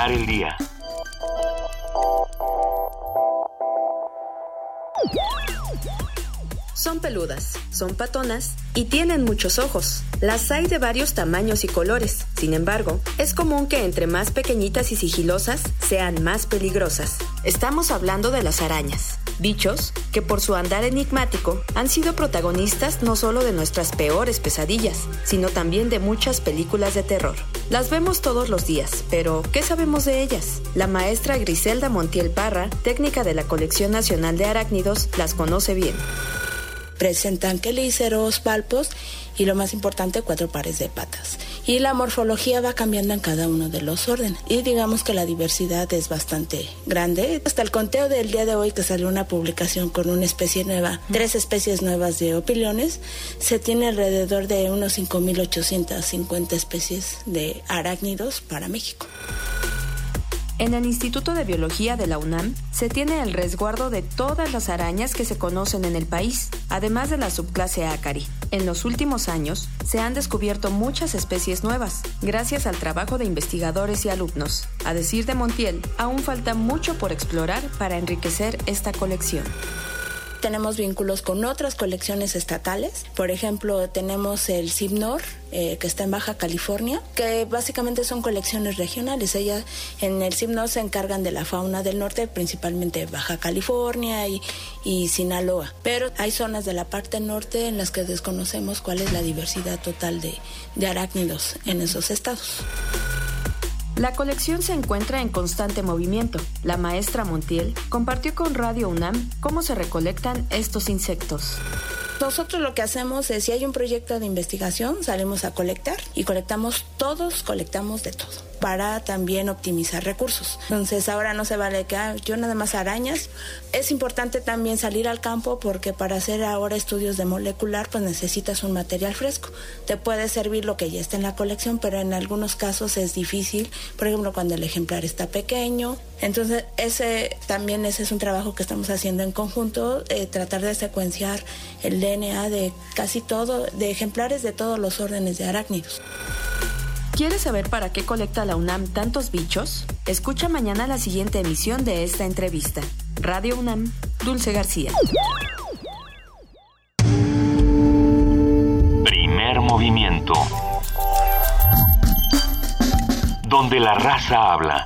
El día. Son peludas, son patonas y tienen muchos ojos. Las hay de varios tamaños y colores. Sin embargo, es común que entre más pequeñitas y sigilosas sean más peligrosas. Estamos hablando de las arañas, bichos que por su andar enigmático han sido protagonistas no solo de nuestras peores pesadillas, sino también de muchas películas de terror. Las vemos todos los días, pero ¿qué sabemos de ellas? La maestra Griselda Montiel Parra, técnica de la Colección Nacional de Arácnidos, las conoce bien. Presentan quelíceros, palpos y lo más importante, cuatro pares de patas. Y la morfología va cambiando en cada uno de los órdenes. Y digamos que la diversidad es bastante grande. Hasta el conteo del día de hoy que salió una publicación con una especie nueva, tres especies nuevas de opiliones, se tiene alrededor de unos 5.850 especies de arácnidos para México. En el Instituto de Biología de la UNAM se tiene el resguardo de todas las arañas que se conocen en el país, además de la subclase Acari. En los últimos años se han descubierto muchas especies nuevas, gracias al trabajo de investigadores y alumnos. A decir de Montiel, aún falta mucho por explorar para enriquecer esta colección. Tenemos vínculos con otras colecciones estatales. Por ejemplo, tenemos el CIPNOR, eh, que está en Baja California, que básicamente son colecciones regionales. Ellas en el CIPNOR se encargan de la fauna del norte, principalmente Baja California y, Sinaloa. Pero hay zonas de la parte norte en las que desconocemos cuál es la diversidad total de arácnidos en esos estados. La colección se encuentra en constante movimiento. La maestra Montiel compartió con Radio UNAM cómo se recolectan estos insectos. Nosotros lo que hacemos es, si hay un proyecto de investigación, salimos a colectar y colectamos todos, colectamos de todo, para también optimizar recursos. Entonces ahora no se vale que ah, yo nada más arañas. Es importante también salir al campo porque para hacer ahora estudios de molecular pues necesitas un material fresco. Te puede servir lo que ya está en la colección, pero en algunos casos es difícil, por ejemplo cuando el ejemplar está pequeño. Entonces ese también ese es un trabajo que estamos haciendo en conjunto, eh, tratar de secuenciar el DNA de casi todo, de ejemplares de todos los órdenes de arácnidos. ¿Quieres saber para qué colecta la UNAM tantos bichos? Escucha mañana la siguiente emisión de esta entrevista. Radio UNAM, Dulce García. Primer movimiento. Donde la raza habla.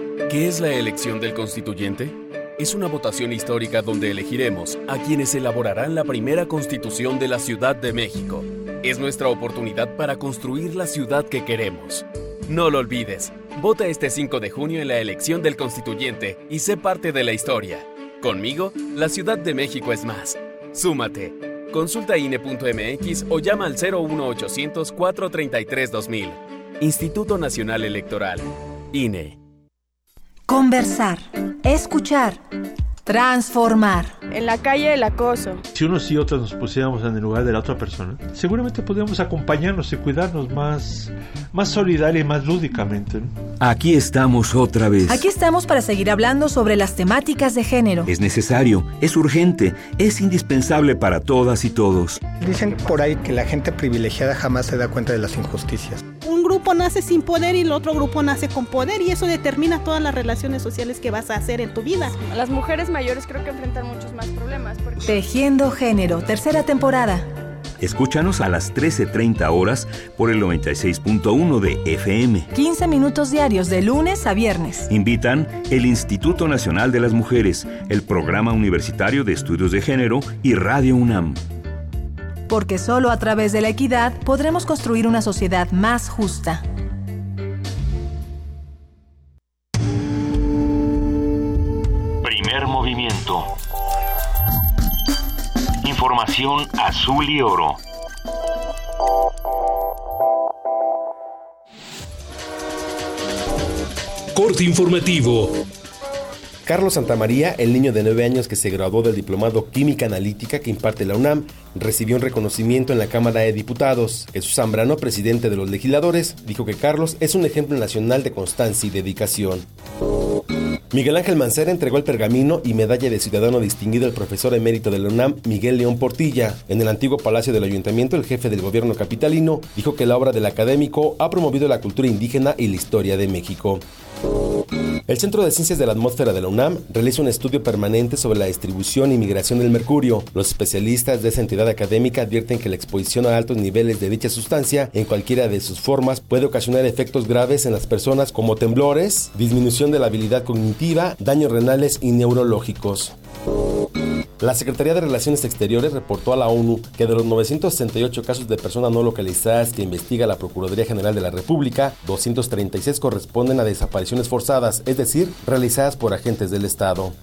¿Qué es la elección del constituyente? Es una votación histórica donde elegiremos a quienes elaborarán la primera constitución de la Ciudad de México. Es nuestra oportunidad para construir la ciudad que queremos. No lo olvides, vota este 5 de junio en la elección del constituyente y sé parte de la historia. Conmigo, la Ciudad de México es más. Súmate. Consulta INE.mx o llama al 01800 433 2000. Instituto Nacional Electoral. INE. Conversar, escuchar, transformar. En la calle el acoso. Si unos y otras nos pusiéramos en el lugar de la otra persona, seguramente podríamos acompañarnos y cuidarnos más, más solidaria y más lúdicamente. ¿no? Aquí estamos otra vez. Aquí estamos para seguir hablando sobre las temáticas de género. Es necesario, es urgente, es indispensable para todas y todos. Dicen por ahí que la gente privilegiada jamás se da cuenta de las injusticias. Un grupo nace sin poder y el otro grupo nace con poder y eso determina todas las relaciones sociales que vas a hacer en tu vida. Las mujeres mayores creo que enfrentan muchos más problemas. Porque... Tejiendo Género, tercera temporada. Escúchanos a las 13.30 horas por el 96.1 de FM. 15 minutos diarios de lunes a viernes. Invitan el Instituto Nacional de las Mujeres, el Programa Universitario de Estudios de Género y Radio UNAM. Porque solo a través de la equidad podremos construir una sociedad más justa. Información azul y oro. Corte informativo. Carlos Santamaría, el niño de 9 años que se graduó del diplomado Química Analítica que imparte la UNAM, recibió un reconocimiento en la Cámara de Diputados. Jesús Zambrano, presidente de los legisladores, dijo que Carlos es un ejemplo nacional de constancia y dedicación. Miguel Ángel Mancera entregó el pergamino y medalla de ciudadano distinguido al profesor emérito de la UNAM, Miguel León Portilla. En el antiguo palacio del ayuntamiento, el jefe del gobierno capitalino dijo que la obra del académico ha promovido la cultura indígena y la historia de México. El Centro de Ciencias de la Atmósfera de la UNAM realiza un estudio permanente sobre la distribución y migración del mercurio. Los especialistas de esa entidad académica advierten que la exposición a altos niveles de dicha sustancia, en cualquiera de sus formas, puede ocasionar efectos graves en las personas como temblores, disminución de la habilidad cognitiva, daños renales y neurológicos. La Secretaría de Relaciones Exteriores reportó a la ONU que de los 968 casos de personas no localizadas que investiga la Procuraduría General de la República, 236 corresponden a desapariciones forzadas, es decir, realizadas por agentes del Estado.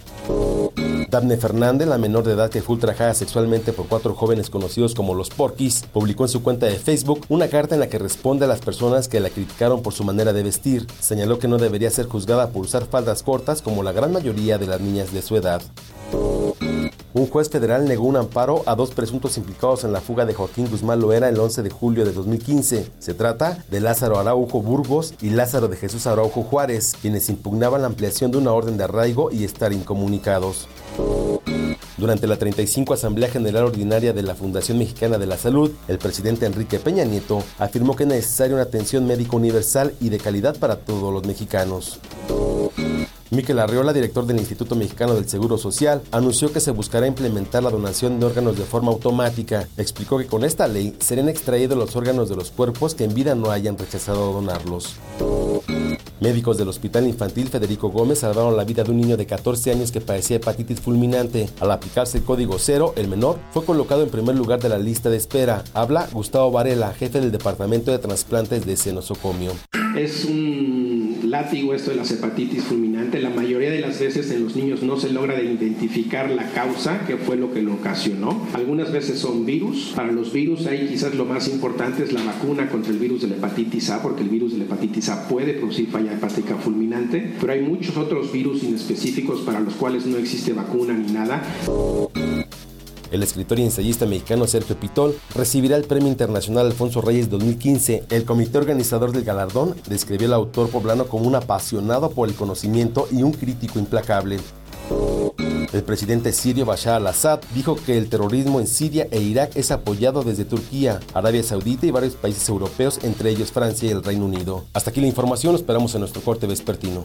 Daphne Fernández, la menor de edad que fue ultrajada sexualmente por cuatro jóvenes conocidos como los Porquis, publicó en su cuenta de Facebook una carta en la que responde a las personas que la criticaron por su manera de vestir. Señaló que no debería ser juzgada por usar faldas cortas como la gran mayoría de las niñas de su edad. Un juez federal negó un amparo a dos presuntos implicados en la fuga de Joaquín Guzmán Loera el 11 de julio de 2015. Se trata de Lázaro Araujo Burgos y Lázaro de Jesús Araujo Juárez, quienes impugnaban la ampliación de una orden de arraigo y estar incomunicados. Durante la 35 Asamblea General Ordinaria de la Fundación Mexicana de la Salud, el presidente Enrique Peña Nieto afirmó que es necesaria una atención médica universal y de calidad para todos los mexicanos. Miquel Arriola, director del Instituto Mexicano del Seguro Social, anunció que se buscará implementar la donación de órganos de forma automática. Explicó que con esta ley serían extraídos los órganos de los cuerpos que en vida no hayan rechazado donarlos. Médicos del Hospital Infantil Federico Gómez salvaron la vida de un niño de 14 años que padecía hepatitis fulminante. Al aplicarse el código cero, el menor fue colocado en primer lugar de la lista de espera. Habla Gustavo Varela, jefe del Departamento de Trasplantes de Senosocomio. Es un látigo esto de las hepatitis fulminante. La mayoría de las veces en los niños no se logra identificar la causa, que fue lo que lo ocasionó. Algunas veces son virus. Para los virus ahí quizás lo más importante es la vacuna contra el virus de la hepatitis A, porque el virus de la hepatitis A puede producir falla hepática fulminante, pero hay muchos otros virus inespecíficos para los cuales no existe vacuna ni nada. El escritor y ensayista mexicano Sergio Pitol recibirá el Premio Internacional Alfonso Reyes 2015. El comité organizador del galardón describió al autor poblano como un apasionado por el conocimiento y un crítico implacable. El presidente sirio Bashar al-Assad dijo que el terrorismo en Siria e Irak es apoyado desde Turquía, Arabia Saudita y varios países europeos, entre ellos Francia y el Reino Unido. Hasta aquí la información, esperamos en nuestro corte vespertino.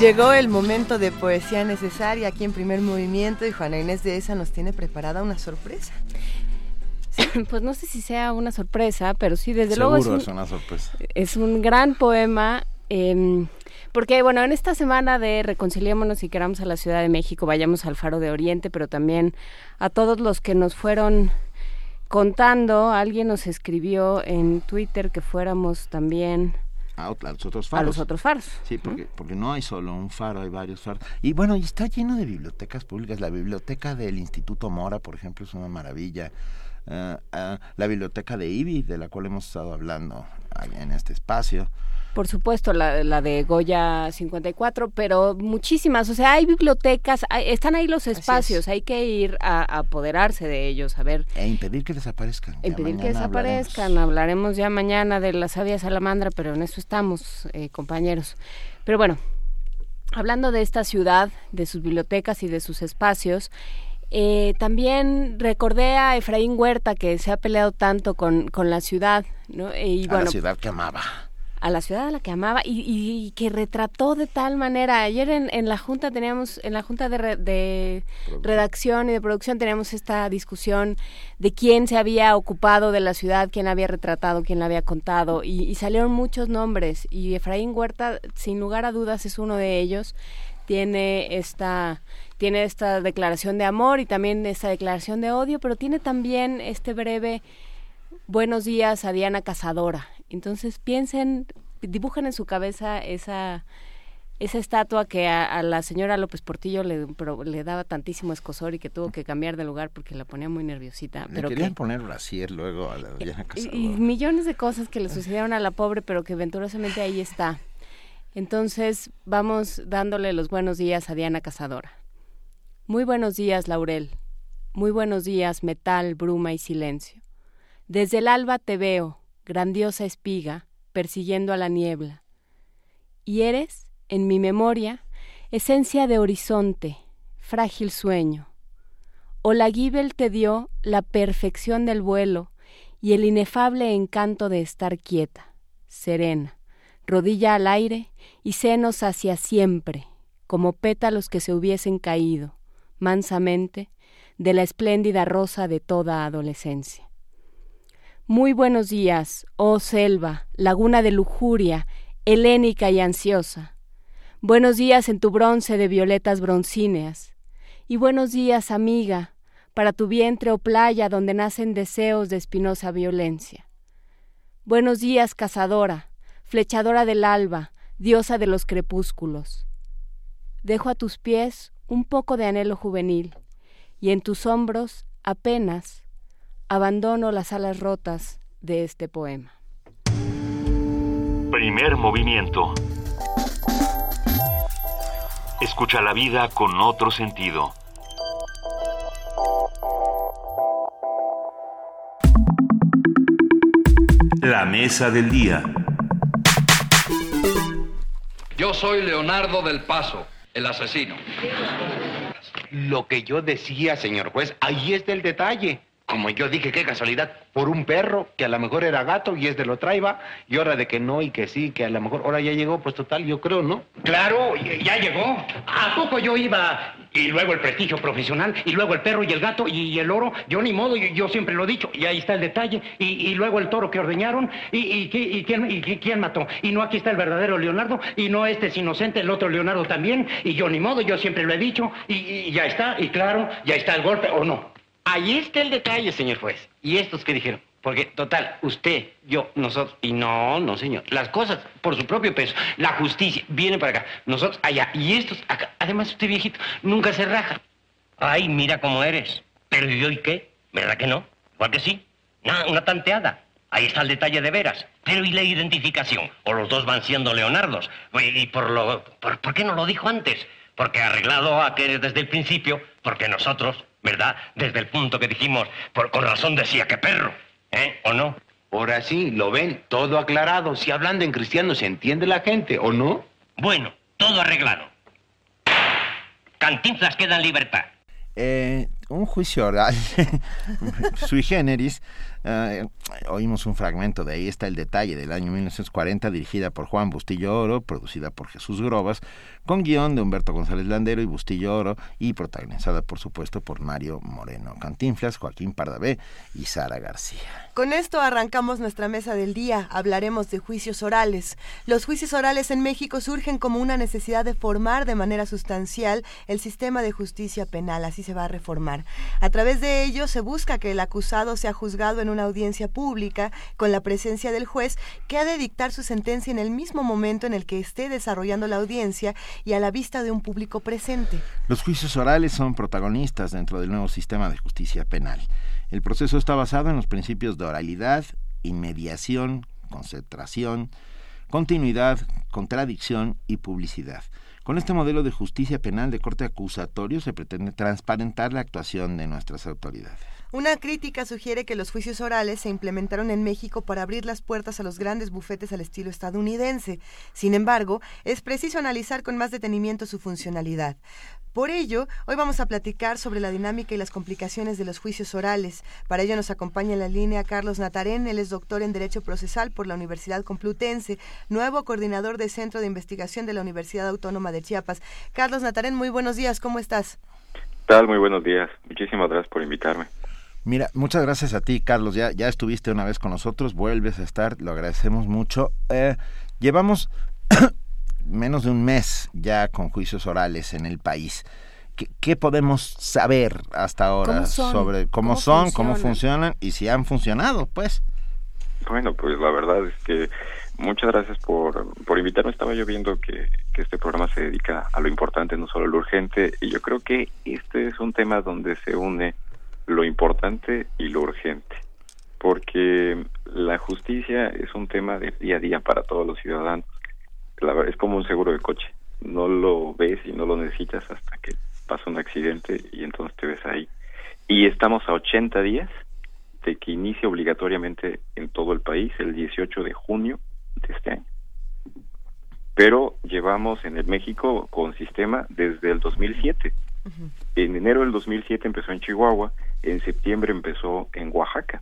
Llegó el momento de poesía necesaria aquí en primer movimiento y Juana Inés de esa nos tiene preparada una sorpresa. *clears throat* Pues no sé si sea una sorpresa, pero sí, desde Seguro luego es, una sorpresa. es un gran poema. em, porque, bueno, en esta semana de Reconciliémonos y queramos a la Ciudad de México, vayamos al Faro de Oriente, pero también a todos los que nos fueron contando. Alguien nos escribió en Twitter que fuéramos también A, los otros a faros. los otros faros. Sí, porque, porque no hay solo un faro, hay varios faros. Y bueno, y está lleno de bibliotecas públicas. La biblioteca del Instituto Mora, por ejemplo, es una maravilla. Ah, ah, la biblioteca de IBI, de la cual hemos estado hablando en este espacio. Por supuesto, la, la de Goya 54, pero muchísimas. O sea, hay bibliotecas, hay- están ahí los espacios, hay que ir a, a apoderarse de ellos, a ver. E impedir que desaparezcan. Impedir que hablaremos. desaparezcan. Hablaremos ya mañana de la sabia salamandra, pero en eso estamos, eh, compañeros. Pero bueno, hablando de esta ciudad, de sus bibliotecas y de sus espacios, eh, también recordé a Efraín Huerta, que se ha peleado tanto con, con la ciudad, ¿no? Y a bueno, la ciudad que amaba. A la ciudad a la que amaba y, y- y que retrató de tal manera. Ayer en, en la junta teníamos, en la junta de, re- de redacción y de producción teníamos esta discusión de quién se había ocupado de la ciudad, quién la había retratado, quién la había contado y, y salieron muchos nombres y Efraín Huerta, sin lugar a dudas, es uno de ellos. Tiene esta tiene esta declaración de amor y también esta declaración de odio, pero tiene también este breve buenos días a Diana Cazadora. Entonces piensen, dibujen en su cabeza esa esa estatua que a, a la señora López Portillo le, le daba tantísimo escosor y que tuvo que cambiar de lugar porque la ponía muy nerviosita. Le Pero querían que, poner brasier luego a la Diana y, y millones de cosas que le sucedieron a la pobre, pero que venturosamente ahí está. Entonces vamos dándole los buenos días a Diana Cazadora. Muy buenos días, Laurel. Muy buenos días, metal, bruma y silencio. Desde el alba te veo, grandiosa espiga, persiguiendo a la niebla. Y eres, en mi memoria, esencia de horizonte, frágil sueño. Olagibel te dio la perfección del vuelo y el inefable encanto de estar quieta, serena, rodilla al aire y senos hacia siempre, como pétalos que se hubiesen caído, mansamente, de la espléndida rosa de toda adolescencia. Muy buenos días, oh selva, laguna de lujuria, helénica y ansiosa. Buenos días en tu bronce de violetas broncíneas. Y buenos días, amiga, para tu vientre o playa donde nacen deseos de espinosa violencia. Buenos días, cazadora, flechadora del alba, diosa de los crepúsculos. Dejo a tus pies un poco de anhelo juvenil, y en tus hombros apenas abandono las alas rotas de este poema. Primer movimiento. Escucha la vida con otro sentido. La mesa del día. Yo soy Leonardo del Paso, el asesino. Lo que yo decía, señor juez, ahí está el detalle. Como yo dije, qué casualidad, por un perro que a lo mejor era gato y este lo traiba, y ahora de que no y que sí, que a lo mejor ahora ya llegó, pues total, yo creo, ¿no? Claro, ya llegó. ¿A poco yo iba? Y luego el prestigio profesional, y luego el perro y el gato y el oro. Yo ni modo, yo, siempre lo he dicho, y ahí está el detalle. Y, luego el toro que ordeñaron, y, quién, quién mató. Y no aquí está el verdadero Leonardo, y no este es inocente, el otro Leonardo también. Y yo ni modo, yo siempre lo he dicho, y ya está, y claro, ya está el golpe, ¿o no? Ahí está el detalle, señor juez. ¿Y estos qué dijeron? Porque, total, usted, yo, nosotros, y no, no, señor. Las cosas por su propio peso. La justicia viene para acá, nosotros allá, y estos acá. Además, usted, viejito, nunca se raja. Ay, mira cómo eres. Pero ¿y hoy qué? ¿Verdad que no? Igual que sí. Una, una tanteada. Ahí está el detalle de veras. Pero ¿y la identificación? ¿O los dos van siendo Leonardos? ¿Y y por lo... Por, ¿Por qué no lo dijo antes? Porque arreglado a que desde el principio, porque nosotros, ¿verdad? Desde el punto que dijimos, por, con razón decía que perro, ¿eh? ¿O no? Ahora sí, lo ven, todo aclarado. Si hablando en cristiano se entiende la gente, ¿o no? Bueno, todo arreglado. Cantinflas queda en libertad. Eh, un juicio oral *laughs* sui generis eh, oímos un fragmento de ahí está el detalle del año 1940 dirigida por Juan Bustillo Oro producida por Jesús Grobas con guion de Humberto González Landero y Bustillo Oro y protagonizada por supuesto por Mario Moreno Cantinflas Joaquín Pardavé y Sara García con esto arrancamos nuestra mesa del día. Hablaremos de juicios orales. Los juicios orales en México surgen como una necesidad de formar de manera sustancial el sistema de justicia penal. Así se va a reformar. A través de ello se busca que el acusado sea juzgado en una audiencia pública con la presencia del juez que ha de dictar su sentencia en el mismo momento en el que esté desarrollando la audiencia y a la vista de un público presente. Los juicios orales son protagonistas dentro del nuevo sistema de justicia penal. El proceso está basado en los principios de oralidad, inmediación, concentración, continuidad, contradicción y publicidad. Con este modelo de justicia penal de corte acusatorio se pretende transparentar la actuación de nuestras autoridades. Una crítica sugiere que los juicios orales se implementaron en México para abrir las puertas a los grandes bufetes al estilo estadounidense. Sin embargo, es preciso analizar con más detenimiento su funcionalidad. Por ello, hoy vamos a platicar sobre la dinámica y las complicaciones de los juicios orales. Para ello nos acompaña en la línea Carlos Natarén, él es doctor en Derecho Procesal por la Universidad Complutense, nuevo coordinador de Centro de Investigación de la Universidad Autónoma de Chiapas. Carlos Natarén, muy buenos días, ¿cómo estás? tal? Muy buenos días. Muchísimas gracias por invitarme. Mira, muchas gracias a ti, Carlos. Ya, ya estuviste una vez con nosotros, vuelves a estar, lo agradecemos mucho. Eh, llevamos menos de un mes ya con juicios orales en el país. ¿Qué, podemos saber hasta ahora sobre cómo, son, cómo funcionan y si han funcionado, pues? Bueno, pues la verdad es que muchas gracias por, por invitarme. Estaba yo viendo que, que este programa se dedica a lo importante, no solo a lo urgente, y yo creo que este es un tema donde se une lo importante y lo urgente, porque la justicia es un tema de día a día para todos los ciudadanos es como un seguro de coche. No lo ves y no lo necesitas hasta que pasa un accidente y entonces te ves ahí. Y estamos a 80 días de que inicie obligatoriamente en todo el país el 18 de junio de este año. Pero llevamos en el México con sistema desde el 2007. En enero del 2007 empezó en Chihuahua, en septiembre empezó en Oaxaca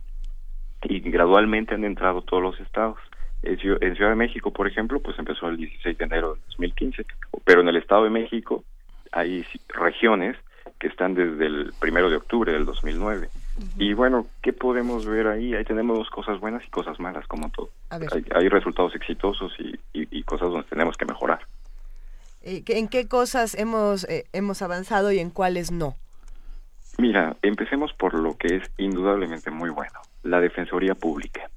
y gradualmente han entrado todos los estados. En Ciudad de México, por ejemplo, pues empezó el 16 de enero de 2015, pero en el Estado de México hay regiones que están desde el primero de octubre del 2009. Y bueno, ¿qué podemos ver ahí? Ahí tenemos cosas buenas y cosas malas, como todo. Hay, resultados exitosos y, cosas donde tenemos que mejorar. ¿En qué cosas hemos, eh, hemos avanzado y en cuáles no? Mira, empecemos por lo que es indudablemente muy bueno, la Defensoría Pública.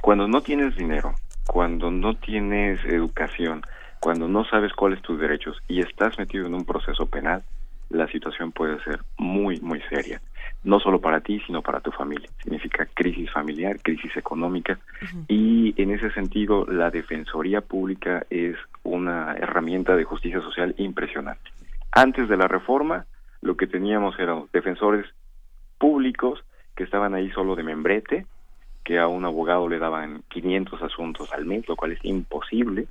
Cuando no tienes dinero, cuando no tienes educación, cuando no sabes cuáles tus derechos y estás metido en un proceso penal, la situación puede ser muy, muy seria. No solo para ti, sino para tu familia. Significa crisis familiar, crisis económica. Y en ese sentido, la Defensoría Pública es una herramienta de justicia social impresionante. Antes de la reforma, lo que teníamos eran defensores públicos que estaban ahí solo de membrete, que a un abogado le daban 500 asuntos al mes, lo cual es imposible.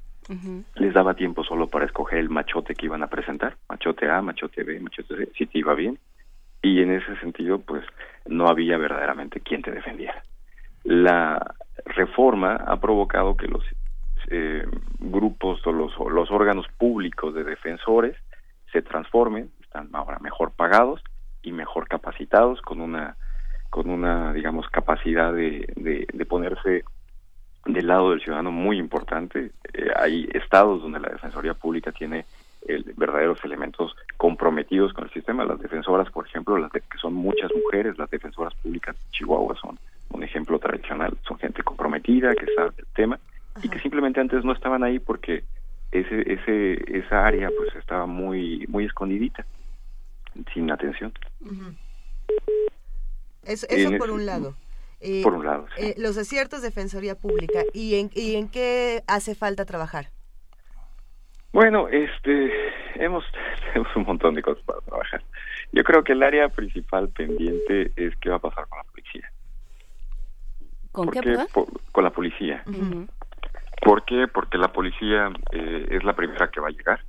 Les daba tiempo solo para escoger el machote que iban a presentar, machote A, machote B, machote C, si te iba bien. Y en ese sentido, pues no había verdaderamente quien te defendiera. La reforma ha provocado que los eh, grupos o los, los órganos públicos de defensores se transformen, están ahora mejor pagados y mejor capacitados con una con una, digamos, capacidad de, de, ponerse del lado del ciudadano muy importante. Eh, hay estados donde la Defensoría Pública tiene verdaderos elementos comprometidos con el sistema. Las defensoras, por ejemplo, las que son muchas mujeres, las defensoras públicas de Chihuahua son un ejemplo tradicional. Son gente comprometida, que sabe el tema y que simplemente antes no estaban ahí porque ese, ese, esa área pues estaba muy, muy escondidita, sin atención. Eso, eso por un lado. Eh, por un lado. Eh, los aciertos de Defensoría Pública. ¿Y en, ¿Y en qué hace falta trabajar? Bueno, este, hemos *laughs* tenemos un montón de cosas para trabajar. Yo creo que el área principal pendiente es qué va a pasar con la policía. ¿Con qué, con la policía. Ujú. ¿Por qué? Porque la policía eh, es la primera que va a llegar.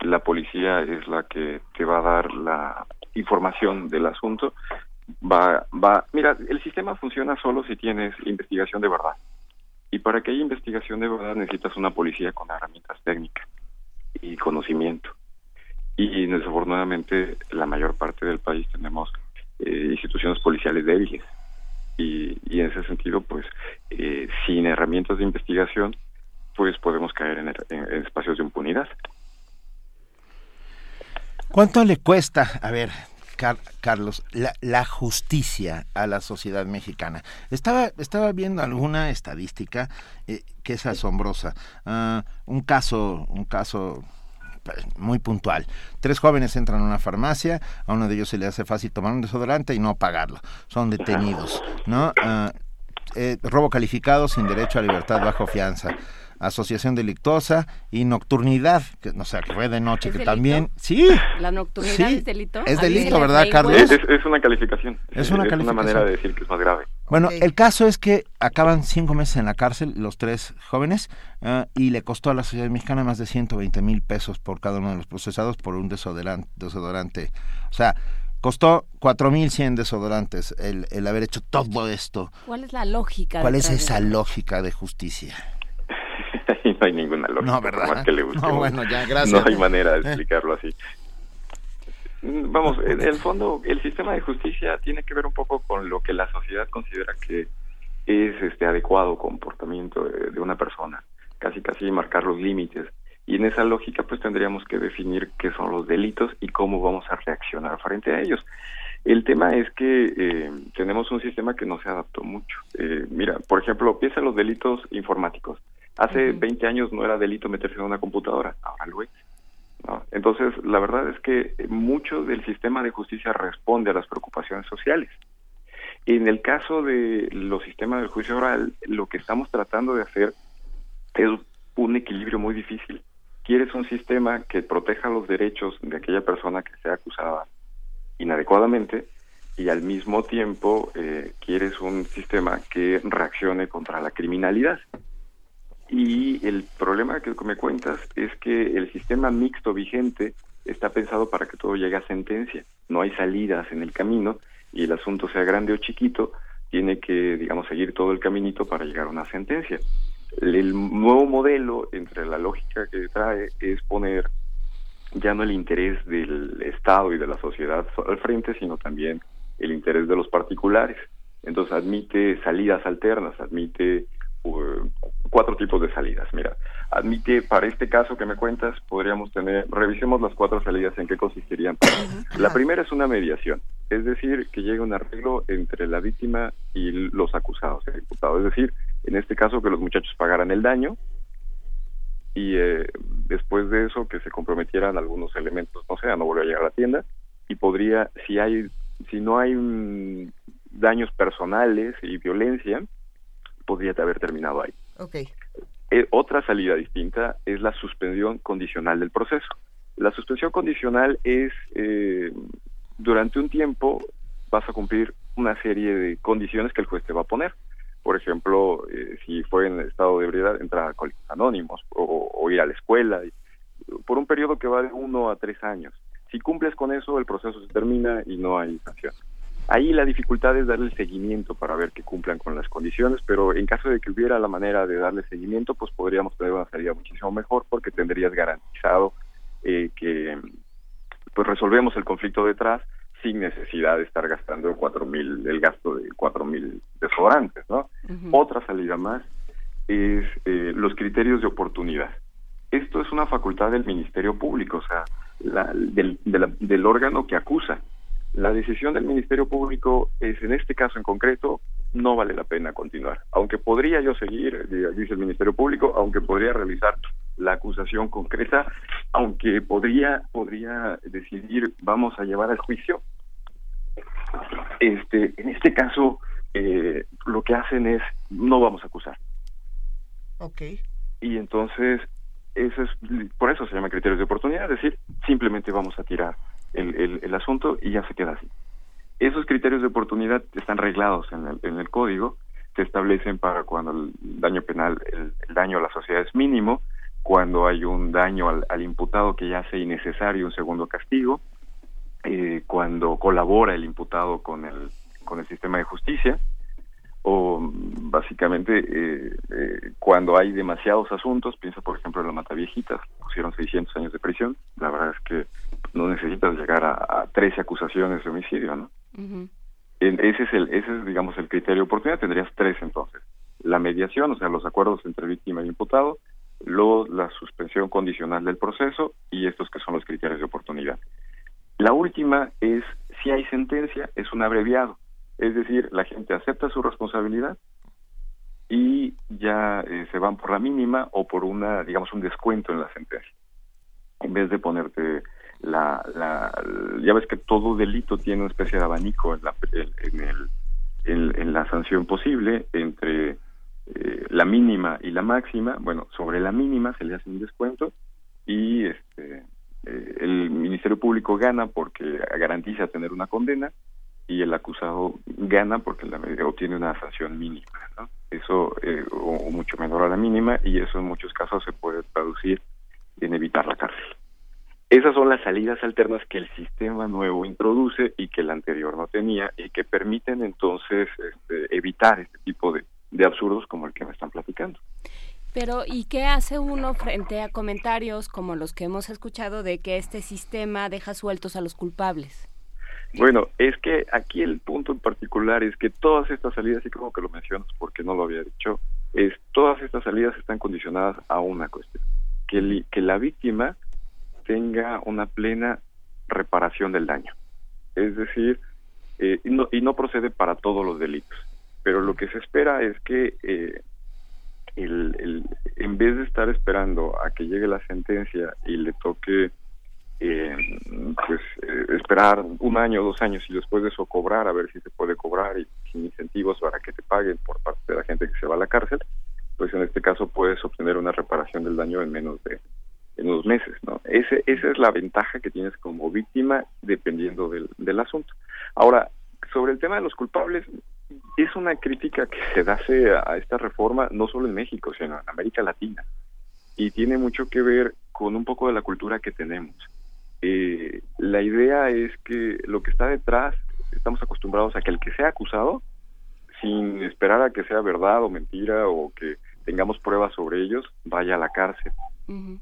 La policía es la que te va a dar la información del asunto. Va, va, mira, el sistema funciona solo si tienes investigación de verdad. Y para que haya investigación de verdad necesitas una policía con herramientas técnicas y conocimiento. Y desafortunadamente la mayor parte del país tenemos eh, instituciones policiales débiles y, en ese sentido, pues, eh, sin herramientas de investigación, pues podemos caer en- en espacios de impunidad. ¿Cuánto le cuesta, a ver, Car- Carlos, la, la justicia a la sociedad mexicana? Estaba, estaba viendo alguna estadística eh, que es asombrosa. Ah, un caso, un caso pues, muy puntual. Tres jóvenes entran a una farmacia, a uno de ellos se le hace fácil tomar un desodorante y no pagarlo. Son detenidos, ¿no? Ah, eh, robo calificado sin derecho a libertad bajo fianza. Asociación delictuosa y nocturnidad, que no sé, que fue de noche, ¿Es que delito? también, sí, ¿La nocturnidad Sí. es delito? Es delito, ¿verdad, Carlos? Es, es- es una calificación. Es una calificación. manera de decir que es más grave. Bueno, el caso es que acaban cinco meses en la cárcel los tres jóvenes ah, y le costó a la sociedad mexicana más de 120 mil pesos por cada uno de los procesados por un desodorante. desodorante. O sea, costó 4.100 desodorantes el, el haber hecho todo esto. ¿Cuál es la lógica? ¿Cuál es esa lógica de justicia? No hay ninguna lógica. No, más que le No, bueno, ya, *laughs* gracias. No hay manera de *laughs* explicarlo así. Mm, Vamos, en el fondo, el sistema de justicia tiene que ver un poco con lo que la sociedad considera que es este adecuado comportamiento de, de una persona, casi casi marcar los límites. Y en esa lógica, pues tendríamos que definir qué son los delitos y cómo vamos a reaccionar frente a ellos. El tema es que eh, tenemos un sistema que no se adaptó mucho. Eh, mira, por ejemplo, piensa en los delitos informáticos. Hace 20 años no era delito meterse en una computadora, ahora lo es. ¿no? Entonces, la verdad es que mucho del sistema de justicia responde a las preocupaciones sociales. En el caso de los sistemas del juicio oral, lo que estamos tratando de hacer es un equilibrio muy difícil. Quieres un sistema que proteja los derechos de aquella persona que sea acusada inadecuadamente y al mismo tiempo eh, quieres un sistema que reaccione contra la criminalidad. Y el problema que me cuentas es que el sistema mixto vigente está pensado para que todo llegue a sentencia. No hay salidas en el camino y el asunto sea grande o chiquito, tiene que, digamos, seguir todo el caminito para llegar a una sentencia. El, nuevo modelo, entre la lógica que trae, es poner ya no el interés del Estado y de la sociedad al frente, sino también el interés de los particulares. Entonces admite salidas alternas, admite uh, cuatro tipos de salidas. Mira, admite, para este caso que me cuentas, podríamos tener, revisemos las cuatro salidas en qué consistirían. La primera es una mediación, es decir, que llegue un arreglo entre la víctima y los acusados, el imputado. Es decir, en este caso que los muchachos pagaran el daño y eh, después de eso que se comprometieran algunos elementos, no sé, a no volver a llegar a la tienda y podría, si hay, si no hay daños personales y violencia, podría haber terminado ahí. Ok. Eh, otra salida distinta es la suspensión condicional del proceso. La suspensión condicional es, eh, durante un tiempo vas a cumplir una serie de condiciones que el juez te va a poner. Por ejemplo, eh, si fue en estado de ebriedad, entrar a alcohólicos anónimos o, o ir a la escuela, y- por un periodo que va de uno a tres años. Si cumples con eso, el proceso se termina y no hay sanción. Ahí la dificultad es darle seguimiento para ver que cumplan con las condiciones, pero en caso de que hubiera la manera de darle seguimiento, pues podríamos tener una salida muchísimo mejor porque tendrías garantizado eh, que pues resolvemos el conflicto detrás sin necesidad de estar gastando cuatro mil el gasto de cuatro mil desodorantes, ¿no? Otra salida más es eh, los criterios de oportunidad. Esto es una facultad del Ministerio Público, o sea, la- del, de la- del órgano que acusa. La decisión del Ministerio Público es, en este caso en concreto, no vale la pena continuar. Aunque podría yo seguir, dice el Ministerio Público, aunque podría realizar la acusación concreta, aunque podría, podría decidir, vamos a llevar al juicio. Este, en este caso, eh, lo que hacen es, no vamos a acusar. Ok. Y entonces eso es, por eso se llama criterios de oportunidad, es decir, simplemente vamos a tirar el, el, el asunto y ya se queda así. Esos criterios de oportunidad están reglados en el, en el código, se establecen para cuando el daño penal, el, daño a la sociedad es mínimo, cuando hay un daño al, al imputado que ya hace innecesario un segundo castigo, eh, cuando colabora el imputado con el, con el sistema de justicia, o básicamente eh, eh, cuando hay demasiados asuntos, piensa por ejemplo en la Mata Viejitas, pusieron 600 años de prisión, la verdad es que no necesitas llegar a, a 13 acusaciones de homicidio, ¿no? En- ese es el ese es digamos el criterio de oportunidad tendrías tres entonces. La mediación o sea los acuerdos entre víctima y imputado luego la suspensión condicional del proceso y estos que son los criterios de oportunidad. La última es si hay sentencia es un abreviado es decir la gente acepta su responsabilidad y ya eh, se van por la mínima o por una digamos un descuento en la sentencia. En vez de ponerte la, la ya ves que todo delito tiene una especie de abanico en la en en la sanción posible entre eh, la mínima y la máxima. Bueno sobre la mínima se le hace un descuento y este eh, el ministerio público gana porque garantiza tener una condena y el acusado gana porque la medida obtiene una sanción mínima ¿no? eso eh, o, o mucho menor a la mínima y eso en muchos casos se puede traducir en evitar la cárcel esas son las salidas alternas que el sistema nuevo introduce y que el anterior no tenía y que permiten entonces este, evitar este tipo de, de absurdos como el que me están platicando. Pero, ¿y qué hace uno frente a comentarios como los que hemos escuchado de que este sistema deja sueltos a los culpables? Bueno, es que aquí el punto en particular es que todas estas salidas, y como que lo mencionas porque no lo había dicho, es todas estas salidas están condicionadas a una cuestión, que, la víctima tenga una plena reparación del daño. Es decir, eh, y, no, y no procede para todos los delitos, pero lo que se espera es que eh, el- en vez de estar esperando a que llegue la sentencia y le toque eh, pues eh, esperar un año dos años y después de eso cobrar a ver si se puede cobrar y sin incentivos para que te paguen por parte de la gente que se va a la cárcel pues en este caso puedes obtener una reparación del daño en menos de en unos meses no ese esa es la ventaja que tienes como víctima dependiendo del, del asunto. Ahora sobre el tema de los culpables es una crítica que se hace a esta reforma no solo en México sino en América Latina. Y tiene mucho que ver con un poco de la cultura que tenemos eh, la idea es que lo que está detrás, estamos acostumbrados a que el que sea acusado, sin esperar a que sea verdad o mentira o que tengamos pruebas sobre ellos, vaya a la cárcel.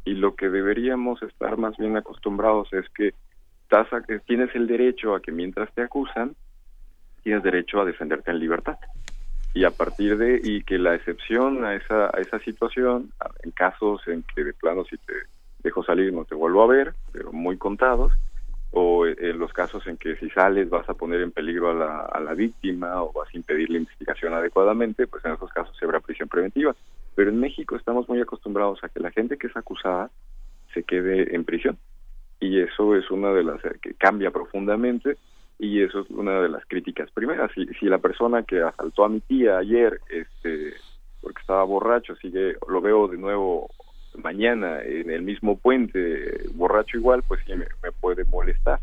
Y lo que deberíamos estar más bien acostumbrados es que estás a- que tienes el derecho a que mientras te acusan, tienes derecho a defenderte en libertad. Y a partir de, y que la excepción a esa, a esa situación, en casos en que de plano si te dejo salir no te vuelvo a ver, pero muy contados, o eh, en los casos en que si sales vas a poner en peligro a la, a la víctima o vas a impedir la investigación adecuadamente, pues en esos casos se habrá prisión preventiva. Pero en México estamos muy acostumbrados a que la gente que es acusada se quede en prisión. Y eso es una de las eh, que cambia profundamente y eso es una de las críticas primeras. Si, si la persona que asaltó a mi tía ayer, este, porque estaba borracho, sigue, lo veo de nuevo mañana en el mismo puente, borracho igual, pues sí me, puede molestar.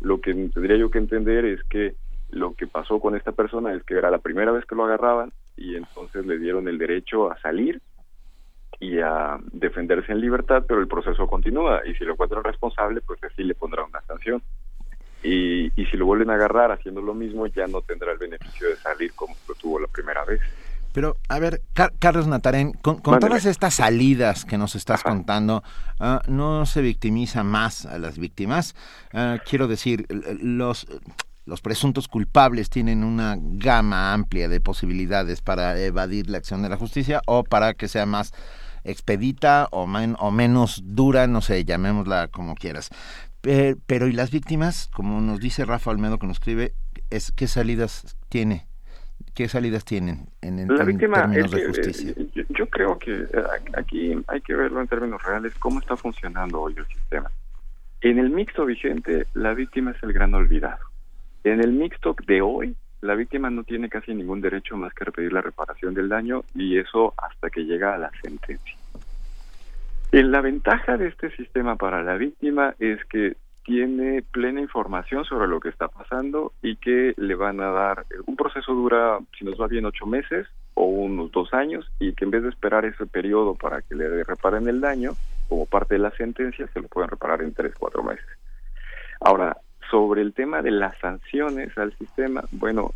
Lo que tendría yo que entender es que lo que pasó con esta persona es que era la primera vez que lo agarraban y entonces le dieron el derecho a salir y a defenderse en libertad, pero el proceso continúa y si lo encuentran responsable, pues así le pondrá una sanción. Y, y si lo vuelven a agarrar haciendo lo mismo, ya no tendrá el beneficio de salir como lo tuvo la primera vez. Pero, a ver, Car- Carlos Natarén, con, todas estas salidas que nos estás contando, ah, ¿no se victimiza más a las víctimas? Ah, quiero decir, los, los presuntos culpables tienen una gama amplia de posibilidades para evadir la acción de la justicia o para que sea más expedita o, men- o menos dura, no sé, llamémosla como quieras. Pe- Pero, ¿y las víctimas? Como nos dice Rafa Olmedo que nos escribe, es, ¿qué salidas tiene? ¿Qué salidas tienen en, en- La víctima, términos es de justicia? eh, yo, yo creo que eh, aquí hay que verlo en términos reales, cómo está funcionando hoy el sistema. En el mixto vigente, la víctima es el gran olvidado. En el mixto de hoy, la víctima no tiene casi ningún derecho más que pedir la reparación del daño y eso hasta que llega a la sentencia. la ventaja de este sistema para la víctima es que tiene plena información sobre lo que está pasando y que le van a dar, un proceso dura, si nos va bien, ocho meses o unos dos años y que en vez de esperar ese periodo para que le reparen el daño, como parte de la sentencia, se lo pueden reparar en tres, cuatro meses. Ahora, sobre el tema de las sanciones al sistema, bueno,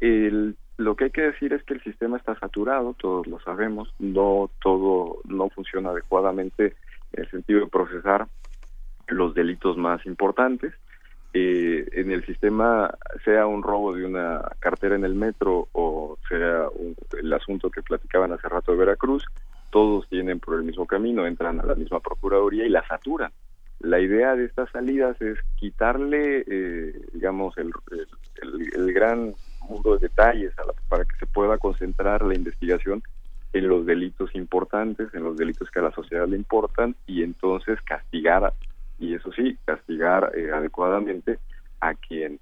lo que hay que decir es que el sistema está saturado, todos lo sabemos, no todo no funciona adecuadamente en el sentido de procesar los delitos más importantes. Eh, en el sistema, sea un robo de una cartera en el metro o sea el asunto que platicaban hace rato de Veracruz, todos tienen por el mismo camino, entran a la misma Procuraduría y la saturan. La idea de estas salidas es quitarle, eh, digamos, el, el, gran mundo de detalles para que se pueda concentrar la investigación en los delitos importantes, en los delitos que a la sociedad le importan y entonces castigar y eso sí, castigar eh, adecuadamente a quien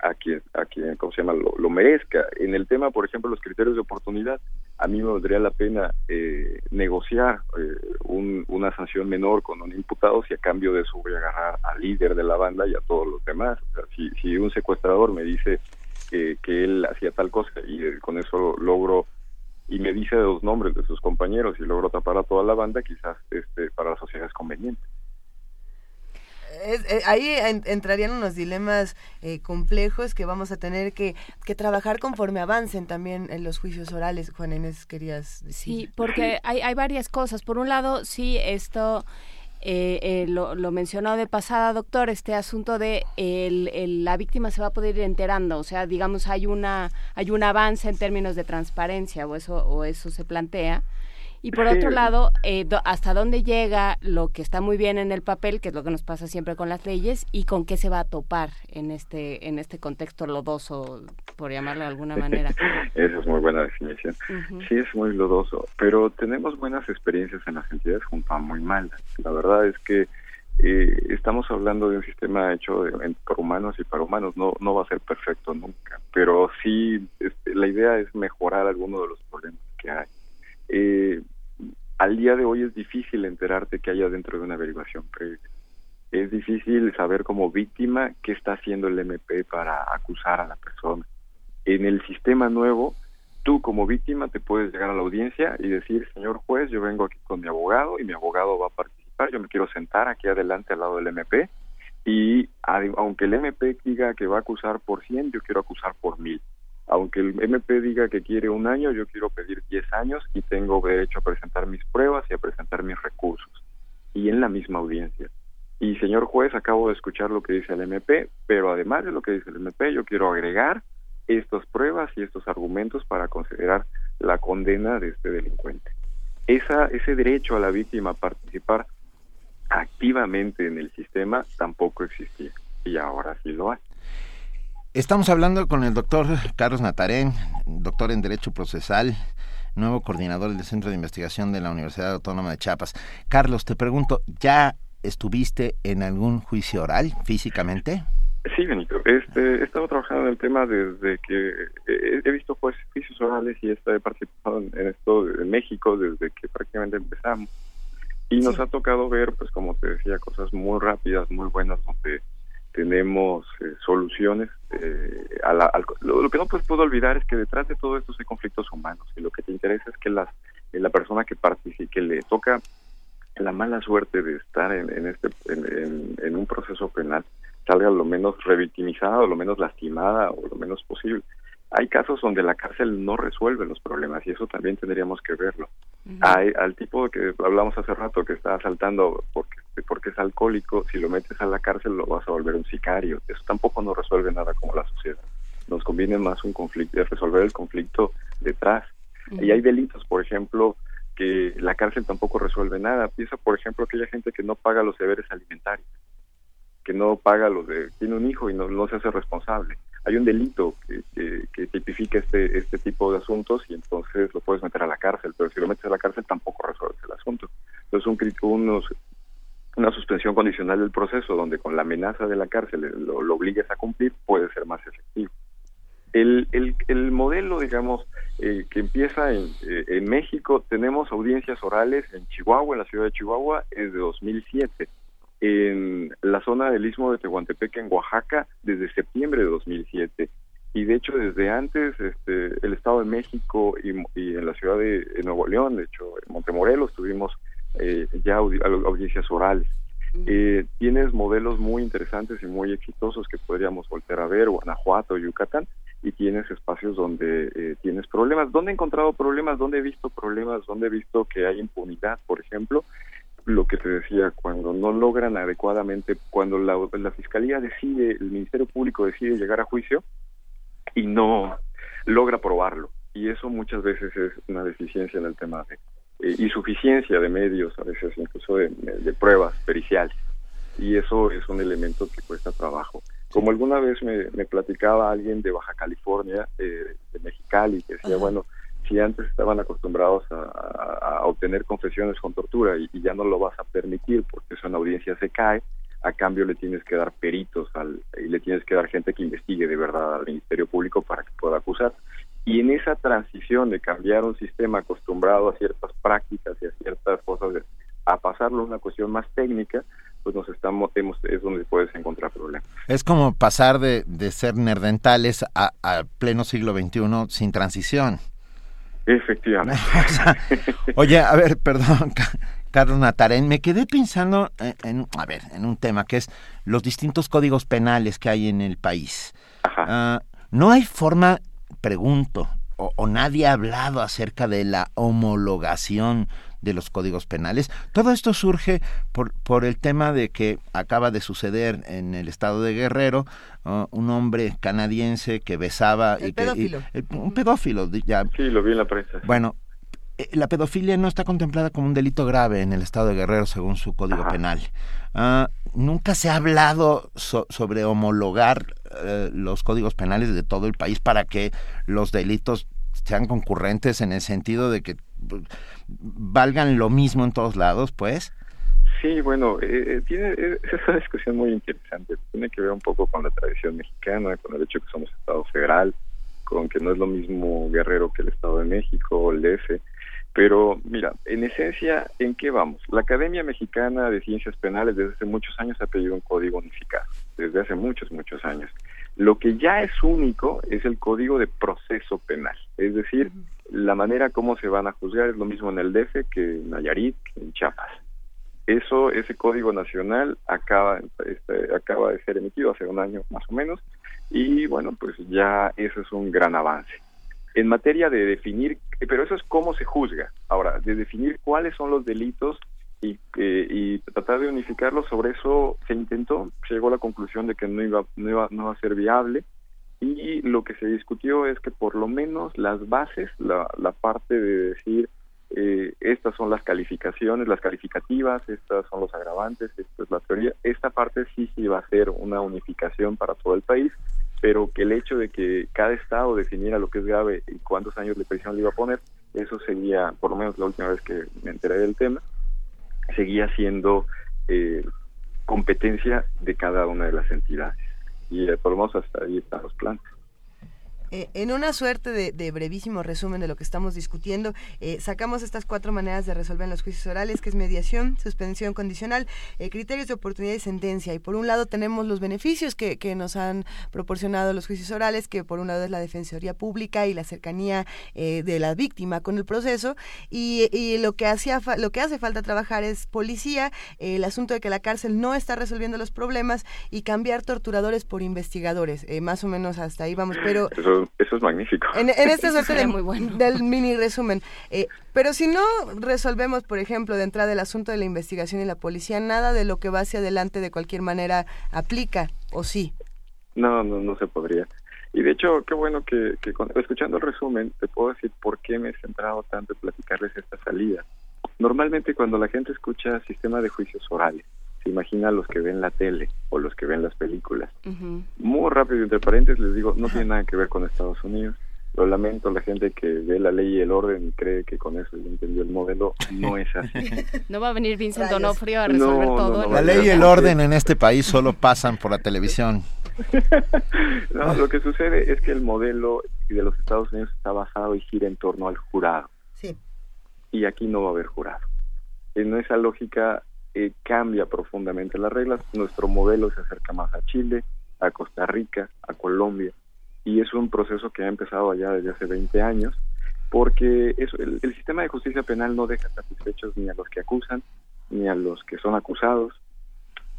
a quien a quien cómo se llama lo, merezca. En el tema por ejemplo los criterios de oportunidad a mí me valdría la pena eh, negociar eh, una sanción menor con un imputado si a cambio de eso voy a agarrar al líder de la banda y a todos los demás. Si, si un secuestrador me dice que él hacía tal cosa y con eso logro y me dice los nombres de sus compañeros y logro tapar a toda la banda quizás este para la sociedad es conveniente eh, ahí entrarían unos dilemas eh, complejos que vamos a tener que, que, trabajar conforme avancen también en los juicios orales. Juan Inés, querías decir. Sí, porque hay, hay varias cosas. Por un lado, sí, esto... Eh, lo, lo, mencionado de pasada, doctor, este asunto de el, la víctima se va a poder ir enterando, o sea, digamos, hay una hay un avance en términos de transparencia o eso o eso se plantea. Y por otro lado, eh, hasta dónde llega lo que está muy bien en el papel, que es lo que nos pasa siempre con las leyes, y con qué se va a topar en este en este contexto lodoso, por llamarlo de alguna manera. *laughs* Esa es muy buena definición. Sí, es muy lodoso, pero tenemos buenas experiencias en las entidades junto a muy malas. La verdad es que eh, estamos hablando de un sistema hecho por humanos y para humanos, no, no va a ser perfecto nunca, pero sí este, la idea es mejorar algunos de los problemas que hay eh, al día de hoy es difícil enterarte que haya dentro de una averiguación previa. Es difícil saber como víctima qué está haciendo el MP para acusar a la persona. En el sistema nuevo, tú como víctima te puedes llegar a la audiencia y decir, señor juez, yo vengo aquí con mi abogado y mi abogado va a participar, yo me quiero sentar aquí adelante al lado del MP y aunque el MP diga que va a acusar por 100, yo quiero acusar por 1000 aunque el MP diga que quiere un año, yo quiero pedir 10 años y tengo derecho a presentar mis pruebas y a presentar mis recursos. Y en la misma audiencia. Y señor juez, acabo de escuchar lo que dice el MP, pero además de lo que dice el MP, yo quiero agregar estas pruebas y estos argumentos para considerar la condena de este delincuente. Esa, ese derecho a la víctima a participar activamente en el sistema tampoco existía y ahora sí lo hay. Estamos hablando con el doctor Carlos Natarén, doctor en Derecho Procesal, nuevo coordinador del Centro de Investigación de la Universidad Autónoma de Chiapas. Carlos, te pregunto, ¿ya estuviste en algún juicio oral físicamente? Sí, Benito. Este, he estado trabajando en el tema desde que he, visto pues, juicios orales y he participado en esto en México desde que prácticamente empezamos. Y nos ha tocado ver, pues como te decía, cosas muy rápidas, muy buenas, donde tenemos eh, soluciones. Eh, a la, lo, que no pues, puedo olvidar es que detrás de todo esto hay conflictos humanos y lo que te interesa es que las, eh, la persona que participe, que le toca la mala suerte de estar en, en este en, en, un proceso penal salga lo menos revictimizada o lo menos lastimada o lo menos posible. Hay casos donde la cárcel no resuelve los problemas y eso también tendríamos que verlo. Hay, al tipo que hablamos hace rato que está asaltando porque, porque es alcohólico, si lo metes a la cárcel lo vas a volver un sicario. Eso tampoco no resuelve nada como la sociedad. Nos conviene más un conflicto, resolver el conflicto detrás. Y hay delitos, por ejemplo, que la cárcel tampoco resuelve nada. Piensa, por ejemplo, aquella gente que no paga los deberes alimentarios, que no paga los de... tiene un hijo y no, no se hace responsable hay un delito que, tipifica este, este tipo de asuntos y entonces lo puedes meter a la cárcel, pero si lo metes a la cárcel tampoco resuelves el asunto. Entonces un, unos, una suspensión condicional del proceso donde con la amenaza de la cárcel lo, obligues a cumplir puede ser más efectivo. El, el, el modelo, digamos, eh, que empieza en, eh, en México, tenemos audiencias orales en Chihuahua, en la ciudad de Chihuahua, es de 2007. En la zona del Istmo de Tehuantepec, en Oaxaca, desde septiembre de 2007 y de hecho desde antes este, el Estado de México y, y en la ciudad de, Nuevo León, de hecho en Montemorelos tuvimos eh, ya audi- audiencias orales. Eh, tienes modelos muy interesantes y muy exitosos que podríamos volver a ver, Guanajuato, Yucatán, y tienes espacios donde eh, tienes problemas. ¿Dónde he encontrado problemas? ¿Dónde he visto problemas? ¿Dónde he visto que hay impunidad, por ejemplo? Lo que te decía, cuando no logran adecuadamente, cuando la, la Fiscalía decide, el Ministerio Público decide llegar a juicio y no logra probarlo. Y eso muchas veces es una deficiencia en el tema de eh, insuficiencia de medios, a veces incluso de, de pruebas periciales. Y eso es un elemento que cuesta trabajo. Como alguna vez me, me platicaba alguien de Baja California, eh, de Mexicali, que decía, bueno, si antes estaban acostumbrados a, obtener confesiones con tortura y, ya no lo vas a permitir porque eso en audiencia se cae, a cambio le tienes que dar peritos al, y le tienes que dar gente que investigue de verdad al Ministerio Público para que pueda acusar. Y en esa transición de cambiar un sistema acostumbrado a ciertas prácticas y a ciertas cosas, a pasarlo a una cuestión más técnica, pues nos estamos, hemos- es donde puedes encontrar problemas. Es como pasar de, de ser nerdentales a, a pleno siglo XXI sin transición. Efectivamente. *laughs* Oye, a ver, perdón, *laughs* Ca- Carlos Natarén, me quedé pensando en, en- a ver, en un tema que es los distintos códigos penales que hay en el país. Ah, no hay forma, pregunto, o, o nadie ha hablado acerca de la homologación de los códigos penales. Todo esto surge por, por el tema de que acaba de suceder en el estado de Guerrero ah, un hombre canadiense que besaba El y que y- pedófilo. eh, un pedófilo ya Sí, lo vi en la prensa. bueno, eh, la pedofilia no está contemplada como un delito grave en el estado de Guerrero según su código penal. Ah, nunca se ha hablado so- sobre homologar eh, los códigos penales de todo el país para que los delitos sean concurrentes en el sentido de que pues, valgan lo mismo en todos lados, pues. Sí, bueno, eh, eh, eh, es una discusión muy interesante. Tiene que ver un poco con la tradición mexicana, con el hecho que somos Estado federal, con que no es lo mismo Guerrero que el Estado de México o el DF. Pero mira, en esencia, ¿en qué vamos? La Academia Mexicana de Ciencias Penales desde hace muchos años ha pedido un código unificado, desde hace muchos, muchos años. Lo que ya es único es el código de proceso penal, es decir, la manera como se van a juzgar es lo mismo en el DF que en Nayarit, en Chiapas. Eso, ese código nacional acaba, este, acaba de ser emitido hace un año más o menos y bueno, pues ya eso es un gran avance. En materia de definir, pero eso es cómo se juzga. Ahora, de definir cuáles son los delitos y, eh, y tratar de unificarlos, sobre eso se intentó, llegó a la conclusión de que no iba, no iba, no iba a ser viable. Y lo que se discutió es que por lo menos las bases, la, la parte de decir eh, estas son las calificaciones, las calificativas, estas son los agravantes, esta es la teoría, esta parte sí sí va a ser una unificación para todo el país, pero que el hecho de que cada estado definiera lo que es grave y cuántos años de prisión le iba a poner, eso seguía, por lo menos la última vez que me enteré del tema, seguía siendo eh, competencia de cada una de las entidades. Y por lo menos hasta ahí están los planes. Eh, en una suerte de, de brevísimo resumen de lo que estamos discutiendo, eh, sacamos estas cuatro maneras de resolver los juicios orales, que es mediación, suspensión condicional, eh, criterios de oportunidad y sentencia. Y por un lado tenemos los beneficios que, que nos han proporcionado los juicios orales, que por un lado es la defensoría pública y la cercanía eh, de la víctima con el proceso. Y, y lo que hacía lo que hace falta trabajar es policía, eh, el asunto de que la cárcel no está resolviendo los problemas y cambiar torturadores por investigadores. Más o menos hasta ahí vamos. Pero eso es magnífico. en, en *laughs* esta suerte de- muy bueno. del mini resumen. Eh, pero si no resolvemos, por ejemplo, de entrada el asunto de la investigación y la policía, nada de lo que va hacia adelante de cualquier manera aplica, ¿o sí? No, no, no se podría. Y de hecho, qué bueno que, que con- escuchando el resumen, te puedo decir por qué me he centrado tanto en platicarles esta salida. Normalmente cuando la gente escucha sistema de juicios orales, se imagina los que ven la tele o los que ven las películas. Muy rápido, entre paréntesis, les digo, no tiene nada que ver con Estados Unidos. Lo lamento, la gente que ve la ley y el orden y cree que con eso ya entendió el modelo, no es así. *laughs* No va a venir Vincent Rayos. Donofrio a resolver No, todo. no, en no, La ley y el orden en este país solo pasan por la televisión. *laughs* no, lo que sucede es que el modelo de los Estados Unidos está basado y gira en torno al jurado. Sí. Y aquí no va a haber jurado. En esa lógica eh, cambia profundamente las reglas. Nuestro modelo se acerca más a Chile, a Costa Rica, a Colombia. Y es un proceso que ha empezado allá desde hace 20 años, porque eso, el, sistema de justicia penal no deja satisfechos ni a los que acusan, ni a los que son acusados,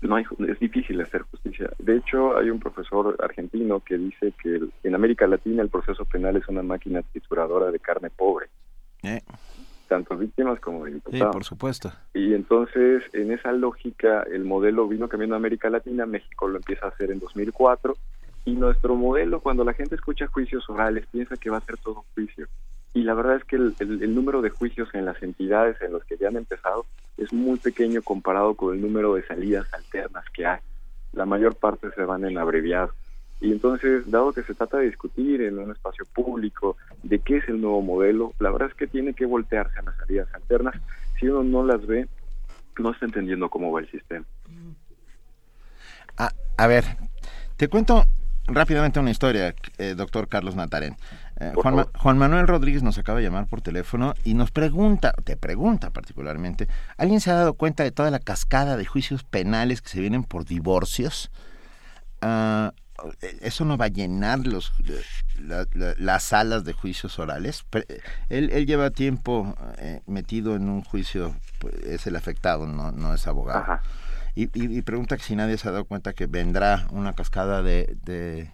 no hay, es difícil hacer justicia. De hecho, hay un profesor argentino que dice que en América Latina el proceso penal es una máquina trituradora de carne pobre, Eh, tanto víctimas como de sí, por supuesto. Y entonces, en esa lógica, el modelo vino cambiando a América Latina, México lo empieza a hacer en 2004, y nuestro modelo, cuando la gente escucha juicios orales, piensa que va a ser todo juicio. Y la verdad es que el, el- el número de juicios en las entidades en los que ya han empezado es muy pequeño comparado con el número de salidas alternas que hay. La mayor parte se van en abreviado. Y entonces, dado que se trata de discutir en un espacio público de qué es el nuevo modelo, la verdad es que tiene que voltearse a las salidas alternas. Si uno no las ve, no está entendiendo cómo va el sistema. Ah, a ver, te cuento rápidamente una historia, eh, doctor Carlos Natarén. Eh, Juan, Ma- favor. Juan Manuel Rodríguez nos acaba de llamar por teléfono y nos pregunta, te pregunta particularmente, ¿alguien se ha dado cuenta de toda la cascada de juicios penales que se vienen por divorcios? Ah, ¿Eso no va a llenar los, la- la- las salas de juicios orales? Pre- Él, él lleva tiempo eh, metido en un juicio, pues, es el afectado, no, no es abogado. Y, y- y pregunta que si nadie se ha dado cuenta que vendrá una cascada de, de,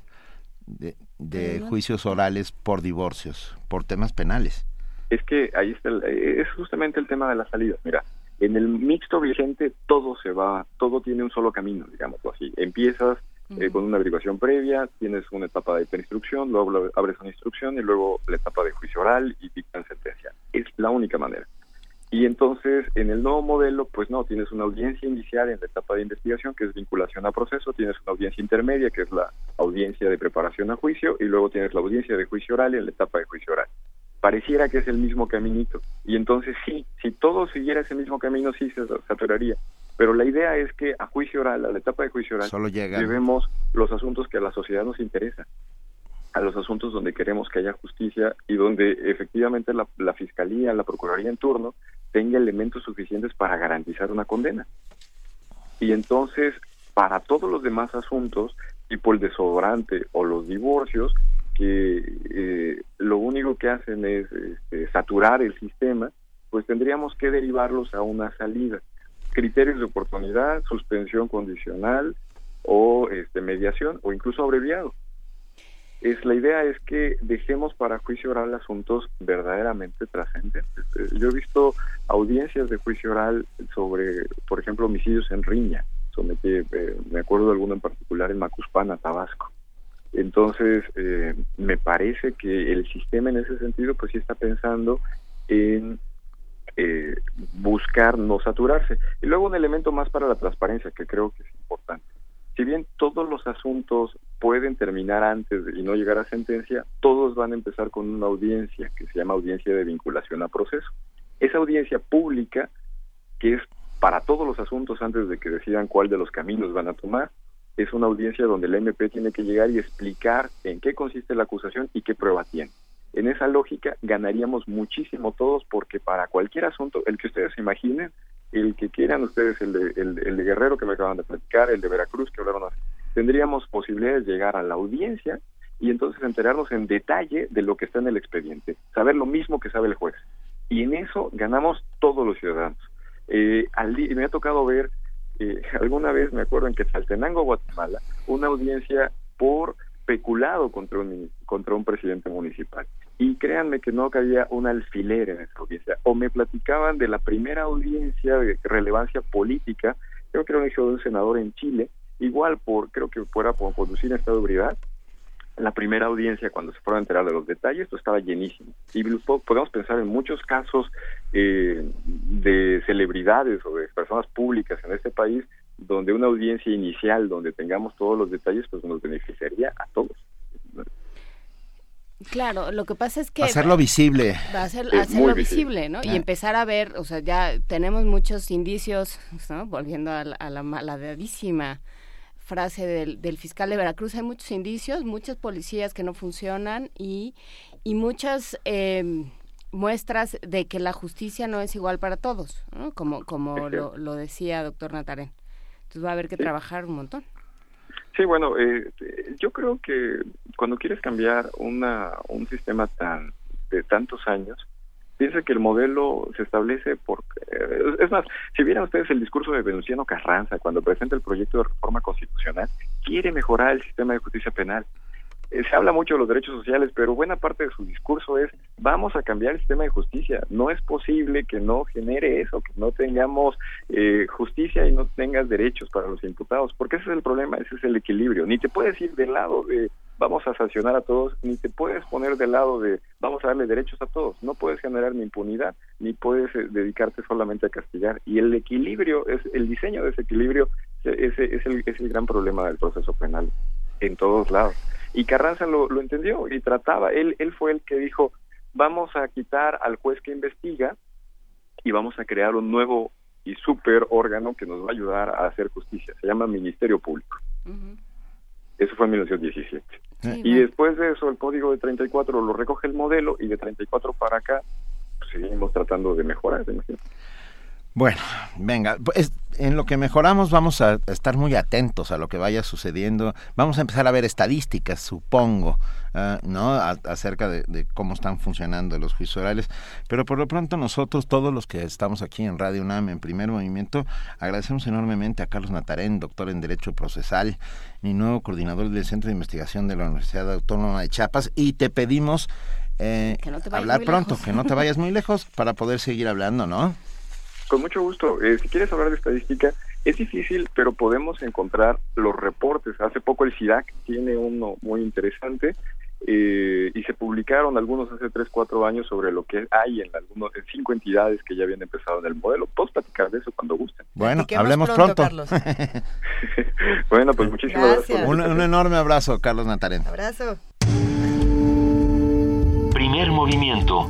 de- juicios orales por divorcios, por temas penales. Es que ahí está, el- eh, es justamente el tema de las salidas. Mira, en el mixto vigente todo se va, todo tiene un solo camino, digámoslo así. Empiezas eh, con una averiguación previa, tienes una etapa de instrucción, luego abres una instrucción y luego la etapa de juicio oral y dictan sentencia. Es la única manera. Y entonces, en el nuevo modelo, pues no, tienes una audiencia inicial en la etapa de investigación, que es vinculación a proceso, tienes una audiencia intermedia, que es la audiencia de preparación a juicio, y luego tienes la audiencia de juicio oral en la etapa de juicio oral. Pareciera que es el mismo caminito. Y entonces sí, si todo siguiera ese mismo camino, sí se saturaría. Pero la idea es que a juicio oral, a la etapa de juicio oral, Solo llevemos los asuntos que a la sociedad nos interesa a los asuntos donde queremos que haya justicia y donde efectivamente la, la fiscalía, la procuraduría en turno tenga elementos suficientes para garantizar una condena. Y entonces, para todos los demás asuntos, tipo el desodorante o los divorcios, que eh, lo único que hacen es este, saturar el sistema, pues tendríamos que derivarlos a una salida. Criterios de oportunidad, suspensión condicional o este, mediación o incluso abreviado es la idea es que dejemos para juicio oral asuntos verdaderamente trascendentes. Eh, Yo he visto audiencias de juicio oral sobre, por ejemplo, homicidios en riña. Sometí, eh, me acuerdo de alguno en particular en Macuspana, Tabasco. Entonces, eh, me parece que el sistema en ese sentido, pues sí está pensando en eh, buscar no saturarse. Y luego un elemento más para la transparencia que creo que es importante. Si bien todos los asuntos pueden terminar antes y no llegar a sentencia, todos van a empezar con una audiencia que se llama audiencia de vinculación a proceso. Esa audiencia pública, que es para todos los asuntos antes de que decidan cuál de los caminos van a tomar, es una audiencia donde el MP tiene que llegar y explicar en qué consiste la acusación y qué prueba tiene. En esa lógica ganaríamos muchísimo todos porque para cualquier asunto, el que ustedes imaginen, el que quieran ustedes, el de, el, de Guerrero que me acaban de platicar, el de Veracruz que hablaron hace, tendríamos posibilidades de llegar a la audiencia y entonces enterarnos en detalle de lo que está en el expediente, saber lo mismo que sabe el juez. Y en eso ganamos todos los ciudadanos. Eh, al me ha tocado ver, eh, *laughs* alguna vez me acuerdo en Quetzaltenango, Guatemala, una audiencia por peculado contra un, contra un presidente municipal. Y créanme que no cabía un alfiler en esa audiencia. O me platicaban de la primera audiencia de relevancia política, creo que era un hijo de un senador en Chile, igual por, creo que fuera por conducir estado de ebriedad, la primera audiencia cuando se fueron a enterar de los detalles, estaba llenísimo. Y po- podemos pensar en muchos casos eh, de celebridades o de personas públicas en este país donde una audiencia inicial, donde tengamos todos los detalles, pues nos beneficiaría a todos. Claro, lo que pasa es que... Hacerlo visible. Va a hacerlo visible, visible. ¿no? Ah. Y empezar a ver, o sea, ya tenemos muchos indicios, ¿no? Volviendo a la, a la malhadadísima frase del, del, fiscal de Veracruz, hay muchos indicios, muchas policías que no funcionan y, y muchas eh, muestras de que la justicia no es igual para todos, ¿no? como, como lo, lo, decía doctor Natarén. Entonces va a haber que sí. trabajar un montón. Sí, bueno, eh, yo creo que cuando quieres cambiar una, un sistema tan de tantos años, piensa que el modelo se establece por... Eh, es más, si vieran ustedes el discurso de Venustiano Carranza cuando presenta el proyecto de reforma constitucional, quiere mejorar el sistema de justicia penal. Eh, se habla mucho de los derechos sociales, pero buena parte de su discurso es vamos a cambiar el sistema de justicia. No es posible que no genere eso, que no tengamos eh, justicia y no tengas derechos para los imputados, porque ese es el problema, ese es el equilibrio. Ni te puedes ir del lado de vamos a sancionar a todos, ni te puedes poner del lado de vamos a darle derechos a todos. No puedes generar ni impunidad, ni puedes eh, dedicarte solamente a castigar. Y el equilibrio, es el diseño de ese equilibrio, ese es el, es el gran problema del proceso penal en todos lados. Y Carranza lo, lo entendió y trataba, él, él fue el que dijo, vamos a quitar al juez que investiga y vamos a crear un nuevo y super órgano que nos va a ayudar a hacer justicia. Se llama Ministerio Público. Uh -huh. Eso fue en 1917. Sí, y después de eso, el código de 34 lo recoge el modelo y de 34 para acá pues, seguimos tratando de mejorar. Imagínate. Bueno, venga, pues en lo que mejoramos vamos a estar muy atentos a lo que vaya sucediendo. Vamos a empezar a ver estadísticas, supongo, uh, ¿no? A, acerca de, de, cómo están funcionando los juicios orales. Pero por lo pronto nosotros, todos los que estamos aquí en Radio UNAM, en primer movimiento, agradecemos enormemente a Carlos Natarén, doctor en Derecho Procesal y nuevo coordinador del Centro de Investigación de la Universidad Autónoma de Chiapas. Y te pedimos eh, no hablar pronto, lejos. que no te vayas muy lejos para poder seguir hablando, ¿no? Con mucho gusto. Eh, si quieres hablar de estadística, es difícil, pero podemos encontrar los reportes. Hace poco el CIDAC tiene uno muy interesante eh, y se publicaron algunos hace 3, 4 años sobre lo que hay en, algunos, en cinco entidades que ya habían empezado en el modelo. Puedo platicar de eso cuando gusten. Bueno, hablemos pronto. pronto. *laughs* bueno, pues muchísimas gracias. gracias un, un enorme abrazo, Carlos Natarén. Abrazo. Primer movimiento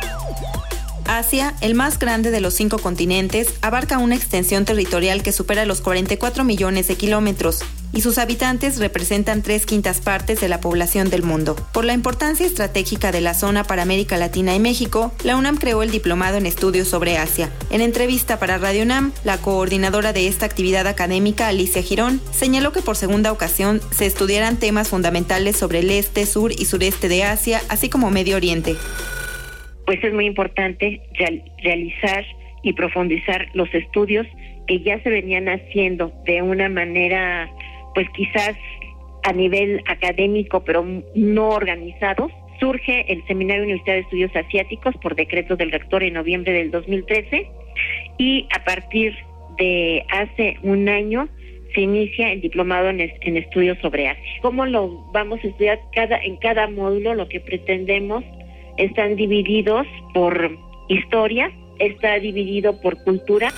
Asia, el más grande de los cinco continentes, abarca una extensión territorial que supera los 44 millones de kilómetros y sus habitantes representan tres quintas partes de la población del mundo. Por la importancia estratégica de la zona para América Latina y México, la UNAM creó el Diplomado en Estudios sobre Asia. En entrevista para Radio UNAM, la coordinadora de esta actividad académica, Alicia Girón, señaló que por segunda ocasión se estudiarán temas fundamentales sobre el este, sur y sureste de Asia, así como Medio Oriente pues es muy importante realizar y profundizar los estudios que ya se venían haciendo de una manera, pues quizás a nivel académico, pero no organizados. Surge el Seminario Universitario de Estudios Asiáticos por decreto del rector en noviembre del 2013 y a partir de hace un año se inicia el diplomado en, en, estudios sobre Asia. ¿Cómo lo vamos a estudiar cada, en cada módulo? Lo que pretendemos están divididos por historia, está dividido por cultura.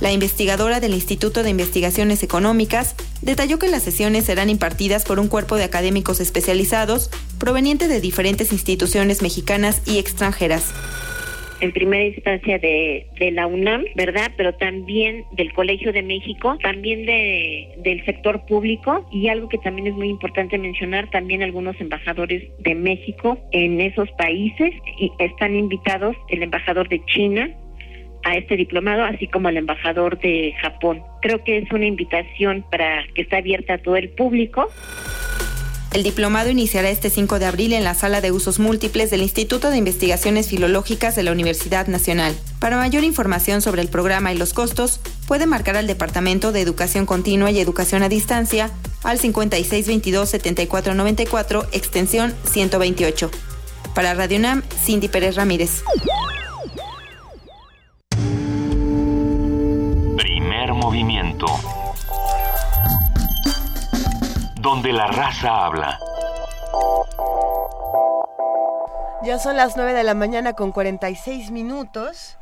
La investigadora del Instituto de Investigaciones Económicas detalló que las sesiones serán impartidas por un cuerpo de académicos especializados proveniente de diferentes instituciones mexicanas y extranjeras en primera instancia de, de, la UNAM, ¿verdad? Pero también del Colegio de México, también de, del sector público y algo que también es muy importante mencionar, también algunos embajadores de México en esos países y están invitados el embajador de China a este diplomado, así como el embajador de Japón. Creo que es una invitación para que está abierta a todo el público. El diplomado iniciará este 5 de abril en la sala de usos múltiples del Instituto de Investigaciones Filológicas de la Universidad Nacional. Para mayor información sobre el programa y los costos, puede marcar al Departamento de Educación Continua y Educación a Distancia al 5622-7494, extensión 128. Para Radio UNAM, Cindy Pérez Ramírez. Primer movimiento donde la raza habla. Ya son las 9 de la mañana con 46 minutos.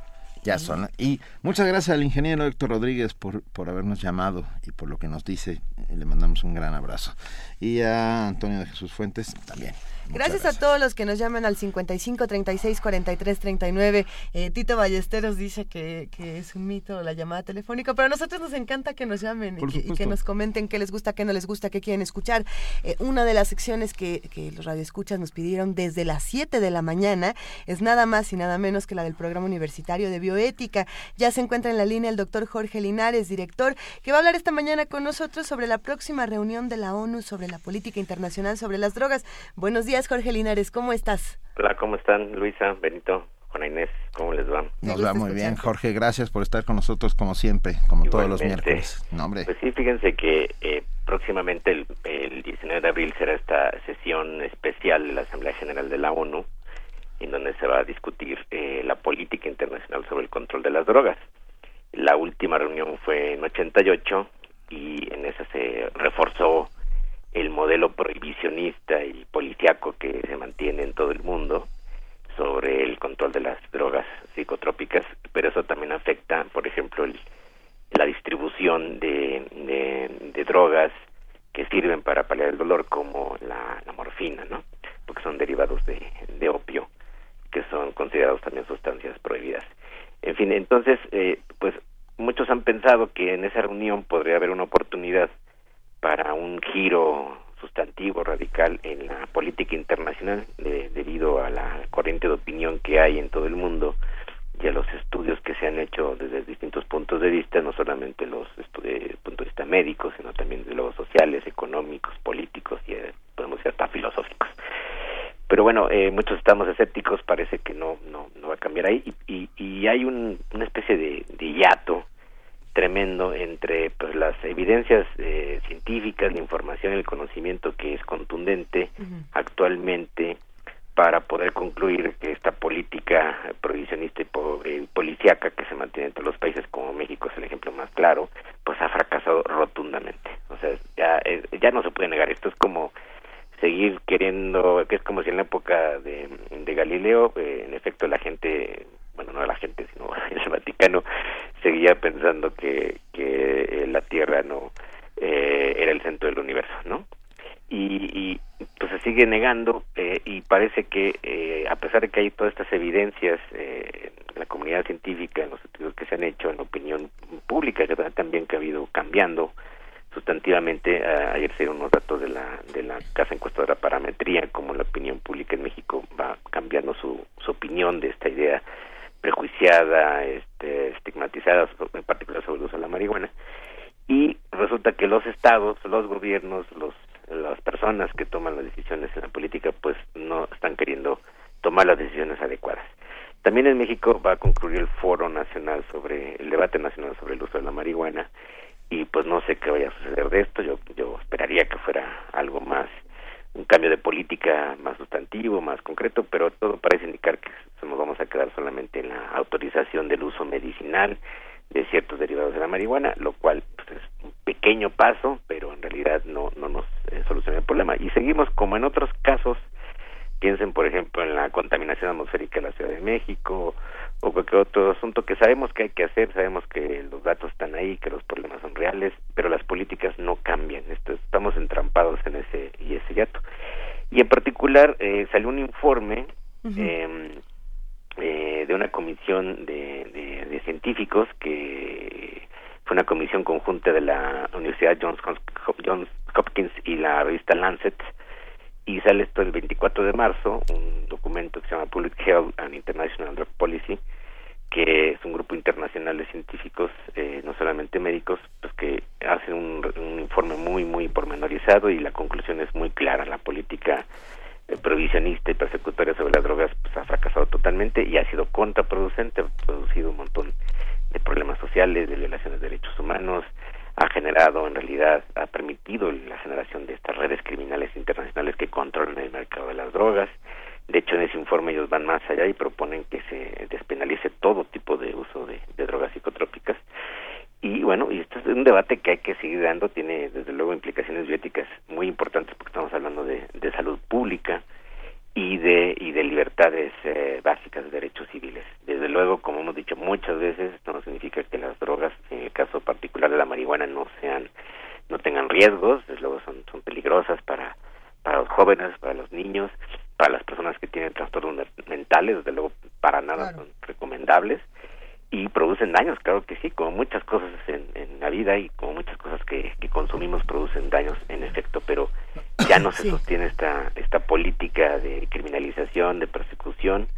Ya son. Y muchas gracias al ingeniero Héctor Rodríguez por, por habernos llamado y por lo que nos dice. Le mandamos un gran abrazo. Y a Antonio de Jesús Fuentes también. Gracias, a todos los que nos llaman al 55 36 43 39. Eh, Tito Ballesteros dice que, que, es un mito la llamada telefónica, pero a nosotros nos encanta que nos llamen y que, nos comenten qué les gusta, qué no les gusta, qué quieren escuchar. Eh, una de las secciones que, que los radioescuchas nos pidieron desde las 7 de la mañana es nada más y nada menos que la del programa universitario de bioética. Ya se encuentra en la línea el doctor Jorge Linares, director, que va a hablar esta mañana con nosotros sobre la próxima reunión de la ONU sobre la política internacional sobre las drogas. Buenos días, Jorge Linares, ¿cómo estás? Hola, ¿cómo están? Luisa, Benito, Juana Inés, ¿cómo les va? Nos va muy bien, Jorge, gracias por estar con nosotros como siempre, como todos los miércoles. No, Pues sí, fíjense que eh, próximamente el, el 19 de abril será esta sesión especial de la Asamblea General de la ONU, en donde se va a discutir eh, la política internacional sobre el control de las drogas. La última reunión fue en 88 y en esa se reforzó el modelo prohibicionista y policiaco que se mantiene en todo el mundo sobre el control de las drogas psicotrópicas, pero eso también afecta, por ejemplo, el, la distribución de, de, drogas que sirven para paliar el dolor, como la, morfina, ¿no? Porque son derivados de, de opio, que son considerados también sustancias prohibidas. En fin, entonces, eh, pues muchos han pensado que en esa reunión podría haber una oportunidad para un giro sustantivo radical en la política internacional debido a la corriente de opinión que hay en todo el mundo y a los estudios que se han hecho desde distintos puntos de vista, no solamente los desde el punto de vista médico, sino también de los sociales, económicos, políticos y eh, podemos decir hasta filosóficos. Pero bueno, eh, muchos estamos escépticos, parece que no no, no va a cambiar ahí y, y, hay un, una especie de, de hiato tremendo entre pues las evidencias eh, científicas, la información, el conocimiento que es contundente actualmente para poder concluir que esta política prohibicionista y policíaca que se mantiene en todos los países como México es el ejemplo más claro, pues ha fracasado rotundamente. O sea, ya, eh, ya no se puede negar. Esto es como seguir queriendo, que es como si en la época de, de Galileo, eh, en efecto la gente bueno, no la gente, sino *laughs* el Vaticano, seguía pensando que, que la Tierra no eh, era el centro del universo, ¿no? Y, pues se sigue negando eh, y parece que eh, a pesar de que hay todas estas evidencias en la comunidad científica, en los estudios que se han hecho, en la opinión pública que también que ha habido cambiando sustantivamente, ayer se dieron unos datos de la, de la Casa Encuestadora Parametría, como la opinión pública en México va cambiando su, su opinión de esta idea prejuiciada, este, estigmatizada, en particular sobre el uso de la marihuana. Y resulta que los estados, los gobiernos, los, las personas que toman las decisiones en la política, pues no están queriendo tomar las decisiones adecuadas. También en México va a concluir el foro nacional sobre el debate nacional sobre el uso de la marihuana y pues no sé qué vaya a suceder de esto. Yo yo esperaría que fuera algo más un cambio de política más sustantivo, más concreto, pero todo parece indicar que nos vamos a quedar solamente en la autorización del uso medicinal de ciertos derivados de la marihuana, lo cual pues, es un pequeño paso, pero en realidad no, no nos eh, soluciona el problema. Y seguimos como en otros casos, piensen por ejemplo en la contaminación atmosférica de la Ciudad de México o cualquier otro asunto que sabemos que hay que hacer, sabemos que los datos están ahí, que los problemas son reales, pero las políticas no cambian, estamos entrampados en ese y ese hiato. Y en particular eh, salió un informe eh, eh, de una comisión de, de, científicos que fue una comisión conjunta de la Universidad Johns, Johns Hopkins y la revista Lancet y sale esto el 24 de marzo, un documento que se llama Public Health and International Drug Policy, que es un grupo internacional de científicos, eh, no solamente médicos, hacen un, un, informe muy, muy pormenorizado y la conclusión es muy clara. La política eh, provisionista y persecutoria sobre las drogas pues ha fracasado totalmente y ha sido contraproducente, ha producido un montón de problemas sociales, de violaciones de derechos humanos, ha generado en realidad, ha permitido la generación de estas redes criminales internacionales que controlan el mercado de las drogas. De hecho, en ese informe ellos van más allá y proponen que se despenalice todo tipo de uso de, drogas psicotrópicas. Y bueno, y esto es un debate que hay que seguir dando, tiene desde luego implicaciones bióticas muy importantes porque estamos hablando de, de salud pública, y de y de libertades eh, básicas de derechos civiles. Desde luego, como hemos dicho muchas veces, esto no significa que las drogas, en el caso particular de la marihuana, no sean no tengan riesgos, desde luego son son peligrosas para para los jóvenes, para los niños, para las personas que tienen trastornos mentales, desde luego para nada son recomendables y producen daños, claro que sí, como muchas cosas en, en la vida y como muchas cosas que, que, consumimos producen daños en efecto, pero ya no se sostiene esta, esta política de criminalización, de persecución.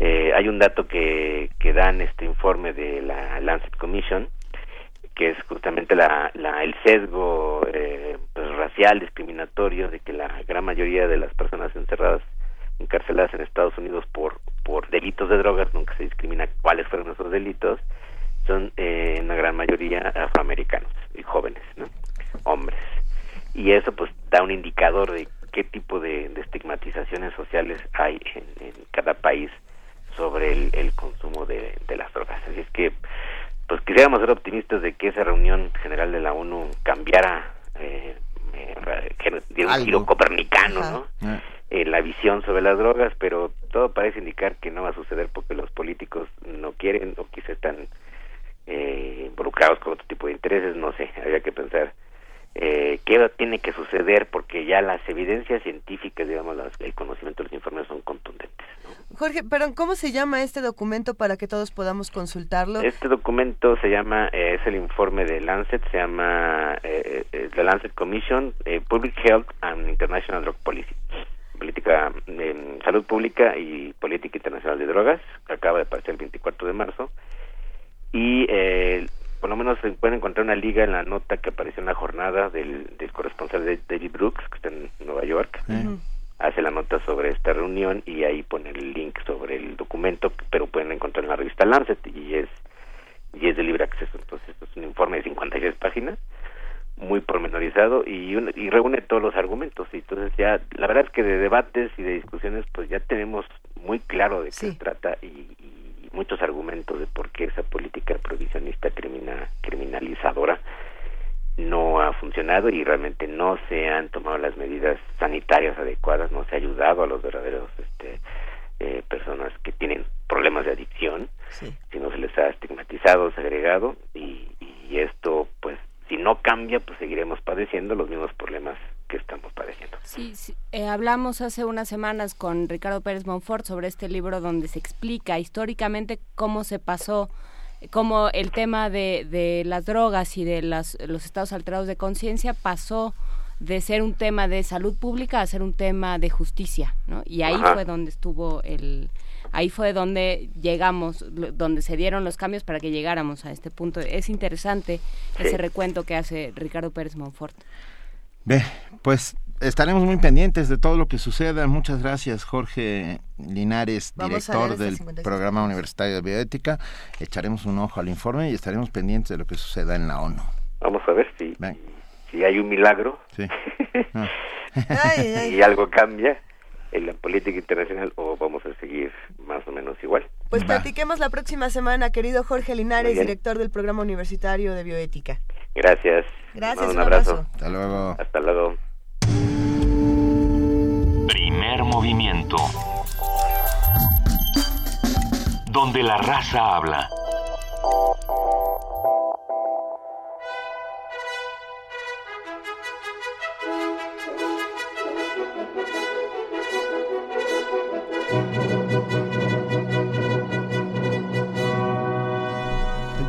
Eh, hay un dato que, que da en este informe de la Lancet Commission, que es justamente la, la el sesgo eh, pues, racial discriminatorio de que la gran mayoría de las personas encerradas encarceladas en Estados Unidos por por delitos de drogas nunca se discrimina cuáles fueron esos delitos son eh, en la gran mayoría afroamericanos y jóvenes no hombres. Y eso pues da un indicador de qué tipo de, de estigmatizaciones sociales hay en, en, cada país sobre el, el consumo de, de las drogas. Así es que pues quisiéramos ser optimistas de que esa reunión general de la ONU cambiara eh, eh, diera un giro copernicano, ¿no? Eh, la visión sobre las drogas, pero todo parece indicar que no va a suceder porque los políticos no quieren o quizá están eh, involucrados con otro tipo de intereses, no sé, *laughs* habría que pensar eh, qué tiene que suceder porque ya las evidencias científicas, digamos, las, el conocimiento de los informes son contundentes. ¿no? Jorge, pero ¿cómo se llama este documento para que todos podamos consultarlo? Este documento se llama, eh, es el informe de Lancet, se llama eh, eh, The Lancet Commission, eh, Public Health and International Drug Policy, política de salud pública y política internacional de drogas, que acaba de aparecer el 24 de marzo, y eh, por lo menos se puede encontrar una liga en la nota que apareció en la jornada del, del corresponsal de David Brooks, que está en Nueva York. Eh, Hace la nota sobre esta reunión y ahí pone el link sobre el documento, pero pueden encontrar en la revista Lancet y es y es de libre acceso. Entonces, esto es un informe de 56 páginas, muy pormenorizado y, un- y reúne todos los argumentos. Y entonces ya, la verdad es que de debates y de discusiones, pues ya tenemos muy claro de qué se trata y, y muchos argumentos de por qué esa política prohibicionista crimina, criminalizadora no ha funcionado y realmente no se han tomado las medidas sanitarias adecuadas, no se ha ayudado a los verdaderos este, eh, personas que tienen problemas de adicción, sino se les ha estigmatizado, segregado y, y esto pues si no cambia pues seguiremos padeciendo los mismos problemas que estamos padeciendo. Sí, sí. Eh, hablamos hace unas semanas con Ricardo Pérez Monfort sobre este libro donde se explica históricamente cómo se pasó, cómo el tema de, de las drogas y de las, los estados alterados de conciencia pasó de ser un tema de salud pública a ser un tema de justicia, ¿no? Y ahí Ajá. fue donde estuvo el, ahí fue donde llegamos, donde se dieron los cambios para que llegáramos a este punto. Es interesante ese recuento que hace Ricardo Pérez Monfort. Ve, pues estaremos muy pendientes de todo lo que suceda. Muchas gracias, Jorge Linares, director del 56. Programa Universitario de Bioética. Echaremos un ojo al informe y estaremos pendientes de lo que suceda en la ONU. Vamos a ver si, Ven. si hay un milagro Sí. *laughs* y algo cambia en la política internacional o vamos a seguir más o menos igual. Pues platiquemos la próxima semana, querido Jorge Linares, director del Programa Universitario de Bioética. Gracias. Gracias, Un un abrazo. abrazo. Hasta luego. Hasta luego. Primer movimiento. Donde la raza habla.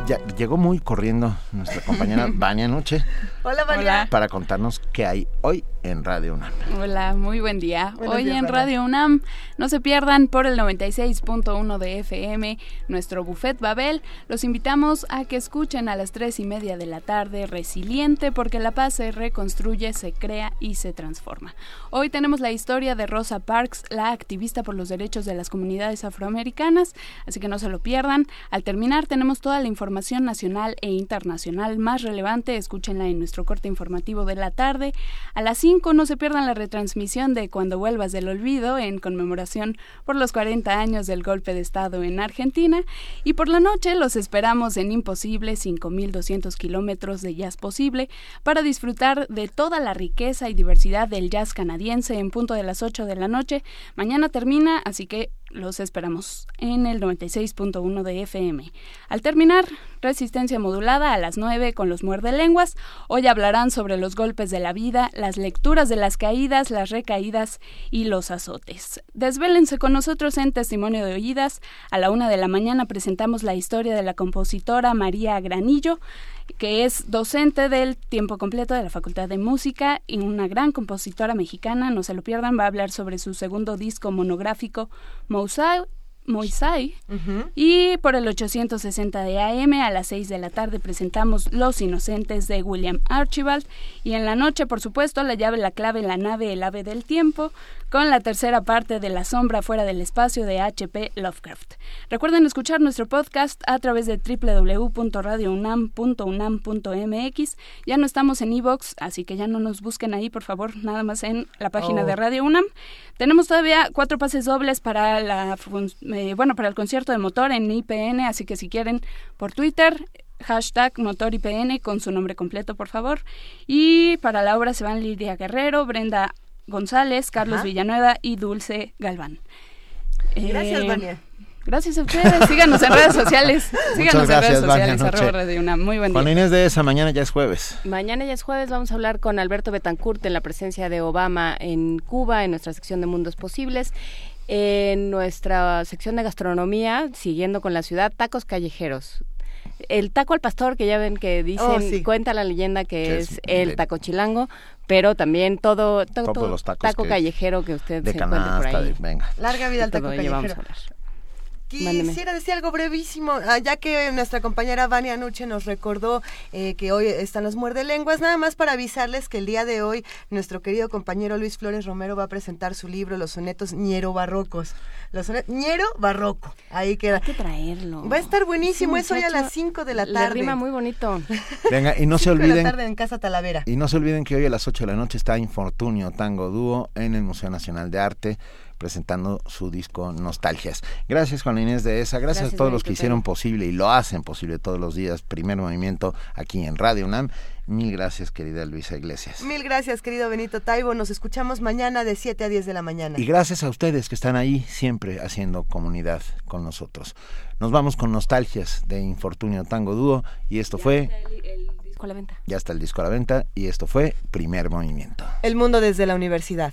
Ya, llegó muy corriendo nuestra compañera *laughs* Vania Noche Hola, Vania. para contarnos qué hay hoy en Radio UNAM. Hola, muy buen día. Buenos Hoy días, en. Radio UNAM, no se pierdan por el 96.1 de FM nuestro Buffet Babel. Los invitamos a que escuchen a las tres y media de la tarde Resiliente, porque la paz se reconstruye, se crea y se transforma. Hoy tenemos la historia de Rosa Parks, la activista por los derechos de las comunidades afroamericanas, así que no se lo pierdan. Al terminar tenemos toda la información nacional e internacional más relevante, escúchenla en nuestro corte informativo de la tarde. A las 5 no se pierdan la retransmisión de Cuando vuelvas del olvido en conmemoración por los 40 años del golpe de Estado en Argentina. Y por la noche los esperamos en Imposible 5200 kilómetros de jazz posible para disfrutar de toda la riqueza y diversidad del jazz canadiense en punto de las 8 de la noche. Mañana termina, así que los esperamos en el 96.1 de FM. Al terminar, resistencia modulada a las 9 con los muerde lenguas. Hoy hablarán sobre los golpes de la vida, las lecturas de las caídas, las recaídas y los azotes. Desvélense con nosotros en Testimonio de Oídas. A la una de la mañana presentamos la historia de la compositora María Granillo que es docente del tiempo completo de la Facultad de Música y una gran compositora mexicana, no se lo pierdan, va a hablar sobre su segundo disco monográfico, Mosaic, Moisai. Y por el 860 de AM a las 6 de la tarde presentamos Los Inocentes de William Archibald. Y en la noche, por supuesto, La llave, la clave, la nave, el ave del tiempo, con la tercera parte de La sombra fuera del espacio de H.P. Lovecraft. Recuerden escuchar nuestro podcast a través de www.radiounam.unam.mx. Ya no estamos en Evox, así que ya no nos busquen ahí, por favor, nada más en la página de Oh. Radio UNAM. Tenemos todavía cuatro pases dobles para la eh, bueno para el concierto de motor en IPN, así que si quieren por Twitter hashtag motor IPN con su nombre completo por favor y para la obra se van Lidia Guerrero, Brenda González, Carlos Ajá. Villanueva y Dulce Galván. Gracias, Eh, Vania. Gracias a ustedes. Síganos en redes sociales. *laughs* Síganos Muchas en redes gracias, sociales. Noche. arroba Radio UNAM. Muy buen Juan día. Inés de esa mañana ya es jueves. Mañana ya es jueves, vamos a hablar con Alberto Betancourt en la presencia de Obama en Cuba, en nuestra sección de Mundos Posibles. En nuestra sección de gastronomía, siguiendo con la ciudad, tacos callejeros. El taco al pastor, que ya ven que dicen, Oh, sí. cuenta la leyenda que, Que es, es el de- taco chilango, pero también todo, todo los tacos taco que- callejero que usted De se encuentre por canasta, ahí. de, venga. Larga vida al De taco callejero. Mándeme. Quisiera decir algo brevísimo, ah, ya que nuestra compañera Vania Nuche nos recordó eh, que hoy están los muerde lenguas, nada más para avisarles que el día de hoy nuestro querido compañero Luis Flores Romero va a presentar su libro Los sonetos ñero barrocos. Los sonetos ñero barroco. Ahí queda. Hay que traerlo. Va a estar buenísimo, es hoy a las 5 de la le tarde. rima muy bonito. *laughs* Venga, y no se Cinco de la olviden tarde en Casa Talavera. Y no se olviden que hoy a las 8 de la noche está Infortunio Tango Dúo en el Museo Nacional de Arte presentando su disco Nostalgias. Gracias Juan Inés de esa, gracias, Gracias, a todos los que hicieron posible y lo hacen posible todos los días, primer movimiento aquí en Radio UNAM. Mil gracias querida Luisa Iglesias. Mil gracias, querido Benito Taibo. Nos escuchamos mañana de 7 a 10 de la mañana. Y gracias a ustedes que están ahí siempre haciendo comunidad con nosotros. Nos vamos con Nostalgias de Infortunio Tango Dúo y esto fue, Disco a la venta. ya está el disco a la venta y esto fue Primer Movimiento. El mundo desde la universidad.